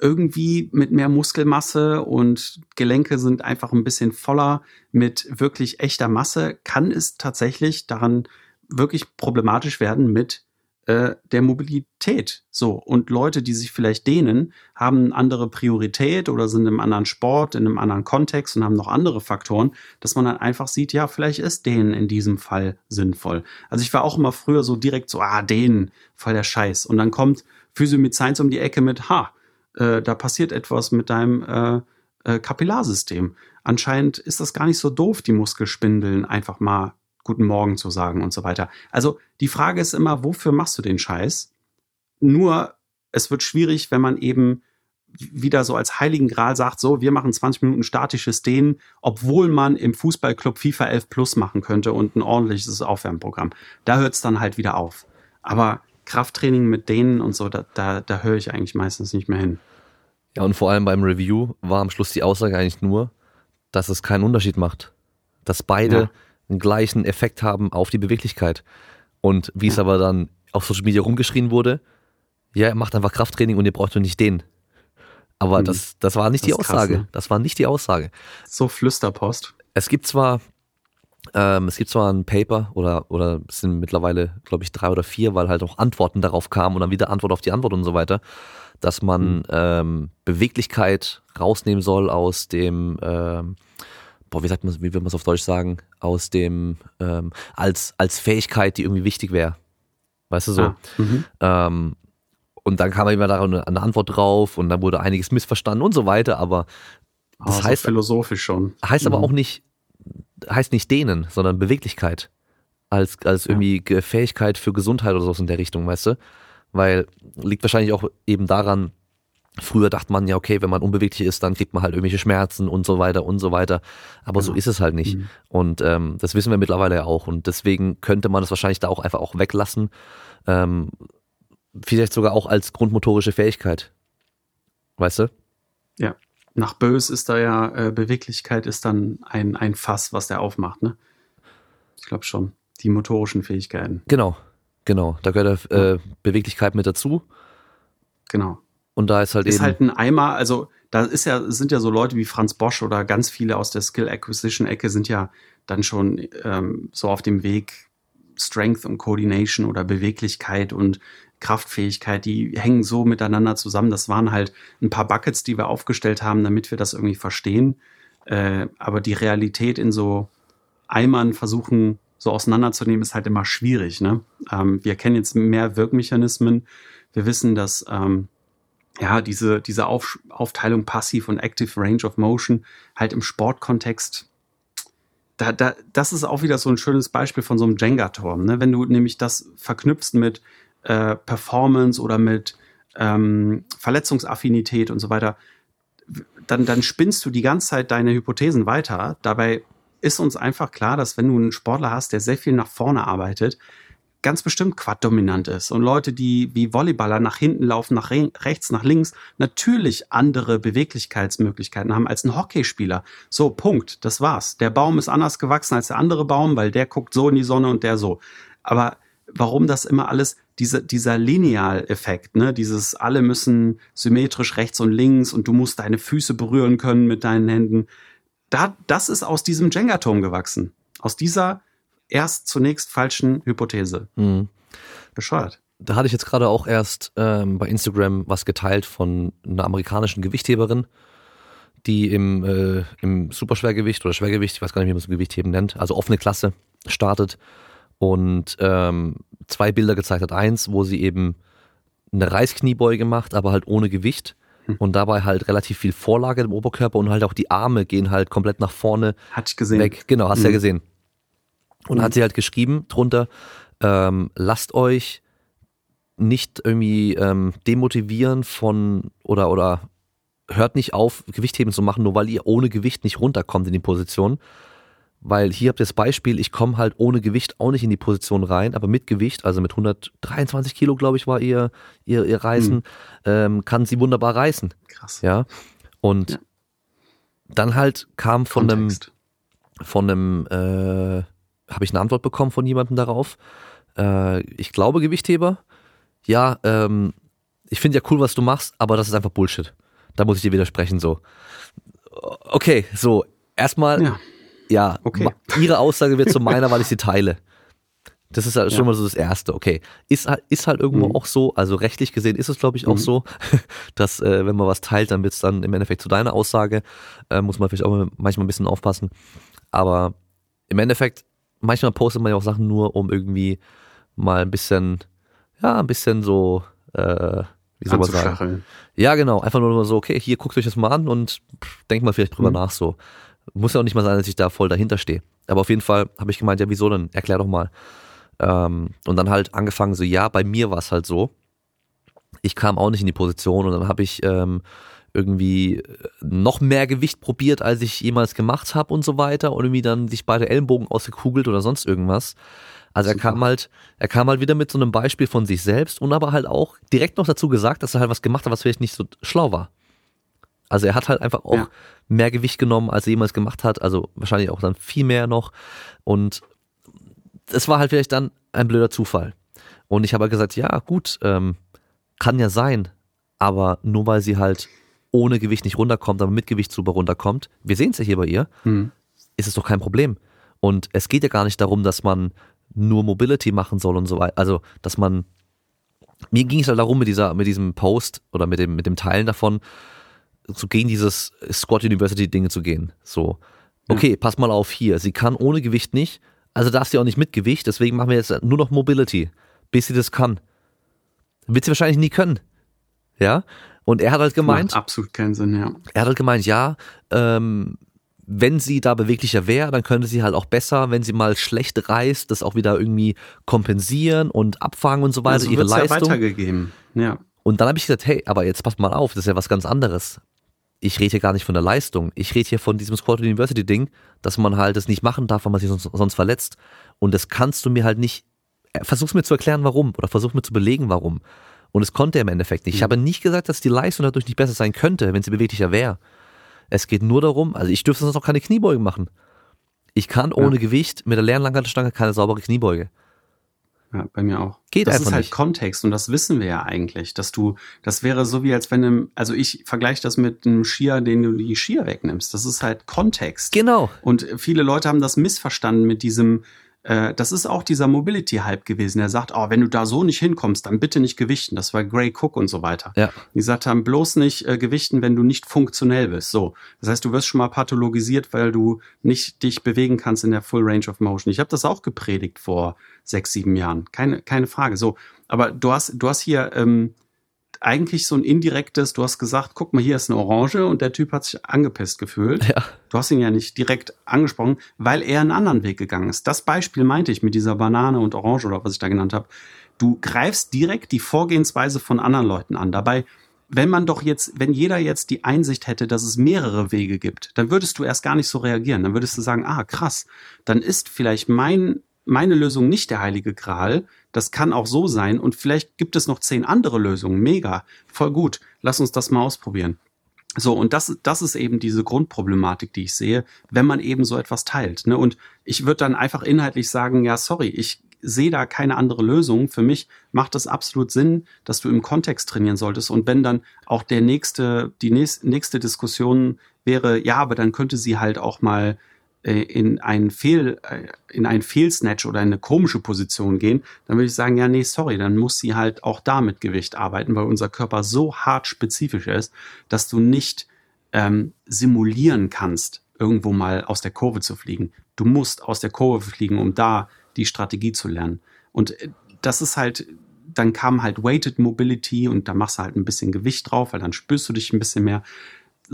irgendwie mit mehr Muskelmasse und Gelenke sind einfach ein bisschen voller mit wirklich echter Masse, kann es tatsächlich daran wirklich problematisch werden mit äh, der Mobilität. So. Und Leute, die sich vielleicht dehnen, haben eine andere Priorität oder sind im anderen Sport, in einem anderen Kontext und haben noch andere Faktoren, dass man dann einfach sieht, ja, vielleicht ist Dehnen in diesem Fall sinnvoll. Also ich war auch immer früher so direkt so, ah, Dehnen, voll der Scheiß. Und dann kommt Physio mit Science um die Ecke mit, ha, äh, da passiert etwas mit deinem äh, äh, Kapillarsystem. Anscheinend ist das gar nicht so doof, die Muskelspindeln einfach mal Guten Morgen zu sagen und so weiter. Also die Frage ist immer, wofür machst du den Scheiß? Nur, es wird schwierig, wenn man eben wieder so als heiligen Gral sagt, so, wir machen 20 Minuten statisches Dehnen, obwohl man im Fußballclub FIFA 11 Plus machen könnte und ein ordentliches Aufwärmprogramm. Da hört es dann halt wieder auf. Aber Krafttraining mit Dehnen und so, da, da, da höre ich eigentlich meistens nicht mehr hin. Ja, und vor allem beim Review war am Schluss die Aussage eigentlich nur, dass es keinen Unterschied macht. Dass beide ja einen gleichen Effekt haben auf die Beweglichkeit. Und wie es aber dann auf Social Media rumgeschrien wurde, ja, er macht einfach Krafttraining und ihr braucht nur nicht den. Aber mhm. das, das war nicht das die Aussage. Krass, ne? Das war nicht die Aussage. So Flüsterpost. Es gibt zwar, ähm, es gibt zwar ein Paper oder, oder es sind mittlerweile, glaube ich, drei oder vier, weil halt auch Antworten darauf kamen und dann wieder Antwort auf die Antwort und so weiter, dass man mhm. ähm, Beweglichkeit rausnehmen soll aus dem, ähm, boah, wie sagt man, wie würde man es auf Deutsch sagen, aus dem, ähm, als, als Fähigkeit, die irgendwie wichtig wäre. Weißt du so? Ah, mhm. ähm, und dann kam immer da eine, eine, Antwort drauf und dann wurde einiges missverstanden und so weiter, aber das oh, heißt philosophisch schon. Heißt mhm. aber auch nicht, heißt nicht dehnen, sondern Beweglichkeit. Als, als irgendwie ja. Fähigkeit für Gesundheit oder so in der Richtung, weißt du? Weil liegt wahrscheinlich auch eben daran, Früher dachte man ja, okay, wenn man unbeweglich ist, dann kriegt man halt irgendwelche Schmerzen und so weiter und so weiter. Aber genau. so ist es halt nicht. Mhm. Und ähm, das wissen wir mittlerweile ja auch. Und deswegen könnte man das wahrscheinlich da auch einfach auch weglassen. Ähm, vielleicht sogar auch als grundmotorische Fähigkeit. Weißt du? Ja. Nach Bös ist da ja, äh, Beweglichkeit ist dann ein, ein Fass, was der aufmacht, ne? Ich glaube schon. Die motorischen Fähigkeiten. Genau, genau. Da gehört äh, Beweglichkeit mit dazu. Genau. Und da ist halt ist eben. Ist halt ein Eimer, also da ist ja, sind ja so Leute wie Franz Bosch oder ganz viele aus der Skill Acquisition Ecke sind ja dann schon ähm, so auf dem Weg Strength und Coordination oder Beweglichkeit und Kraftfähigkeit, die hängen so miteinander zusammen. Das waren halt ein paar Buckets, die wir aufgestellt haben, damit wir das irgendwie verstehen. Äh, aber die Realität in so Eimern versuchen, so auseinanderzunehmen, ist halt immer schwierig. Ne? Ähm, wir kennen jetzt mehr Wirkmechanismen. Wir wissen, dass ähm, ja, diese, diese Auf, Aufteilung Passiv und Active Range of Motion halt im Sportkontext, da, da, das ist auch wieder so ein schönes Beispiel von so einem Jenga-Turm. Ne? Wenn du nämlich das verknüpfst mit äh, Performance oder mit ähm, Verletzungsaffinität und so weiter, dann, dann spinnst du die ganze Zeit deine Hypothesen weiter. Dabei ist uns einfach klar, dass wenn du einen Sportler hast, der sehr viel nach vorne arbeitet, ganz bestimmt quad-dominant ist. Und Leute, die wie Volleyballer nach hinten laufen, nach rechts, nach links, natürlich andere Beweglichkeitsmöglichkeiten haben als ein Hockeyspieler. So, Punkt. Das war's. Der Baum ist anders gewachsen als der andere Baum, weil der guckt so in die Sonne und der so. Aber warum das immer alles, diese, dieser Lineal-Effekt, ne, dieses alle müssen symmetrisch rechts und links und du musst deine Füße berühren können mit deinen Händen, da, das ist aus diesem Jenga-Turm gewachsen. Aus dieser erst zunächst falschen Hypothese. Mhm. Bescheuert. Da hatte ich jetzt gerade auch erst ähm, bei Instagram was geteilt von einer amerikanischen Gewichtheberin, die im, äh, im Superschwergewicht oder Schwergewicht, ich weiß gar nicht, wie man so Gewichtheben nennt, also offene Klasse startet und ähm, zwei Bilder gezeigt hat. Eins, wo sie eben eine Reißkniebeuge macht, aber halt ohne Gewicht Hm. und dabei halt relativ viel Vorlage im Oberkörper und halt auch die Arme gehen halt komplett nach vorne Hatte ich gesehen. weg. Genau, hast du ja Mhm. gesehen. Und Mhm. hat sie halt geschrieben drunter, ähm, lasst euch nicht irgendwie ähm, demotivieren von oder oder hört nicht auf, Gewichtheben zu machen, nur weil ihr ohne Gewicht nicht runterkommt in die Position. Weil hier habt ihr das Beispiel, ich komme halt ohne Gewicht auch nicht in die Position rein, aber mit Gewicht, also mit 123 Kilo, glaube ich, war ihr, ihr, ihr Reißen, Mhm. ähm, kann sie wunderbar reißen. Krass. Ja. Und Ja. dann halt kam von einem, Kontext. von einem, äh, habe ich eine Antwort bekommen von jemandem darauf. Äh, ich glaube Gewichtheber. Ja, ähm, ich finde ja cool, was du machst, aber das ist einfach Bullshit. Da muss ich dir widersprechen, so. Okay, so, erstmal, ja, Ja, okay. ihre Aussage wird zu meiner, weil ich sie teile. Das ist halt schon Ja. mal so das Erste, okay. Ist halt, ist halt irgendwo Mhm. auch so, also rechtlich gesehen ist es, glaube ich, auch Mhm. so, <laughs> dass äh, wenn man was teilt, dann wird es dann im Endeffekt zu deiner Aussage. Äh, muss man vielleicht auch mal- manchmal ein bisschen aufpassen. Aber im Endeffekt, manchmal postet man ja auch Sachen nur, um irgendwie mal ein bisschen, ja, ein bisschen so, äh, wie soll man sagen? Ja, genau. Einfach nur so, okay, hier guckt euch das mal an und pff, denkt mal vielleicht drüber Mhm. nach so. Muss ja auch nicht mal sein, dass ich da voll dahinter stehe. Aber auf jeden Fall habe ich gemeint, ja, wieso denn? Erklär doch mal. Ähm, und dann halt angefangen so, ja, bei mir war es halt so. Ich kam auch nicht in die Position und dann habe ich ähm, irgendwie äh, noch mehr Gewicht probiert, als ich jemals gemacht habe und so weiter und irgendwie dann sich beide Ellenbogen ausgekugelt oder sonst irgendwas. Also er Super. kam halt, er kam halt wieder mit so einem Beispiel von sich selbst und aber halt auch direkt noch dazu gesagt, dass er halt was gemacht hat, was vielleicht nicht so schlau war. Also er hat halt einfach auch Ja. mehr Gewicht genommen, als er jemals gemacht hat, also wahrscheinlich auch dann viel mehr noch und es war halt vielleicht dann ein blöder Zufall. Und ich habe halt gesagt, ja gut, ähm, kann ja sein, aber nur weil sie halt ohne Gewicht nicht runterkommt, aber mit Gewicht super runterkommt, wir sehen es ja hier bei ihr, Hm. ist es doch kein Problem. Und es geht ja gar nicht darum, dass man nur Mobility machen soll und so weiter. Also, dass man, mir ging es halt darum, mit dieser, mit diesem Post oder mit dem, mit dem Teilen davon, so gegen dieses Squat University Dinge zu gehen. So, okay, pass mal auf hier. Sie kann ohne Gewicht nicht, also darf sie auch nicht mit Gewicht, deswegen machen wir jetzt nur noch Mobility, bis sie das kann. Wird sie wahrscheinlich nie können. Ja? Und er hat halt gemeint, Macht absolut keinen Sinn, ja. er hat halt gemeint, ja, ähm, wenn sie da beweglicher wäre, dann könnte sie halt auch besser, wenn sie mal schlecht reist, das auch wieder irgendwie kompensieren und abfangen und so weiter, Also ihre wird's ja Leistung. weitergegeben. Ja. und dann habe ich gesagt, hey, aber jetzt passt mal auf, das ist ja was ganz anderes. Ich rede hier gar nicht von der Leistung. Ich rede hier von diesem Squad University Ding, dass man halt das nicht machen darf, weil man sich sonst, sonst verletzt. Und das kannst du mir halt nicht, äh, versuch's mir zu erklären, warum, oder versuch mir zu belegen, warum. Und es konnte er im Endeffekt nicht. Ich habe nicht gesagt, dass die Leistung dadurch nicht besser sein könnte, wenn sie beweglicher wäre. Es geht nur darum, also ich dürfte sonst auch keine Kniebeugen machen. Ich kann ohne Gewicht mit der leeren Langhantelstange keine saubere Kniebeuge. Ja, bei mir auch. Geht das einfach ist halt nicht. Kontext und das wissen wir ja eigentlich, dass du, das wäre so wie als wenn einem, also ich vergleiche das mit einem Skier, den du die Skier wegnimmst. Das ist halt Kontext. Genau. Und viele Leute haben das missverstanden mit diesem, äh, das ist auch dieser Mobility-Hype gewesen. Der sagt, oh, wenn du da so nicht hinkommst, dann bitte nicht gewichten. Das war Gray Cook und so weiter. Ja. Die gesagt haben, bloß nicht äh, gewichten, wenn du nicht funktionell bist. So. Das heißt, du wirst schon mal pathologisiert, weil du nicht dich bewegen kannst in der Full Range of Motion. Ich habe das auch gepredigt vor sechs, sieben Jahren. Keine, keine Frage. So. Aber du hast, du hast hier ähm, eigentlich so ein indirektes, du hast gesagt, guck mal, hier ist eine Orange und der Typ hat sich angepisst gefühlt. Ja. Du hast ihn ja nicht direkt angesprochen, weil er einen anderen Weg gegangen ist. Das Beispiel meinte ich mit dieser Banane und Orange oder was ich da genannt habe. Du greifst direkt die Vorgehensweise von anderen Leuten an. Dabei, wenn man doch jetzt, wenn jeder jetzt die Einsicht hätte, dass es mehrere Wege gibt, dann würdest du erst gar nicht so reagieren. Dann würdest du sagen, ah, krass, dann ist vielleicht mein, meine Lösung nicht der heilige Gral. Das kann auch so sein. Und vielleicht gibt es noch zehn andere Lösungen. Mega. Voll gut. Lass uns das mal ausprobieren. So, und das, das ist eben diese Grundproblematik, die ich sehe, wenn man eben so etwas teilt. Ne? Und ich würde dann einfach inhaltlich sagen, ja, sorry, ich sehe da keine andere Lösung. Für mich macht es absolut Sinn, dass du im Kontext trainieren solltest. Und wenn dann auch der nächste, die nächste, nächste Diskussion wäre, ja, aber dann könnte sie halt auch mal in einen Fehl, äh, in einen Fehlsnatch oder in eine komische Position gehen, dann würde ich sagen, ja, nee, sorry, dann muss sie halt auch da mit Gewicht arbeiten, weil unser Körper so hart spezifisch ist, dass du nicht ähm, simulieren kannst, irgendwo mal aus der Kurve zu fliegen. Du musst aus der Kurve fliegen, um da die Strategie zu lernen. Und äh, das ist halt dann kam halt Weighted Mobility und da machst du halt ein bisschen Gewicht drauf, weil dann spürst du dich ein bisschen mehr.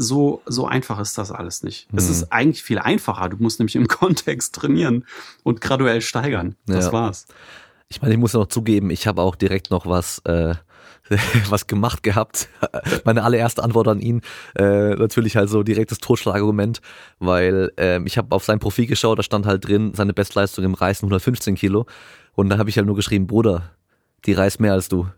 So, so einfach ist das alles nicht. Mhm. Es ist eigentlich viel einfacher. Du musst nämlich im <laughs> Kontext trainieren und graduell steigern. Das ja. war's. Ich meine, ich muss noch zugeben, ich habe auch direkt noch was äh, <laughs> was gemacht gehabt. <laughs> Meine allererste Antwort an ihn, äh, natürlich halt so direktes Totschlagargument, weil ähm, ich habe auf sein Profil geschaut, da stand halt drin, seine Bestleistung im Reißen 115 Kilo. Und da habe ich halt nur geschrieben, Bruder, die reißt mehr als du. <laughs>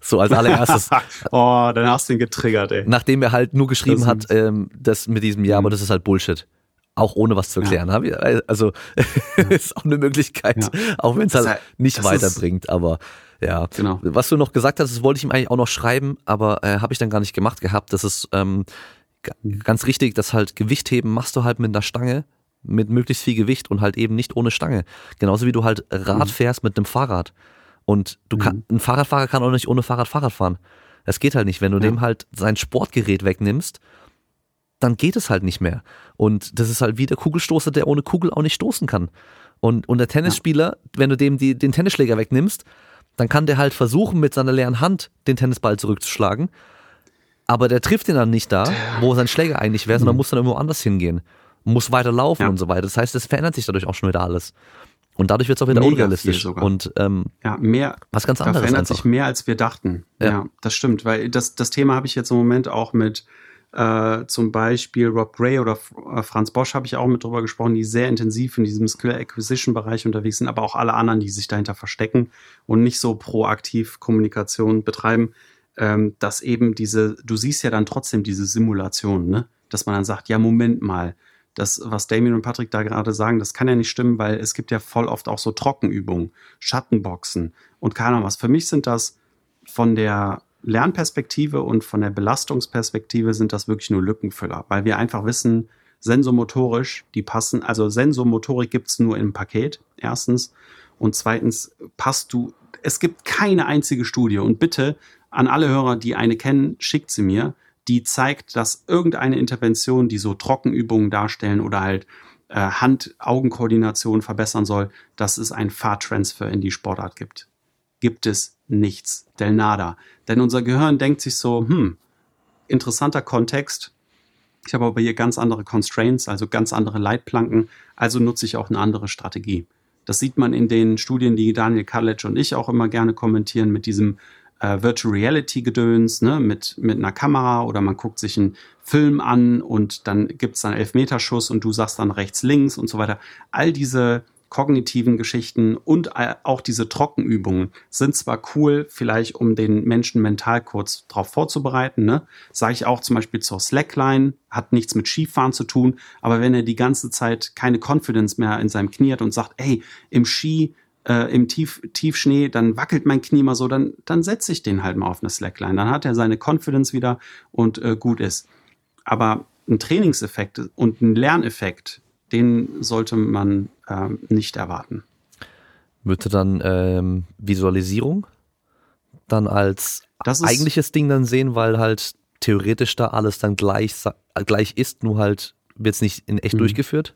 So als allererstes. <laughs> oh, dann hast du ihn getriggert, ey. Nachdem er halt nur geschrieben das hat, ähm, das mit diesem, ja, aber mhm. das ist halt Bullshit. Auch ohne was zu erklären. Ja. Also <laughs> ist auch eine Möglichkeit, ja. auch wenn es halt, halt nicht weiterbringt. Aber ja, genau. Was du noch gesagt hast, das wollte ich ihm eigentlich auch noch schreiben, aber äh, habe ich dann gar nicht gemacht gehabt. Das ist ähm, ganz richtig, dass halt Gewichtheben machst du halt mit einer Stange, mit möglichst viel Gewicht und halt eben nicht ohne Stange. Genauso wie du halt Rad mhm. fährst mit einem Fahrrad. Und du kann, mhm. ein Fahrradfahrer kann auch nicht ohne Fahrrad Fahrrad fahren. Es geht halt nicht. Wenn du ja. dem halt sein Sportgerät wegnimmst, dann geht es halt nicht mehr. Und das ist halt wie der Kugelstoßer, der ohne Kugel auch nicht stoßen kann. Und, und der Tennisspieler, ja. wenn du dem die, den Tennisschläger wegnimmst, dann kann der halt versuchen, mit seiner leeren Hand den Tennisball zurückzuschlagen. Aber der trifft ihn dann nicht da, wo sein Schläger eigentlich wäre, sondern mhm. muss dann irgendwo anders hingehen. Muss weiter laufen ja. und so weiter. Das heißt, es verändert sich dadurch auch schon wieder alles. Und dadurch wird es auch wieder Mega unrealistisch. Und ähm, ja, mehr, was ganz anderes. Da verändert einfach. sich mehr, als wir dachten. Ja. ja, das stimmt. Weil das, das Thema habe ich jetzt im Moment auch mit äh, zum Beispiel Rob Gray oder äh, Franz Bosch habe ich auch mit drüber gesprochen, die sehr intensiv in diesem Skill Acquisition Bereich unterwegs sind, aber auch alle anderen, die sich dahinter verstecken und nicht so proaktiv Kommunikation betreiben, ähm, dass eben diese, du siehst ja dann trotzdem diese Simulation, ne? Dass man dann sagt, ja, Moment mal, das, was Damien und Patrick da gerade sagen, das kann ja nicht stimmen, weil es gibt ja voll oft auch so Trockenübungen, Schattenboxen und keine Ahnung was. Für mich sind das von der Lernperspektive und von der Belastungsperspektive sind das wirklich nur Lückenfüller, weil wir einfach wissen, sensomotorisch, die passen, also Sensomotorik gibt's nur im Paket, erstens. Und zweitens passt du, es gibt keine einzige Studie und bitte an alle Hörer, die eine kennen, schickt sie mir, die zeigt, dass irgendeine Intervention, die so Trockenübungen darstellen oder halt äh, Hand-Augen-Koordination verbessern soll, dass es einen Fahrtransfer in die Sportart gibt. Gibt es nichts, del nada. Denn unser Gehirn denkt sich so, hm, interessanter Kontext. Ich habe aber hier ganz andere Constraints, also ganz andere Leitplanken, also nutze ich auch eine andere Strategie. Das sieht man in den Studien, die Daniel Kalic und ich auch immer gerne kommentieren mit diesem äh, Virtual Reality Gedöns, ne, mit, mit einer Kamera oder man guckt sich einen Film an und dann gibt's dann Elfmeterschuss und du sagst dann rechts, links und so weiter. All diese kognitiven Geschichten und auch diese Trockenübungen sind zwar cool, vielleicht um den Menschen mental kurz darauf vorzubereiten, ne? Sage ich auch zum Beispiel zur Slackline, hat nichts mit Skifahren zu tun, aber wenn er die ganze Zeit keine Confidence mehr in seinem Knie hat und sagt, ey, im Ski, äh, im Tief, Tiefschnee, dann wackelt mein Knie mal so, dann, dann setze ich den halt mal auf eine Slackline. Dann hat er seine Confidence wieder und äh, gut ist. Aber ein Trainingseffekt und ein Lerneffekt, den sollte man ähm, nicht erwarten. Würde dann ähm, Visualisierung dann als eigentliches Ding dann sehen, weil halt theoretisch da alles dann gleich, gleich ist, nur halt wird es nicht in echt mhm. durchgeführt?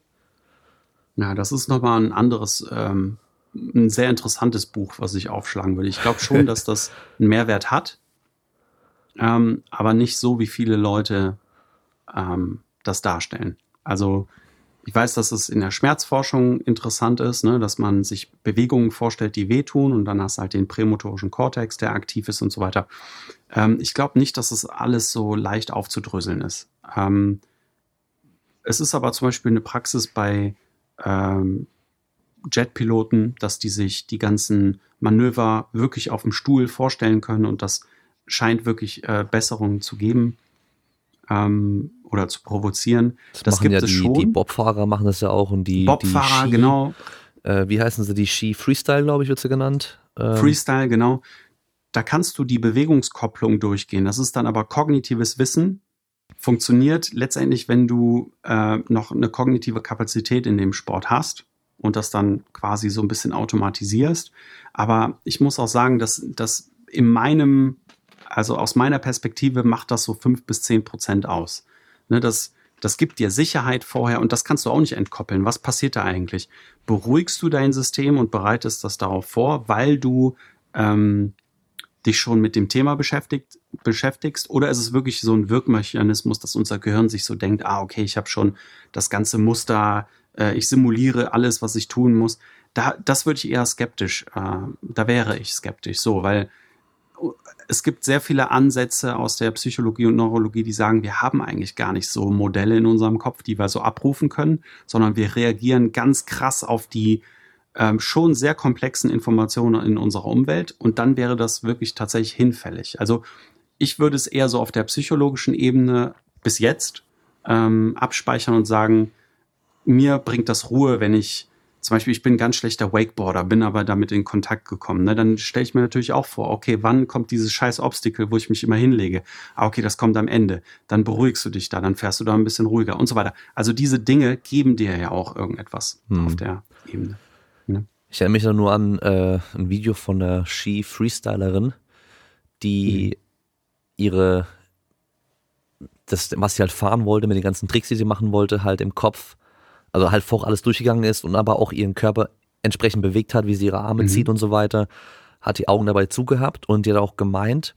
Ja, das ist nochmal ein anderes, ähm, ein sehr interessantes Buch, was ich aufschlagen würde. Ich glaube schon, dass das einen Mehrwert hat, ähm, aber nicht so, wie viele Leute ähm, das darstellen. Also ich weiß, dass es in der Schmerzforschung interessant ist, ne, dass man sich Bewegungen vorstellt, die wehtun und dann hast du halt den prämotorischen Kortex, der aktiv ist und so weiter. Ähm, ich glaube nicht, dass es alles so leicht aufzudröseln ist. Ähm, es ist aber zum Beispiel eine Praxis bei ähm, Jetpiloten, dass die sich die ganzen Manöver wirklich auf dem Stuhl vorstellen können und das scheint wirklich äh, Besserungen zu geben. Ähm, oder zu provozieren. Das, das gibt ja es die, schon. Die Bobfahrer machen das ja auch und die Bobfahrer, die Ski, genau. Äh, wie heißen sie? Die Ski Freestyle, glaube ich, wird sie genannt. Ähm, Freestyle, genau. Da kannst du die Bewegungskopplung durchgehen. Das ist dann aber kognitives Wissen. Funktioniert letztendlich, wenn du äh, noch eine kognitive Kapazität in dem Sport hast und das dann quasi so ein bisschen automatisierst. Aber ich muss auch sagen, dass das in meinem, also aus meiner Perspektive macht das so fünf bis zehn Prozent aus. Ne, das, das gibt dir Sicherheit vorher und das kannst du auch nicht entkoppeln. Was passiert da eigentlich? Beruhigst du dein System und bereitest das darauf vor, weil du ähm, dich schon mit dem Thema beschäftigt, beschäftigst oder ist es wirklich so ein Wirkmechanismus, dass unser Gehirn sich so denkt, ah, okay, ich habe schon das ganze Muster, äh, ich simuliere alles, was ich tun muss. Da, das würde ich eher skeptisch, äh, da wäre ich skeptisch so, weil es gibt sehr viele Ansätze aus der Psychologie und Neurologie, die sagen, wir haben eigentlich gar nicht so Modelle in unserem Kopf, die wir so abrufen können, sondern wir reagieren ganz krass auf die ähm, schon sehr komplexen Informationen in unserer Umwelt und dann wäre das wirklich tatsächlich hinfällig. Also ich würde es eher so auf der psychologischen Ebene bis jetzt ähm, abspeichern und sagen, mir bringt das Ruhe, wenn ich zum Beispiel, ich bin ganz schlechter Wakeboarder, bin aber damit in Kontakt gekommen. Ne? Dann stelle ich mir natürlich auch vor, okay, wann kommt dieses scheiß Obstacle, wo ich mich immer hinlege? Ah, okay, das kommt am Ende. Dann beruhigst du dich da, dann fährst du da ein bisschen ruhiger und so weiter. Also diese Dinge geben dir ja auch irgendetwas hm. auf der Ebene. Ne? Ich erinnere mich da nur an äh, ein Video von der Ski-Freestylerin, die hm. ihre das, was sie halt fahren wollte, mit den ganzen Tricks, die sie machen wollte, halt im Kopf also halt vor alles durchgegangen ist und aber auch ihren Körper entsprechend bewegt hat, wie sie ihre Arme mhm. zieht und so weiter, hat die Augen dabei zugehabt und die hat auch gemeint,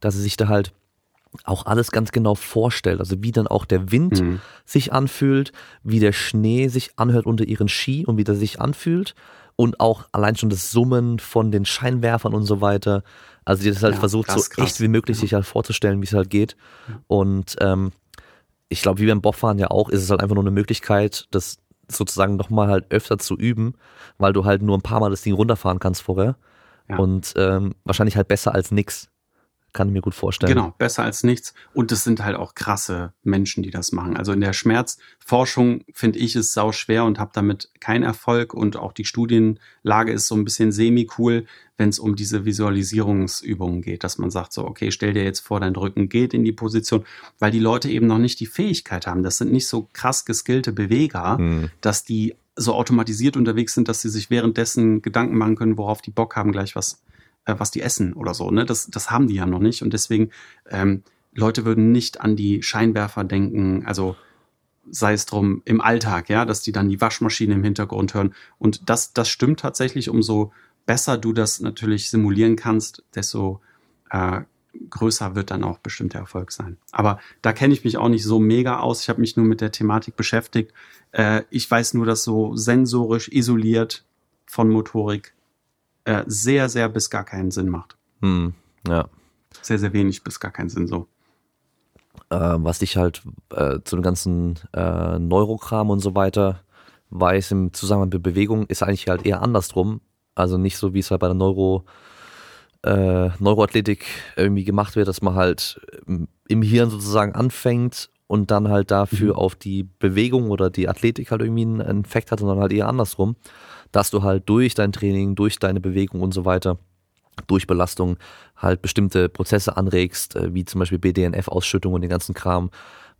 dass sie sich da halt auch alles ganz genau vorstellt, also wie dann auch der Wind mhm. sich anfühlt, wie der Schnee sich anhört unter ihren Ski und wie der sich anfühlt und auch allein schon das Summen von den Scheinwerfern und so weiter. Also die das halt ja, versucht, krass, so krass. echt wie möglich ja. sich halt vorzustellen, wie es halt geht. Und ähm, ich glaube, wie beim Bobfahren ja auch, ist es halt einfach nur eine Möglichkeit, das sozusagen nochmal halt öfter zu üben, weil du halt nur ein paar Mal das Ding runterfahren kannst vorher. Ja. Und ähm, wahrscheinlich halt besser als nix. Kann ich mir gut vorstellen. Genau, besser als nichts. Und es sind halt auch krasse Menschen, die das machen. Also in der Schmerzforschung finde ich es sau schwer und habe damit keinen Erfolg. Und auch die Studienlage ist so ein bisschen semi-cool, wenn es um diese Visualisierungsübungen geht, dass man sagt so, okay, stell dir jetzt vor, dein Rücken geht in die Position, weil die Leute eben noch nicht die Fähigkeit haben. Das sind nicht so krass geskillte Beweger, hm. dass die so automatisiert unterwegs sind, dass sie sich währenddessen Gedanken machen können, worauf die Bock haben, gleich was äh, was die essen oder so. Ne? Das, das haben die ja noch nicht. Und deswegen, ähm, Leute würden nicht an die Scheinwerfer denken, also sei es drum im Alltag, ja, dass die dann die Waschmaschine im Hintergrund hören. Und das, das stimmt tatsächlich, umso besser du das natürlich simulieren kannst, desto äh, größer wird dann auch bestimmt der Erfolg sein. Aber da kenne ich mich auch nicht so mega aus. Ich habe mich nur mit der Thematik beschäftigt. Äh, ich weiß nur, dass so sensorisch isoliert von Motorik äh, sehr, sehr bis gar keinen Sinn macht. Hm, ja. Sehr, sehr wenig bis gar keinen Sinn so. Äh, was ich halt äh, zu dem ganzen äh, Neurokram und so weiter weiß im Zusammenhang mit Bewegung, ist eigentlich halt eher andersrum. Also nicht so, wie es halt bei der Neuro, äh, Neuroathletik irgendwie gemacht wird, dass man halt im Hirn sozusagen anfängt und dann halt dafür mhm. auf die Bewegung oder die Athletik halt irgendwie einen Effekt hat, sondern halt eher andersrum dass du halt durch dein Training, durch deine Bewegung und so weiter, durch Belastung halt bestimmte Prozesse anregst, äh, wie zum Beispiel BDNF-Ausschüttung und den ganzen Kram,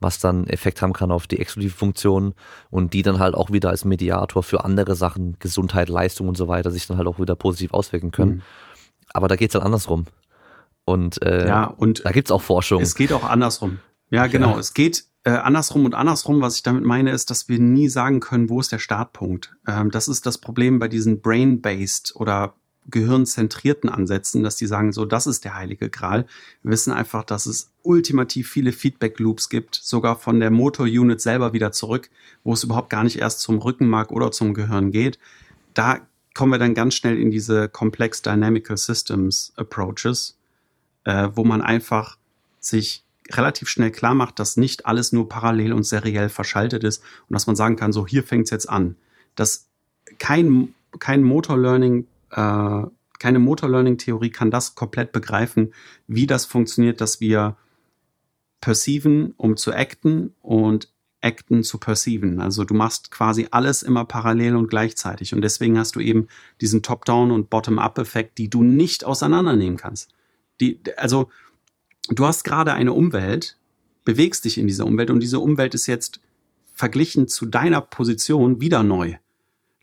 was dann Effekt haben kann auf die exklusive Funktion und die dann halt auch wieder als Mediator für andere Sachen, Gesundheit, Leistung und so weiter, sich dann halt auch wieder positiv auswirken können. Mhm. Aber da geht's halt andersrum. Und, äh, ja, und da gibt's auch Forschung. Es geht auch andersrum. Ja, genau. Ja. Es geht äh, andersrum und andersrum, was ich damit meine, ist, dass wir nie sagen können, wo ist der Startpunkt. Ähm, das ist das Problem bei diesen brain-based oder gehirnzentrierten Ansätzen, dass die sagen, so, das ist der heilige Gral. Wir wissen einfach, dass es ultimativ viele Feedback-Loops gibt, sogar von der Motor-Unit selber wieder zurück, wo es überhaupt gar nicht erst zum Rückenmark oder zum Gehirn geht. Da kommen wir dann ganz schnell in diese Complex Dynamical Systems Approaches, äh, wo man einfach sich relativ schnell klar macht, dass nicht alles nur parallel und seriell verschaltet ist und dass man sagen kann, so hier fängt's jetzt an. Dass kein, kein Motor-Learning, äh, keine Motor-Learning-Theorie kann das komplett begreifen, wie das funktioniert, dass wir perceiven, um zu acten und acten zu perceiven. Also du machst quasi alles immer parallel und gleichzeitig. Und deswegen hast du eben diesen Top-Down- und Bottom-Up-Effekt, die du nicht auseinandernehmen kannst. Die, also du hast gerade eine Umwelt, bewegst dich in dieser Umwelt und diese Umwelt ist jetzt verglichen zu deiner Position wieder neu.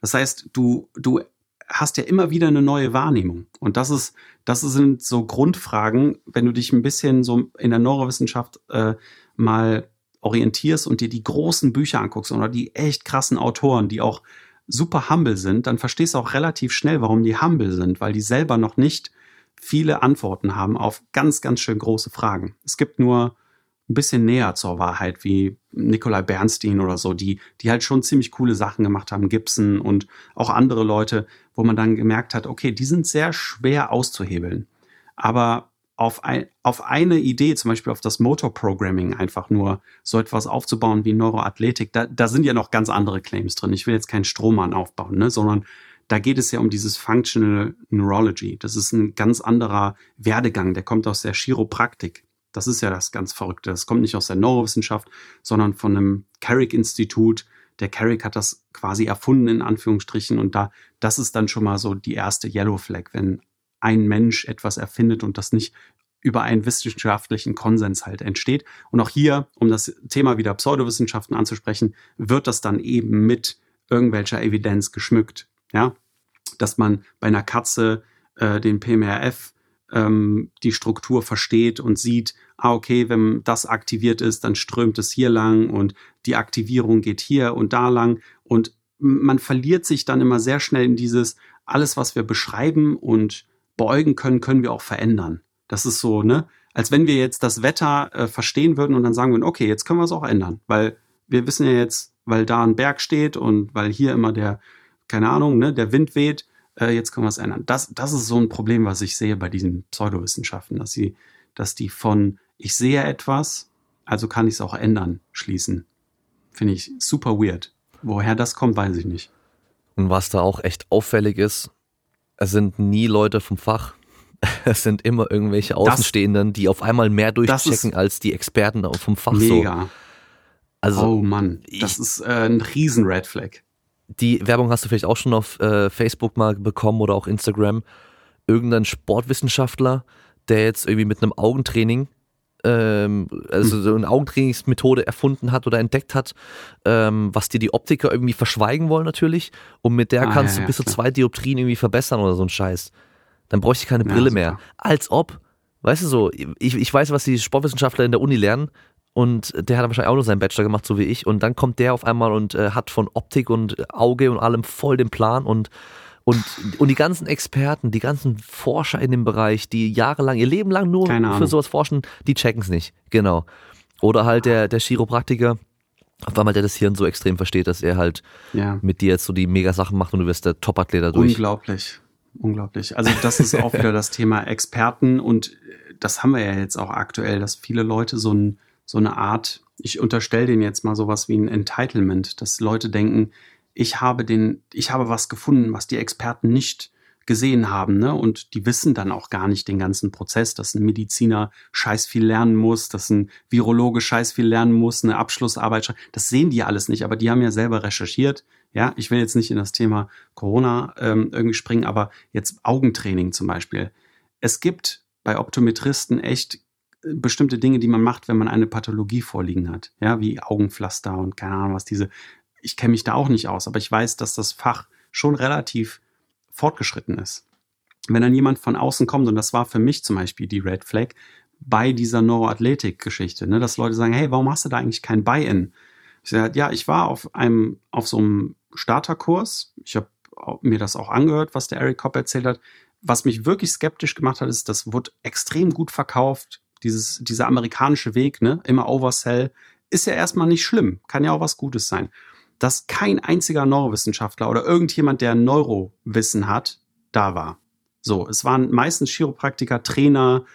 Das heißt, du, du hast ja immer wieder eine neue Wahrnehmung. Und das ist, das sind so Grundfragen, wenn du dich ein bisschen so in der Neurowissenschaft äh, mal orientierst und dir die großen Bücher anguckst oder die echt krassen Autoren, die auch super humble sind, dann verstehst du auch relativ schnell, warum die humble sind, weil die selber noch nicht viele Antworten haben auf ganz, ganz schön große Fragen. Es gibt nur ein bisschen näher zur Wahrheit, wie Nikolai Bernstein oder so, die, die halt schon ziemlich coole Sachen gemacht haben, Gibson und auch andere Leute, wo man dann gemerkt hat, okay, die sind sehr schwer auszuhebeln. Aber auf, ein, auf eine Idee, zum Beispiel auf das Motor Programming, einfach nur so etwas aufzubauen wie Neuroathletik, da, da sind ja noch ganz andere Claims drin. Ich will jetzt keinen Strohmann aufbauen, ne, sondern da geht es ja um dieses Functional Neurology. Das ist ein ganz anderer Werdegang, der kommt aus der Chiropraktik. Das ist ja das ganz Verrückte. Das kommt nicht aus der Neurowissenschaft, sondern von einem Carrick-Institut. Der Carrick hat das quasi erfunden, in Anführungsstrichen. Und da, das ist dann schon mal so die erste Yellow Flag, wenn ein Mensch etwas erfindet und das nicht über einen wissenschaftlichen Konsens halt entsteht. Und auch hier, um das Thema wieder Pseudowissenschaften anzusprechen, wird das dann eben mit irgendwelcher Evidenz geschmückt. Ja, dass man bei einer Katze äh, den PMRF ähm, die Struktur versteht und sieht, ah, okay, wenn das aktiviert ist, dann strömt es hier lang und die Aktivierung geht hier und da lang und man verliert sich dann immer sehr schnell in dieses, alles, was wir beschreiben und beugen können, können wir auch verändern. Das ist so, ne? Als wenn wir jetzt das Wetter äh, verstehen würden und dann sagen würden, okay, jetzt können wir es auch ändern, weil wir wissen ja jetzt, weil da ein Berg steht und weil hier immer der, keine Ahnung, ne, der Wind weht, äh, jetzt können wir es ändern. Das, das ist so ein Problem, was ich sehe bei diesen Pseudowissenschaften, dass sie, dass die von ich sehe etwas, also kann ich es auch ändern, schließen. Finde ich super weird. Woher das kommt, weiß ich nicht. Und was da auch echt auffällig ist, es sind nie Leute vom Fach. <laughs> Es sind immer irgendwelche Außenstehenden, die auf einmal mehr durchchecken als die Experten vom Fach. Mega. So. Also, oh Mann, das ich, ist äh, ein riesen Red Flag die Werbung hast du vielleicht auch schon auf äh, Facebook mal bekommen oder auch Instagram. Irgendein Sportwissenschaftler, der jetzt irgendwie mit einem Augentraining, ähm, also so eine Augentrainingsmethode erfunden hat oder entdeckt hat, ähm, was dir die Optiker irgendwie verschweigen wollen natürlich. Und mit der ah, kannst ja, du bis zu zwei Dioptrien irgendwie verbessern oder so ein Scheiß. Dann bräuchte ich keine Brille ja, mehr. Als ob, weißt du so, ich, ich weiß, was die Sportwissenschaftler in der Uni lernen und der hat wahrscheinlich auch nur seinen Bachelor gemacht, so wie ich. Und dann kommt der auf einmal und äh, hat von Optik und Auge und allem voll den Plan und und, und die ganzen Experten, die ganzen Forscher in dem Bereich, die jahrelang, ihr Leben lang nur für sowas forschen, die checken es nicht. Genau. Oder halt der, der Chiropraktiker, auf einmal der das Hirn so extrem versteht, dass er halt ja. mit dir jetzt so die mega Sachen macht und du wirst der Top-Athlet dadurch. Unglaublich. Unglaublich. Also das ist auch <laughs> wieder das Thema Experten und das haben wir ja jetzt auch aktuell, dass viele Leute so ein so eine Art, ich unterstelle denen jetzt mal sowas wie ein Entitlement, dass Leute denken, ich habe den, ich habe was gefunden, was die Experten nicht gesehen haben, ne? Und die wissen dann auch gar nicht den ganzen Prozess, dass ein Mediziner scheiß viel lernen muss, dass ein Virologe scheiß viel lernen muss, eine Abschlussarbeit, das sehen die alles nicht, aber die haben ja selber recherchiert. Ja, ich will jetzt nicht in das Thema Corona ähm, irgendwie springen, aber jetzt Augentraining zum Beispiel. Es gibt bei Optometristen echt bestimmte Dinge, die man macht, wenn man eine Pathologie vorliegen hat. Ja, wie Augenpflaster und keine Ahnung, was diese. Ich kenne mich da auch nicht aus, aber ich weiß, dass das Fach schon relativ fortgeschritten ist. Wenn dann jemand von außen kommt, und das war für mich zum Beispiel die Red Flag bei dieser Neuroathletik-Geschichte, ne, dass Leute sagen, hey, warum hast du da eigentlich kein Buy-in? Ich sage, ja, ich war auf einem, auf so einem Starterkurs. Ich habe mir das auch angehört, was der Eric Kopp erzählt hat. Was mich wirklich skeptisch gemacht hat, ist, das wurde extrem gut verkauft dieses, dieser amerikanische Weg, ne, immer Oversell, ist ja erstmal nicht schlimm, kann ja auch was Gutes sein. Dass kein einziger Neurowissenschaftler oder irgendjemand, der Neurowissen hat, da war. So, es waren meistens Chiropraktiker, Trainer,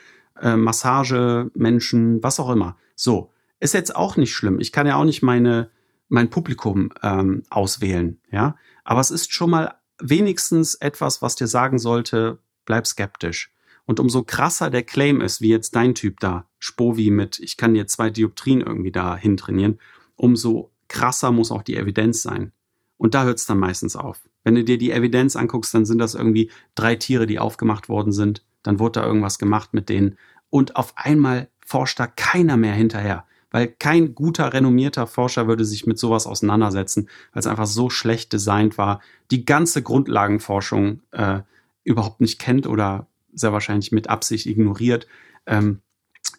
äh, Massagemenschen, was auch immer. So, ist jetzt auch nicht schlimm. Ich kann ja auch nicht meine, mein Publikum ähm, auswählen, ja. Aber es ist schon mal wenigstens etwas, was dir sagen sollte, bleib skeptisch. Und umso krasser der Claim ist, wie jetzt dein Typ da, Spovi mit, ich kann dir zwei Dioptrien irgendwie da hintrainieren, umso krasser muss auch die Evidenz sein. Und da hört es dann meistens auf. Wenn du dir die Evidenz anguckst, dann sind das irgendwie drei Tiere, die aufgemacht worden sind. Dann wurde da irgendwas gemacht mit denen. Und auf einmal forscht da keiner mehr hinterher. Weil kein guter, renommierter Forscher würde sich mit sowas auseinandersetzen, weil es einfach so schlecht designt war, die ganze Grundlagenforschung äh, überhaupt nicht kennt oder sehr wahrscheinlich mit Absicht ignoriert. Ähm,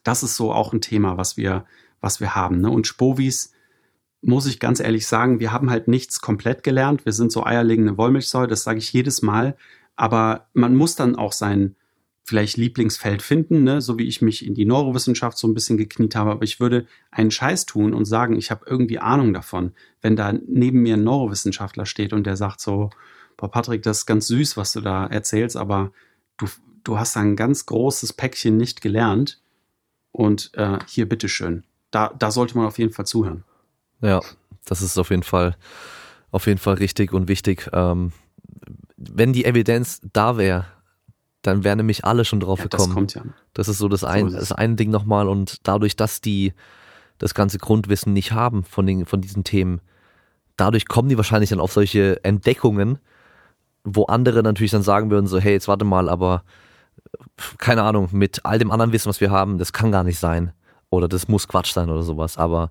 das ist so auch ein Thema, was wir, was wir haben. Ne? Und Spovis, muss ich ganz ehrlich sagen, wir haben halt nichts komplett gelernt. Wir sind so eierlegende Wollmilchsäure, das sage ich jedes Mal. Aber man muss dann auch sein vielleicht Lieblingsfeld finden, ne? so wie ich mich in die Neurowissenschaft so ein bisschen gekniet habe, aber ich würde einen Scheiß tun und sagen, ich habe irgendwie Ahnung davon. Wenn da neben mir ein Neurowissenschaftler steht und der sagt so, boah Patrick, das ist ganz süß, was du da erzählst, aber du, du hast ein ganz großes Päckchen nicht gelernt und äh, hier bitteschön. Da, da sollte man auf jeden Fall zuhören. Ja, das ist auf jeden Fall, auf jeden Fall richtig und wichtig. Ähm, wenn die Evidenz da wäre, dann wären nämlich alle schon drauf ja, gekommen. Das kommt ja. Das ist so das, ein, so das eine Ding nochmal und dadurch, dass die das ganze Grundwissen nicht haben von, den, von diesen Themen, dadurch kommen die wahrscheinlich dann auf solche Entdeckungen, wo andere natürlich dann sagen würden, so, hey, jetzt warte mal, aber keine Ahnung, mit all dem anderen Wissen, was wir haben, das kann gar nicht sein. Oder das muss Quatsch sein oder sowas. Aber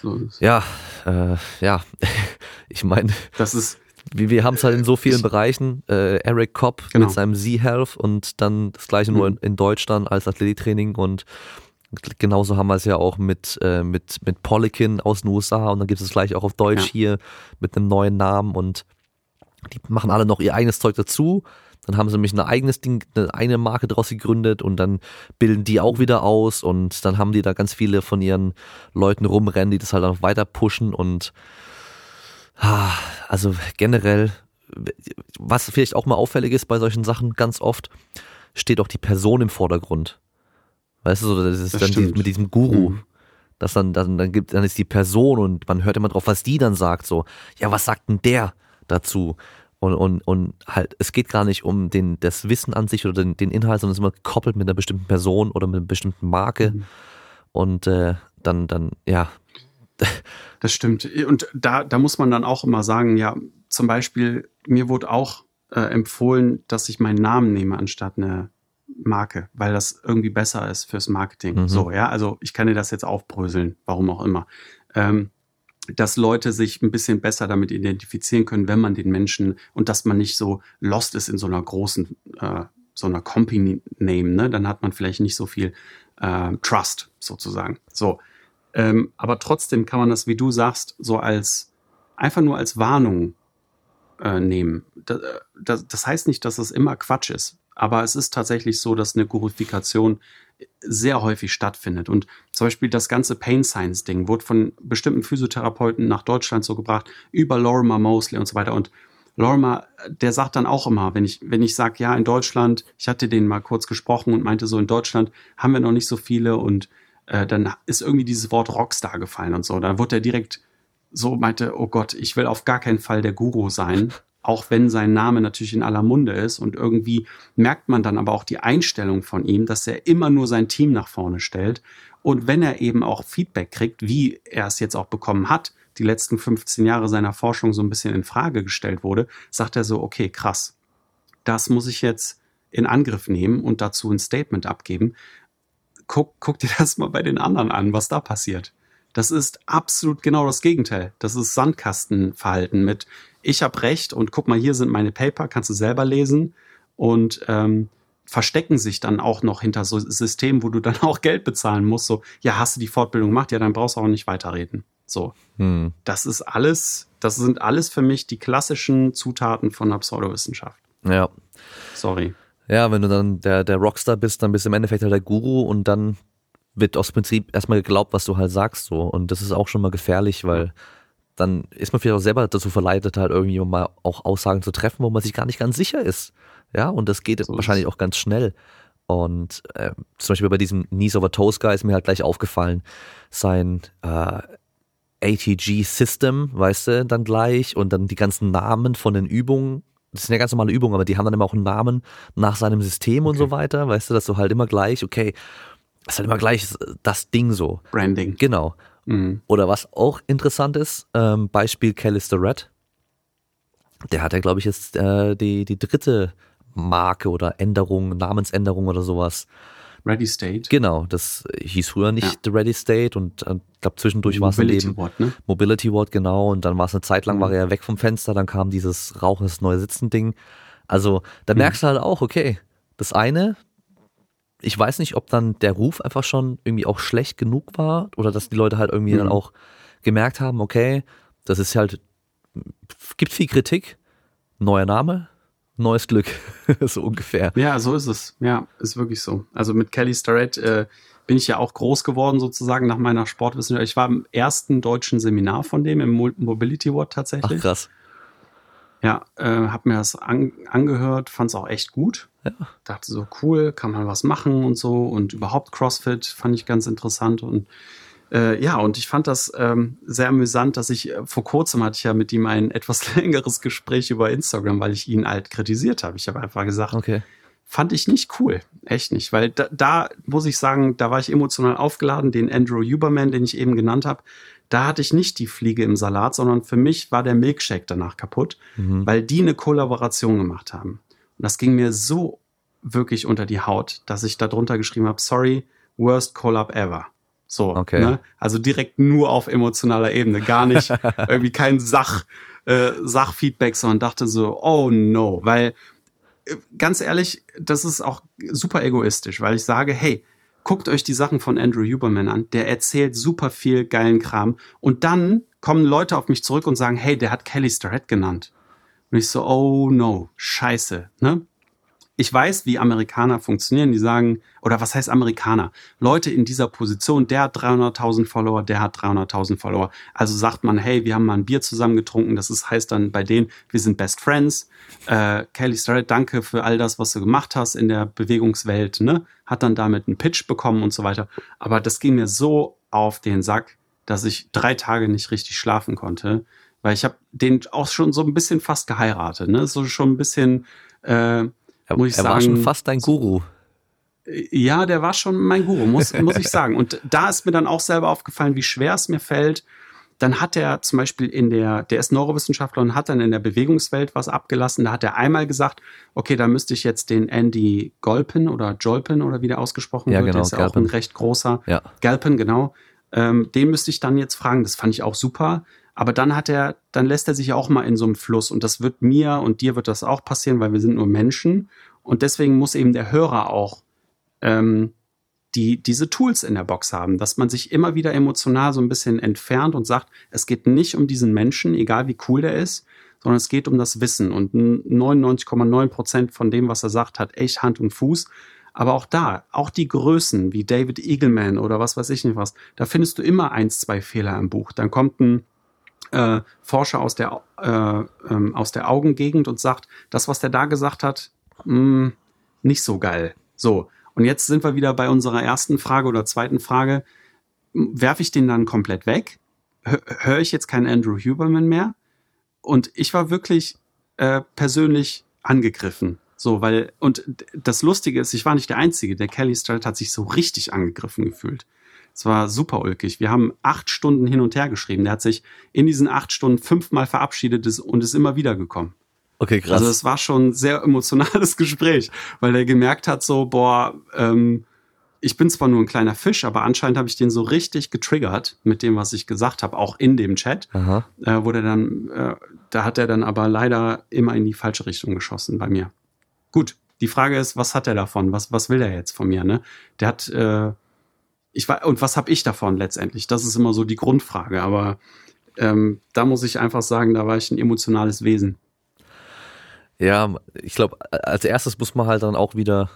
so ja, äh, ja, <laughs> ich meine, das ist wir, wir haben es halt in so vielen ich, Bereichen. Äh, Eric Kopp genau. mit seinem Z-Health und dann das gleiche mhm. nur in, in Deutschland als Athletiktraining und genauso haben wir es ja auch mit, äh, mit, mit Polikin aus den USA und dann gibt es es gleich auch auf Deutsch ja. hier mit einem neuen Namen und die machen alle noch ihr eigenes Zeug dazu. Dann haben sie nämlich ein eigenes Ding, eine eigene Marke draus gegründet und dann bilden die auch wieder aus und dann haben die da ganz viele von ihren Leuten rumrennen, die das halt auch weiter pushen und Ah, also generell, was vielleicht auch mal auffällig ist bei solchen Sachen, ganz oft steht auch die Person im Vordergrund. Weißt du, so, das ist das dann die, mit diesem Guru. Mhm. Das dann, dann, dann gibt, dann ist die Person und man hört immer drauf, was die dann sagt, so, ja, was sagt denn der dazu? Und, und, und halt, es geht gar nicht um den, das Wissen an sich oder den, den Inhalt, sondern es ist immer gekoppelt mit einer bestimmten Person oder mit einer bestimmten Marke. Mhm. Und äh, dann, dann, ja, das stimmt. Und da, da muss man dann auch immer sagen, ja, zum Beispiel, mir wurde auch äh, empfohlen, dass ich meinen Namen nehme anstatt eine Marke, weil das irgendwie besser ist fürs Marketing. Mhm. So, ja, also ich kann dir das jetzt aufbröseln, warum auch immer. Ähm, dass Leute sich ein bisschen besser damit identifizieren können, wenn man den Menschen und dass man nicht so lost ist in so einer großen, äh, so einer Company-Name, ne? Dann hat man vielleicht nicht so viel äh, Trust sozusagen. So, ähm, aber trotzdem kann man das, wie du sagst, so als einfach nur als Warnung äh, nehmen. Das, äh, das, das heißt nicht, dass es immer Quatsch ist, aber es ist tatsächlich so, dass eine Gurification sehr häufig stattfindet. Und zum Beispiel das ganze Pain Science Ding wurde von bestimmten Physiotherapeuten nach Deutschland so gebracht, über Lorimer Mosley und so weiter. Und Lorimer, der sagt dann auch immer, wenn ich, wenn ich sage, ja, in Deutschland, ich hatte den mal kurz gesprochen und meinte so, in Deutschland haben wir noch nicht so viele und äh, dann ist irgendwie dieses Wort Rockstar gefallen und so. Dann wurde er direkt so meinte, oh Gott, ich will auf gar keinen Fall der Guru sein, <laughs> auch wenn sein Name natürlich in aller Munde ist. Und irgendwie merkt man dann aber auch die Einstellung von ihm, dass er immer nur sein Team nach vorne stellt. Und wenn er eben auch Feedback kriegt, wie er es jetzt auch bekommen hat, die letzten 15 Jahre seiner Forschung so ein bisschen in Frage gestellt wurde, sagt er so, okay, krass, das muss ich jetzt in Angriff nehmen und dazu ein Statement abgeben, guck, guck dir das mal bei den anderen an, was da passiert. Das ist absolut genau das Gegenteil. Das ist Sandkastenverhalten mit ich habe recht und guck mal, hier sind meine Paper, kannst du selber lesen und ähm, verstecken sich dann auch noch hinter so Systemen, wo du dann auch Geld bezahlen musst. So, ja, hast du die Fortbildung gemacht, ja, dann brauchst du auch nicht weiterreden. So, hm. das ist alles, das sind alles für mich die klassischen Zutaten von der Pseudowissenschaft. Ja. Sorry. Ja, wenn du dann der, der Rockstar bist, dann bist du im Endeffekt halt der Guru und dann wird aus Prinzip erstmal geglaubt, was du halt sagst so. Und das ist auch schon mal gefährlich, weil dann ist man vielleicht auch selber dazu verleitet, halt irgendwie mal auch Aussagen zu treffen, wo man sich gar nicht ganz sicher ist. Ja, und das geht so wahrscheinlich auch ganz schnell. Und äh, zum Beispiel bei diesem Knees over Toes Guy ist mir halt gleich aufgefallen, sein äh, ATG System, weißt du, dann gleich und dann die ganzen Namen von den Übungen das sind ja ganz normale Übungen, aber die haben dann immer auch einen Namen nach seinem System okay. und so weiter, weißt du, dass du halt immer gleich, okay, ist halt immer gleich das Ding so. Branding. Genau. Mhm. Oder was auch interessant ist, ähm, Beispiel Callister Red. Der hat ja, glaube ich, jetzt äh, die, die dritte Marke oder Änderung, Namensänderung oder sowas Ready State. Genau, das hieß früher nicht ja. Ready State und äh, ich glaube zwischendurch war es Mobility Ward, ne? Mobility Ward, genau. Und dann war es eine Zeit lang, mhm. war er ja weg vom Fenster, dann kam dieses Rauchen, das neue Sitzen-Ding. Also da mhm. merkst du halt auch, okay, das eine, ich weiß nicht, ob dann der Ruf einfach schon irgendwie auch schlecht genug war oder dass die Leute halt irgendwie mhm. dann auch gemerkt haben, okay, das ist halt, gibt viel Kritik, neuer Name, neues Glück, <laughs> so ungefähr. Ja, so ist es. Ja, ist wirklich so. Also mit Kelly Starrett äh, bin ich ja auch groß geworden sozusagen nach meiner Sportwissenschaft. Ich war im ersten deutschen Seminar von dem, im Mobility Ward tatsächlich. Ach krass. Ja, äh, habe mir das an, angehört, fand es auch echt gut. Ja. Dachte so, cool, kann man was machen und so. Und überhaupt CrossFit fand ich ganz interessant. Und äh, ja, und ich fand das ähm, sehr amüsant, dass ich äh, vor kurzem hatte ich ja mit ihm ein <laughs> etwas längeres Gespräch über Instagram, weil ich ihn halt kritisiert habe. Ich habe einfach gesagt, Okay. fand ich nicht cool. Echt nicht. Weil da, da muss ich sagen, da war ich emotional aufgeladen. Den Andrew Huberman, den ich eben genannt habe, da hatte ich nicht die Fliege im Salat, sondern für mich war der Milkshake danach kaputt, Mhm. weil die eine Kollaboration gemacht haben. Und das ging mir so wirklich unter die Haut, dass ich da drunter geschrieben habe, sorry, worst Collab ever. So, Okay. ne? Also direkt nur auf emotionaler Ebene, gar nicht <laughs> irgendwie kein Sach, äh, Sachfeedback, sondern dachte so, oh no, weil äh, ganz ehrlich, das ist auch super egoistisch, weil ich sage, hey, guckt euch die Sachen von Andrew Huberman an, der erzählt super viel geilen Kram und dann kommen Leute auf mich zurück und sagen, hey, der hat Kelly Starrett genannt. Und ich so, oh no, scheiße, ne? Ich weiß, wie Amerikaner funktionieren. Die sagen, oder was heißt Amerikaner? Leute in dieser Position, der hat 300.000 Follower, der hat 300.000 Follower. Also sagt man, hey, wir haben mal ein Bier zusammen getrunken. Das ist, heißt dann bei denen, wir sind Best Friends. Äh, Kelly Starrett, danke für all das, was du gemacht hast in der Bewegungswelt. Ne? Hat dann damit einen Pitch bekommen und so weiter. Aber das ging mir so auf den Sack, dass ich drei Tage nicht richtig schlafen konnte. Weil ich habe den auch schon so ein bisschen fast geheiratet. Ne? So schon ein bisschen... Äh, Er, muss ich er war sagen, schon fast dein Guru. ja, der war schon mein Guru, muss, muss ich sagen. Und da ist mir dann auch selber aufgefallen, wie schwer es mir fällt. Dann hat er zum Beispiel in der, der ist Neurowissenschaftler und hat dann in der Bewegungswelt was abgelassen. Da hat er einmal gesagt, okay, da müsste ich jetzt den Andy Golpin oder Jolpin oder wie der ausgesprochen Ja, wird, genau, der ist ja auch ein recht großer. Ja. Galpin, genau. Ähm, den müsste ich dann jetzt fragen. Das fand ich auch super. Aber dann hat er, dann lässt er sich auch mal in so einem Fluss. Und das wird mir und dir wird das auch passieren, weil wir sind nur Menschen. Und deswegen muss eben der Hörer auch ähm, die diese Tools in der Box haben, dass man sich immer wieder emotional so ein bisschen entfernt und sagt, es geht nicht um diesen Menschen, egal wie cool der ist, sondern es geht um das Wissen. Und 99,9 Prozent von dem, was er sagt, hat echt Hand und Fuß. Aber auch da, auch die Größen wie David Eagleman oder was weiß ich nicht was, da findest du immer eins, zwei Fehler im Buch. Dann kommt ein äh, Forscher aus der, äh, ähm, aus der Augengegend und sagt, das, was der da gesagt hat, mh, nicht so geil. So, und jetzt sind wir wieder bei unserer ersten Frage oder zweiten Frage. Werfe ich den dann komplett weg? Höre ich jetzt keinen Andrew Huberman mehr? Und ich war wirklich äh, persönlich angegriffen. So, weil, und das Lustige ist, ich war nicht der Einzige. Der Kelly Starrett hat sich so richtig angegriffen gefühlt. Es war super ulkig. Wir haben acht Stunden hin und her geschrieben. Der hat sich in diesen acht Stunden fünfmal verabschiedet und ist immer wieder gekommen. Okay, krass. Also es war schon ein sehr emotionales <laughs> Gespräch, weil er gemerkt hat, so, boah, ähm, ich bin zwar nur ein kleiner Fisch, aber anscheinend habe ich den so richtig getriggert mit dem, was ich gesagt habe, auch in dem Chat, Aha. äh, wo der dann, äh, da hat er dann aber leider immer in die falsche Richtung geschossen bei mir. Gut, die Frage ist, was hat er davon? Was, was will er jetzt von mir? Ne? Der hat, äh, ich war, und was habe ich davon letztendlich? Das ist immer so die Grundfrage, aber ähm, da muss ich einfach sagen, da war ich ein emotionales Wesen. Ja, ich glaube, als erstes muss man halt dann auch wieder,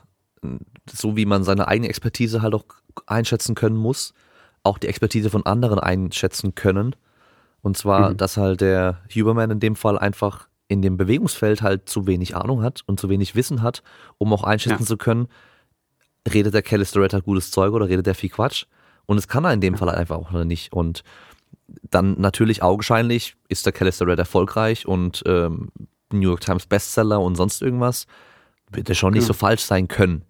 so wie man seine eigene Expertise halt auch einschätzen können muss, auch die Expertise von anderen einschätzen können. Und zwar, Mhm. dass halt der Huberman in dem Fall einfach in dem Bewegungsfeld halt zu wenig Ahnung hat und zu wenig Wissen hat, um auch einschätzen Ja. zu können, redet der Kelly Starrett halt gutes Zeug oder redet der viel Quatsch. Und es kann er in dem Fall halt einfach auch nicht. Und dann natürlich augenscheinlich ist der Kelly Starrett erfolgreich und ähm, New York Times Bestseller und sonst irgendwas, wird er schon nicht Genau. so falsch sein können.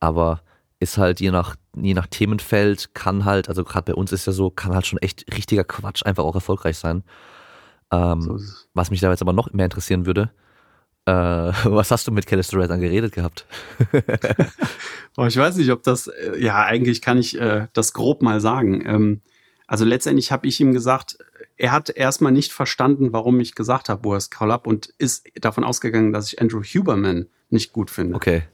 Aber ist halt je nach, je nach Themenfeld, kann halt, also gerade bei uns ist ja so, kann halt schon echt richtiger Quatsch einfach auch erfolgreich sein. Ähm, So was mich da jetzt aber noch mehr interessieren würde, äh, <laughs> was hast du mit Kelly Starrett dann geredet gehabt? <laughs> Oh, ich weiß nicht, ob das, äh, ja, eigentlich kann ich äh, das grob mal sagen. Ähm, also letztendlich habe ich ihm gesagt, er hat erstmal nicht verstanden, warum ich gesagt habe, Worst Call Up und ist davon ausgegangen, dass ich Andrew Huberman nicht gut finde. Okay.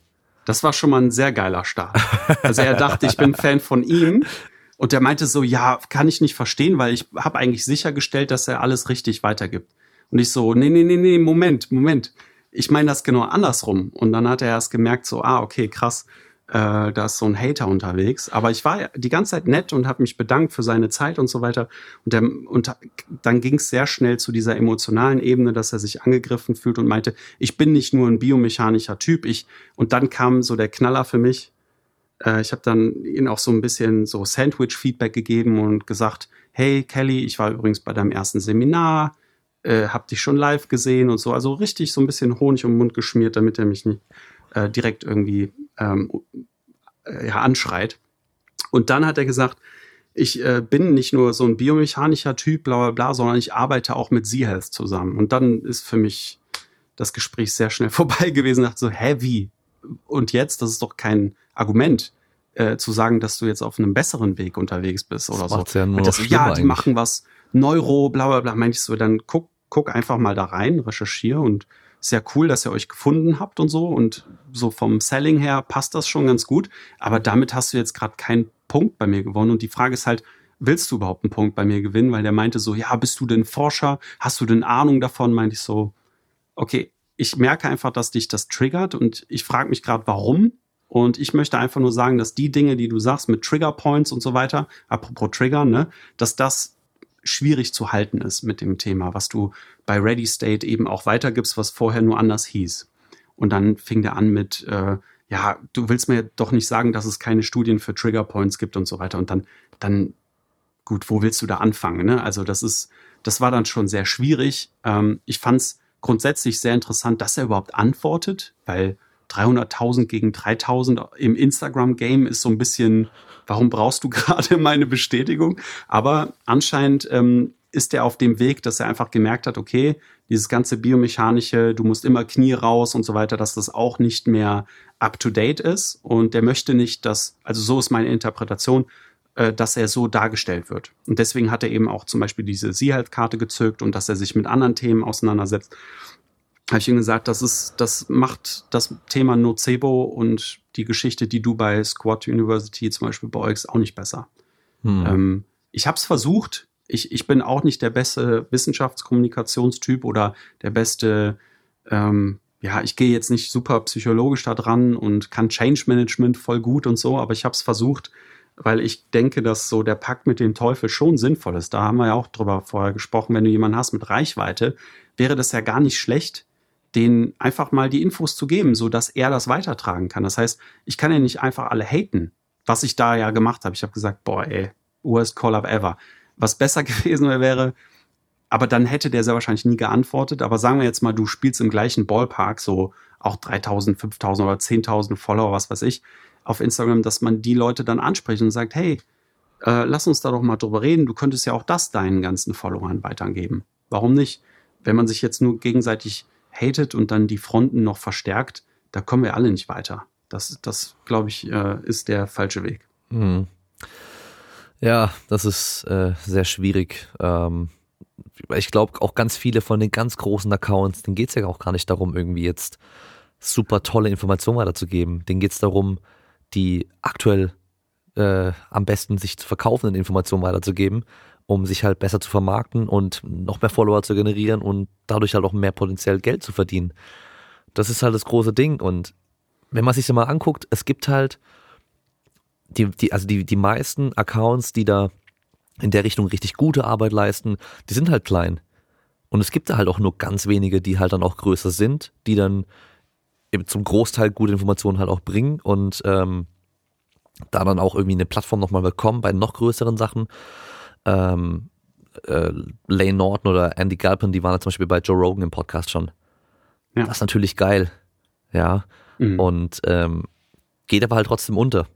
Das war schon mal ein sehr geiler Start. Also er dachte, ich bin Fan von ihm und der meinte so, ja, kann ich nicht verstehen, weil ich habe eigentlich sichergestellt, dass er alles richtig weitergibt. Und ich so, nee, nee, nee, nee, Moment, Moment. Ich meine das genau andersrum. Und dann hat er erst gemerkt, so, ah, okay, krass, äh, da ist so ein Hater unterwegs. Aber ich war die ganze Zeit nett und habe mich bedankt für seine Zeit und so weiter. Und, der, und dann ging es sehr schnell zu dieser emotionalen Ebene, dass er sich angegriffen fühlt und meinte, ich bin nicht nur ein biomechanischer Typ. Ich und dann kam so der Knaller für mich. Äh, ich habe dann ihn auch so ein bisschen so Sandwich-Feedback gegeben und gesagt, hey Kelly, ich war übrigens bei deinem ersten Seminar, äh, hab dich schon live gesehen und so. Also richtig so ein bisschen Honig um den Mund geschmiert, damit er mich nicht äh, direkt irgendwie ähm, äh, ja, anschreit. Und dann hat er gesagt, ich äh, bin nicht nur so ein biomechanischer Typ, bla bla bla, sondern ich arbeite auch mit Z-Health zusammen. Und dann ist für mich das Gespräch sehr schnell <laughs> vorbei gewesen. Ich dachte so, hä, wie? Und jetzt? Das ist doch kein Argument, äh, zu sagen, dass du jetzt auf einem besseren Weg unterwegs bist oder das so. Ja, ja die machen was Neuro, bla bla bla. Meinte ich so, dann guck, guck einfach mal da rein, recherchiere und sehr cool, dass ihr euch gefunden habt und so. Und so vom Selling her passt das schon ganz gut. Aber damit hast du jetzt gerade keinen Punkt bei mir gewonnen. Und die Frage ist halt, willst du überhaupt einen Punkt bei mir gewinnen? Weil der meinte so, ja, bist du denn Forscher? Hast du denn Ahnung davon? Meinte ich so, okay, ich merke einfach, dass dich das triggert und ich frage mich gerade, warum. Und ich möchte einfach nur sagen, dass die Dinge, die du sagst mit Trigger Points und so weiter, apropos Trigger, ne, dass das schwierig zu halten ist mit dem Thema, was du bei Ready State eben auch weitergibst, was vorher nur anders hieß. Und dann fing der an mit, äh, ja, du willst mir doch nicht sagen, dass es keine Studien für Trigger Points gibt und so weiter. Und dann, dann, gut, wo willst du da anfangen? Ne? Also das ist, das war dann schon sehr schwierig. Ähm, ich fand es grundsätzlich sehr interessant, dass er überhaupt antwortet, weil 300.000 gegen 3.000 im Instagram-Game ist so ein bisschen, warum brauchst du <laughs> gerade meine Bestätigung? Aber anscheinend ähm, ist er auf dem Weg, dass er einfach gemerkt hat, okay, dieses ganze biomechanische, du musst immer Knie raus und so weiter, dass das auch nicht mehr up to date ist. Und der möchte nicht, dass, also so ist meine Interpretation, äh, dass er so dargestellt wird. Und deswegen hat er eben auch zum Beispiel diese Sie-Halt-Karte gezückt und dass er sich mit anderen Themen auseinandersetzt habe ich ihm gesagt, das ist, das macht das Thema Nocebo und die Geschichte, die du bei Squad University zum Beispiel bei euch auch nicht besser. Hm. Ähm, ich habe es versucht. Ich, ich bin auch nicht der beste Wissenschaftskommunikationstyp oder der beste, ähm, ja, ich gehe jetzt nicht super psychologisch da dran und kann Change Management voll gut und so, aber ich habe es versucht, weil ich denke, dass so der Pakt mit dem Teufel schon sinnvoll ist. Da haben wir ja auch drüber vorher gesprochen, wenn du jemanden hast mit Reichweite, wäre das ja gar nicht schlecht, den einfach mal die Infos zu geben, so dass er das weitertragen kann. Das heißt, ich kann ja nicht einfach alle haten, was ich da ja gemacht habe. Ich habe gesagt, boah, ey, worst Call-up ever. Was besser <laughs> gewesen wäre, aber dann hätte der sehr wahrscheinlich nie geantwortet. Aber sagen wir jetzt mal, du spielst im gleichen Ballpark, so auch 3000, 5000 oder 10.000 Follower, was weiß ich, auf Instagram, dass man die Leute dann anspricht und sagt, hey, äh, lass uns da doch mal drüber reden. Du könntest ja auch das deinen ganzen Followern weitergeben. Warum nicht? Wenn man sich jetzt nur gegenseitig hatet und dann die Fronten noch verstärkt, da kommen wir alle nicht weiter. Das, das glaube ich, äh, ist der falsche Weg. Mhm. Ja, das ist äh, sehr schwierig. Ähm, ich glaube, auch ganz viele von den ganz großen Accounts, denen geht es ja auch gar nicht darum, irgendwie jetzt super tolle Informationen weiterzugeben. Denen geht es darum, die aktuell äh, am besten sich zu verkaufenden Informationen weiterzugeben um sich halt besser zu vermarkten und noch mehr Follower zu generieren und dadurch halt auch mehr potenziell Geld zu verdienen. Das ist halt das große Ding. Und wenn man sich das mal anguckt, es gibt halt die, die, also die, die meisten Accounts, die da in der Richtung richtig gute Arbeit leisten, die sind halt klein. Und es gibt da halt auch nur ganz wenige, die halt dann auch größer sind, die dann zum Großteil gute Informationen halt auch bringen und ähm, da dann auch irgendwie eine Plattform nochmal bekommen bei noch größeren Sachen ähm, äh, Lane Norton oder Andy Galpin, die waren ja zum Beispiel bei Joe Rogan im Podcast schon. Ja. Das ist natürlich geil. Ja. Mhm. Und ähm, geht aber halt trotzdem unter.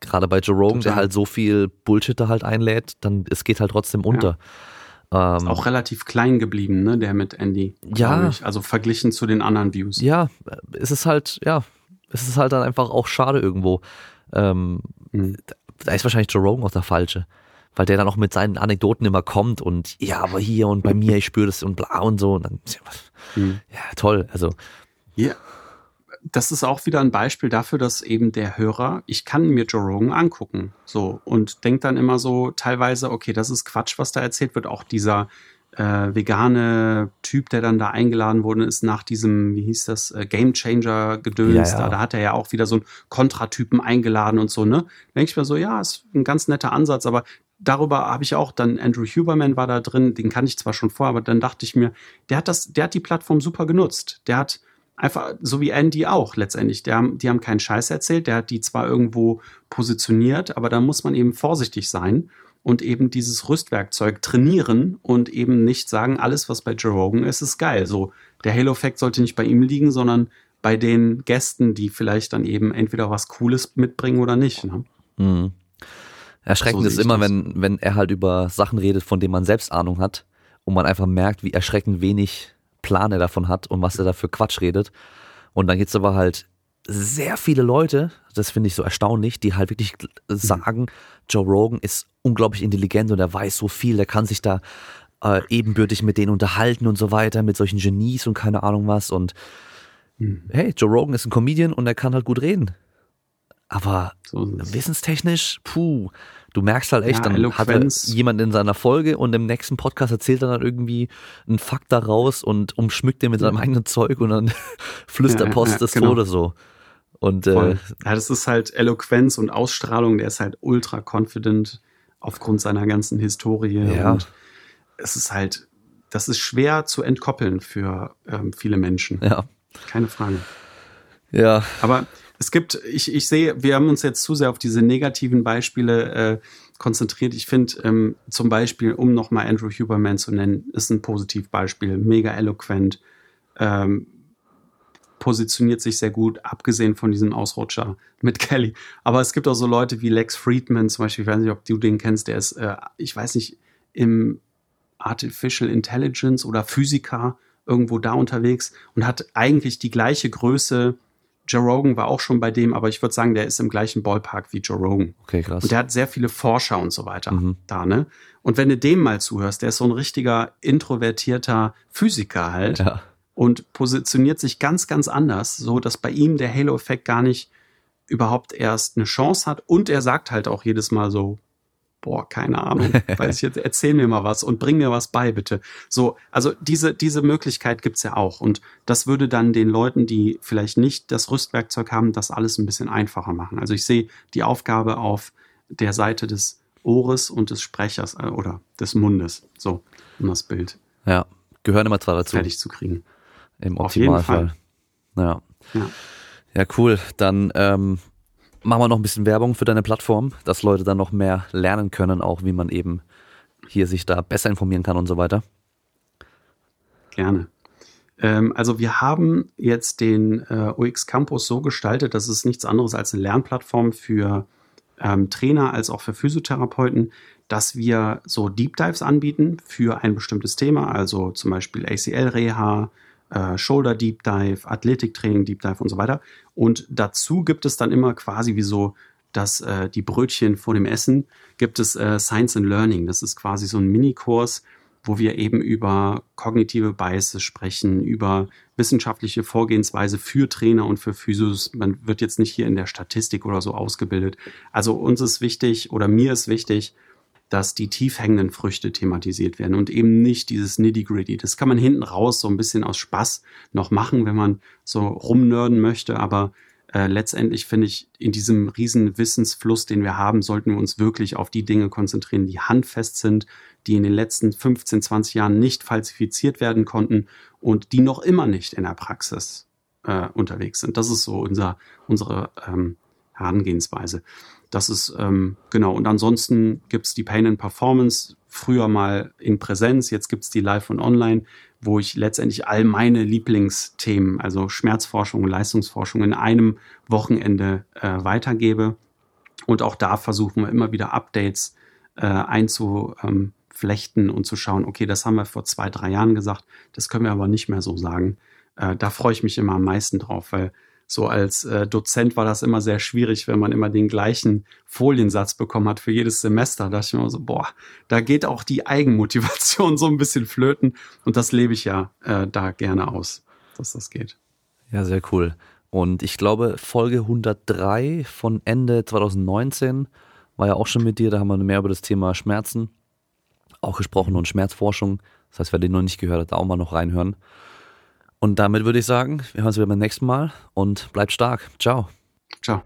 Gerade bei Joe Rogan, Total. der halt so viel Bullshit da halt einlädt, dann es geht halt trotzdem unter. Ja. Ähm, ist auch relativ klein geblieben, ne, der mit Andy. Ja. Ich. Also verglichen zu den anderen Views. Ja, es ist halt, ja, es ist halt dann einfach auch schade irgendwo. Ähm, mhm. Da ist wahrscheinlich Joe Rogan auch der Falsche weil der dann auch mit seinen Anekdoten immer kommt und ja, aber hier und bei mir, ich spüre das und bla und so. Und dann, mhm. ja, toll. Also. Ja. Das ist auch wieder ein Beispiel dafür, dass eben der Hörer, ich kann mir Joe Rogan angucken, so, und denkt dann immer so teilweise, okay, das ist Quatsch, was da erzählt wird. Auch dieser äh, vegane Typ, der dann da eingeladen wurde, ist nach diesem, wie hieß das, äh, Game Changer Gedöns. Ja, ja. Da, da hat er ja auch wieder so einen Kontratypen eingeladen und so, ne? Denke ich mir so, ja, ist ein ganz netter Ansatz, aber darüber habe ich auch dann Andrew Huberman war da drin, den kannte ich zwar schon vorher, aber dann dachte ich mir, der hat das, der hat die Plattform super genutzt. Der hat einfach, so wie Andy auch letztendlich, der, die haben keinen Scheiß erzählt, der hat die zwar irgendwo positioniert, aber da muss man eben vorsichtig sein und eben dieses Rüstwerkzeug trainieren und eben nicht sagen, alles, was bei Joe Rogan ist, ist geil. So, der Halo-Effekt sollte nicht bei ihm liegen, sondern bei den Gästen, die vielleicht dann eben entweder was Cooles mitbringen oder nicht. Ne? Mhm. Erschreckend so ist immer, das. wenn, wenn er halt über Sachen redet, von denen man selbst Ahnung hat und man einfach merkt, wie erschreckend wenig Plan er davon hat und was er da für Quatsch redet. Und dann gibt es aber halt sehr viele Leute, das finde ich so erstaunlich, die halt wirklich sagen, Joe Rogan ist unglaublich intelligent und er weiß so viel, der kann sich da äh, ebenbürtig mit denen unterhalten und so weiter, mit solchen Genies und keine Ahnung was. Und mhm. hey, Joe Rogan ist ein Comedian und er kann halt gut reden. Aber so wissenstechnisch, puh, du merkst halt echt, ja, dann Eloquenz. hat er jemand in seiner Folge und im nächsten Podcast erzählt er dann irgendwie einen Fakt daraus und umschmückt den mit seinem eigenen Zeug und dann <laughs> flüstert ja, Post ja, des genau. Todes so. Und, äh, ja, das ist halt Eloquenz und Ausstrahlung, der ist halt ultra confident aufgrund seiner ganzen Historie. Ja. Und es ist halt, das ist schwer zu entkoppeln für ähm, viele Menschen. Ja. Keine Frage. Ja. Aber es gibt, ich, ich sehe, wir haben uns jetzt zu sehr auf diese negativen Beispiele äh, konzentriert. Ich finde ähm, zum Beispiel, um nochmal Andrew Huberman zu nennen, ist ein Positivbeispiel, mega eloquent, ähm, positioniert sich sehr gut, abgesehen von diesem Ausrutscher mit <laughs> Kelly. Aber es gibt auch so Leute wie Lex Friedman zum Beispiel, ich weiß nicht, ob du den kennst, der ist, äh, ich weiß nicht, im Artificial Intelligence oder Physiker irgendwo da unterwegs und hat eigentlich die gleiche Größe. Joe Rogan war auch schon bei dem, aber ich würde sagen, der ist im gleichen Ballpark wie Joe Rogan. Okay, krass. Und der hat sehr viele Forscher und so weiter mhm. da, ne? Und wenn du dem mal zuhörst, der ist so ein richtiger introvertierter Physiker halt. Ja und positioniert sich ganz, ganz anders, so dass bei ihm der Halo-Effekt gar nicht überhaupt erst eine Chance hat. Und er sagt halt auch jedes Mal so, boah, keine Ahnung, <laughs> weiß ich jetzt, erzähl mir mal was und bring mir was bei, bitte. So, also diese, diese Möglichkeit gibt's ja auch. Und das würde dann den Leuten, die vielleicht nicht das Rüstwerkzeug haben, das alles ein bisschen einfacher machen. Also ich sehe die Aufgabe auf der Seite des Ohres und des Sprechers äh, oder des Mundes. So, um das Bild. Ja, gehören immer zwar dazu. Fertig zu kriegen. Im Optimalfall. Ja. ja. Ja, cool. Dann ähm, machen wir noch ein bisschen Werbung für deine Plattform, dass Leute dann noch mehr lernen können, auch wie man eben hier sich da besser informieren kann und so weiter. Gerne. Ähm, also wir haben jetzt den äh, UX Campus so gestaltet, dass es nichts anderes als eine Lernplattform für ähm, Trainer als auch für Physiotherapeuten, dass wir so Deep Dives anbieten für ein bestimmtes Thema, also zum Beispiel ACL-Reha, äh, Shoulder Deep Dive, Athletiktraining Deep Dive und so weiter. Und dazu gibt es dann immer quasi wie so das, äh, die Brötchen vor dem Essen, gibt es äh, Science and Learning. Das ist quasi so ein Minikurs, wo wir eben über kognitive Biases sprechen, über wissenschaftliche Vorgehensweise für Trainer und für Physios. Man wird jetzt nicht hier in der Statistik oder so ausgebildet. Also uns ist wichtig oder mir ist wichtig, dass die tief hängenden Früchte thematisiert werden und eben nicht dieses Nitty-Gritty. Das kann man hinten raus so ein bisschen aus Spaß noch machen, wenn man so rumnörden möchte, aber äh, letztendlich finde ich, in diesem riesen Wissensfluss, den wir haben, sollten wir uns wirklich auf die Dinge konzentrieren, die handfest sind, die in den letzten 15, 20 Jahren nicht falsifiziert werden konnten und die noch immer nicht in der Praxis äh, unterwegs sind. Das ist so unser, unsere ähm, Herangehensweise. Das ist ähm, genau. Und ansonsten gibt's die Pain and Performance, früher mal in Präsenz, jetzt gibt's die Live und Online, wo ich letztendlich all meine Lieblingsthemen, also Schmerzforschung und Leistungsforschung in einem Wochenende äh, weitergebe. Und auch da versuchen wir immer wieder Updates äh, einzuflechten und zu schauen, okay, das haben wir vor zwei, drei Jahren gesagt, das können wir aber nicht mehr so sagen. Äh, da freue ich mich immer am meisten drauf, weil so als äh, Dozent war das immer sehr schwierig, wenn man immer den gleichen Foliensatz bekommen hat für jedes Semester. Da dachte ich immer so, boah, da geht auch die Eigenmotivation <laughs> so ein bisschen flöten. Und das lebe ich ja äh, da gerne aus, dass das geht. Ja, sehr cool. Und ich glaube, Folge 103 von Ende 2019 war ja auch schon mit dir. Da haben wir mehr über das Thema Schmerzen auch gesprochen und Schmerzforschung. Das heißt, wer den noch nicht gehört hat, da auch mal noch reinhören. Und damit würde ich sagen, wir hören uns wieder beim nächsten Mal und bleibt stark. Ciao. Ciao.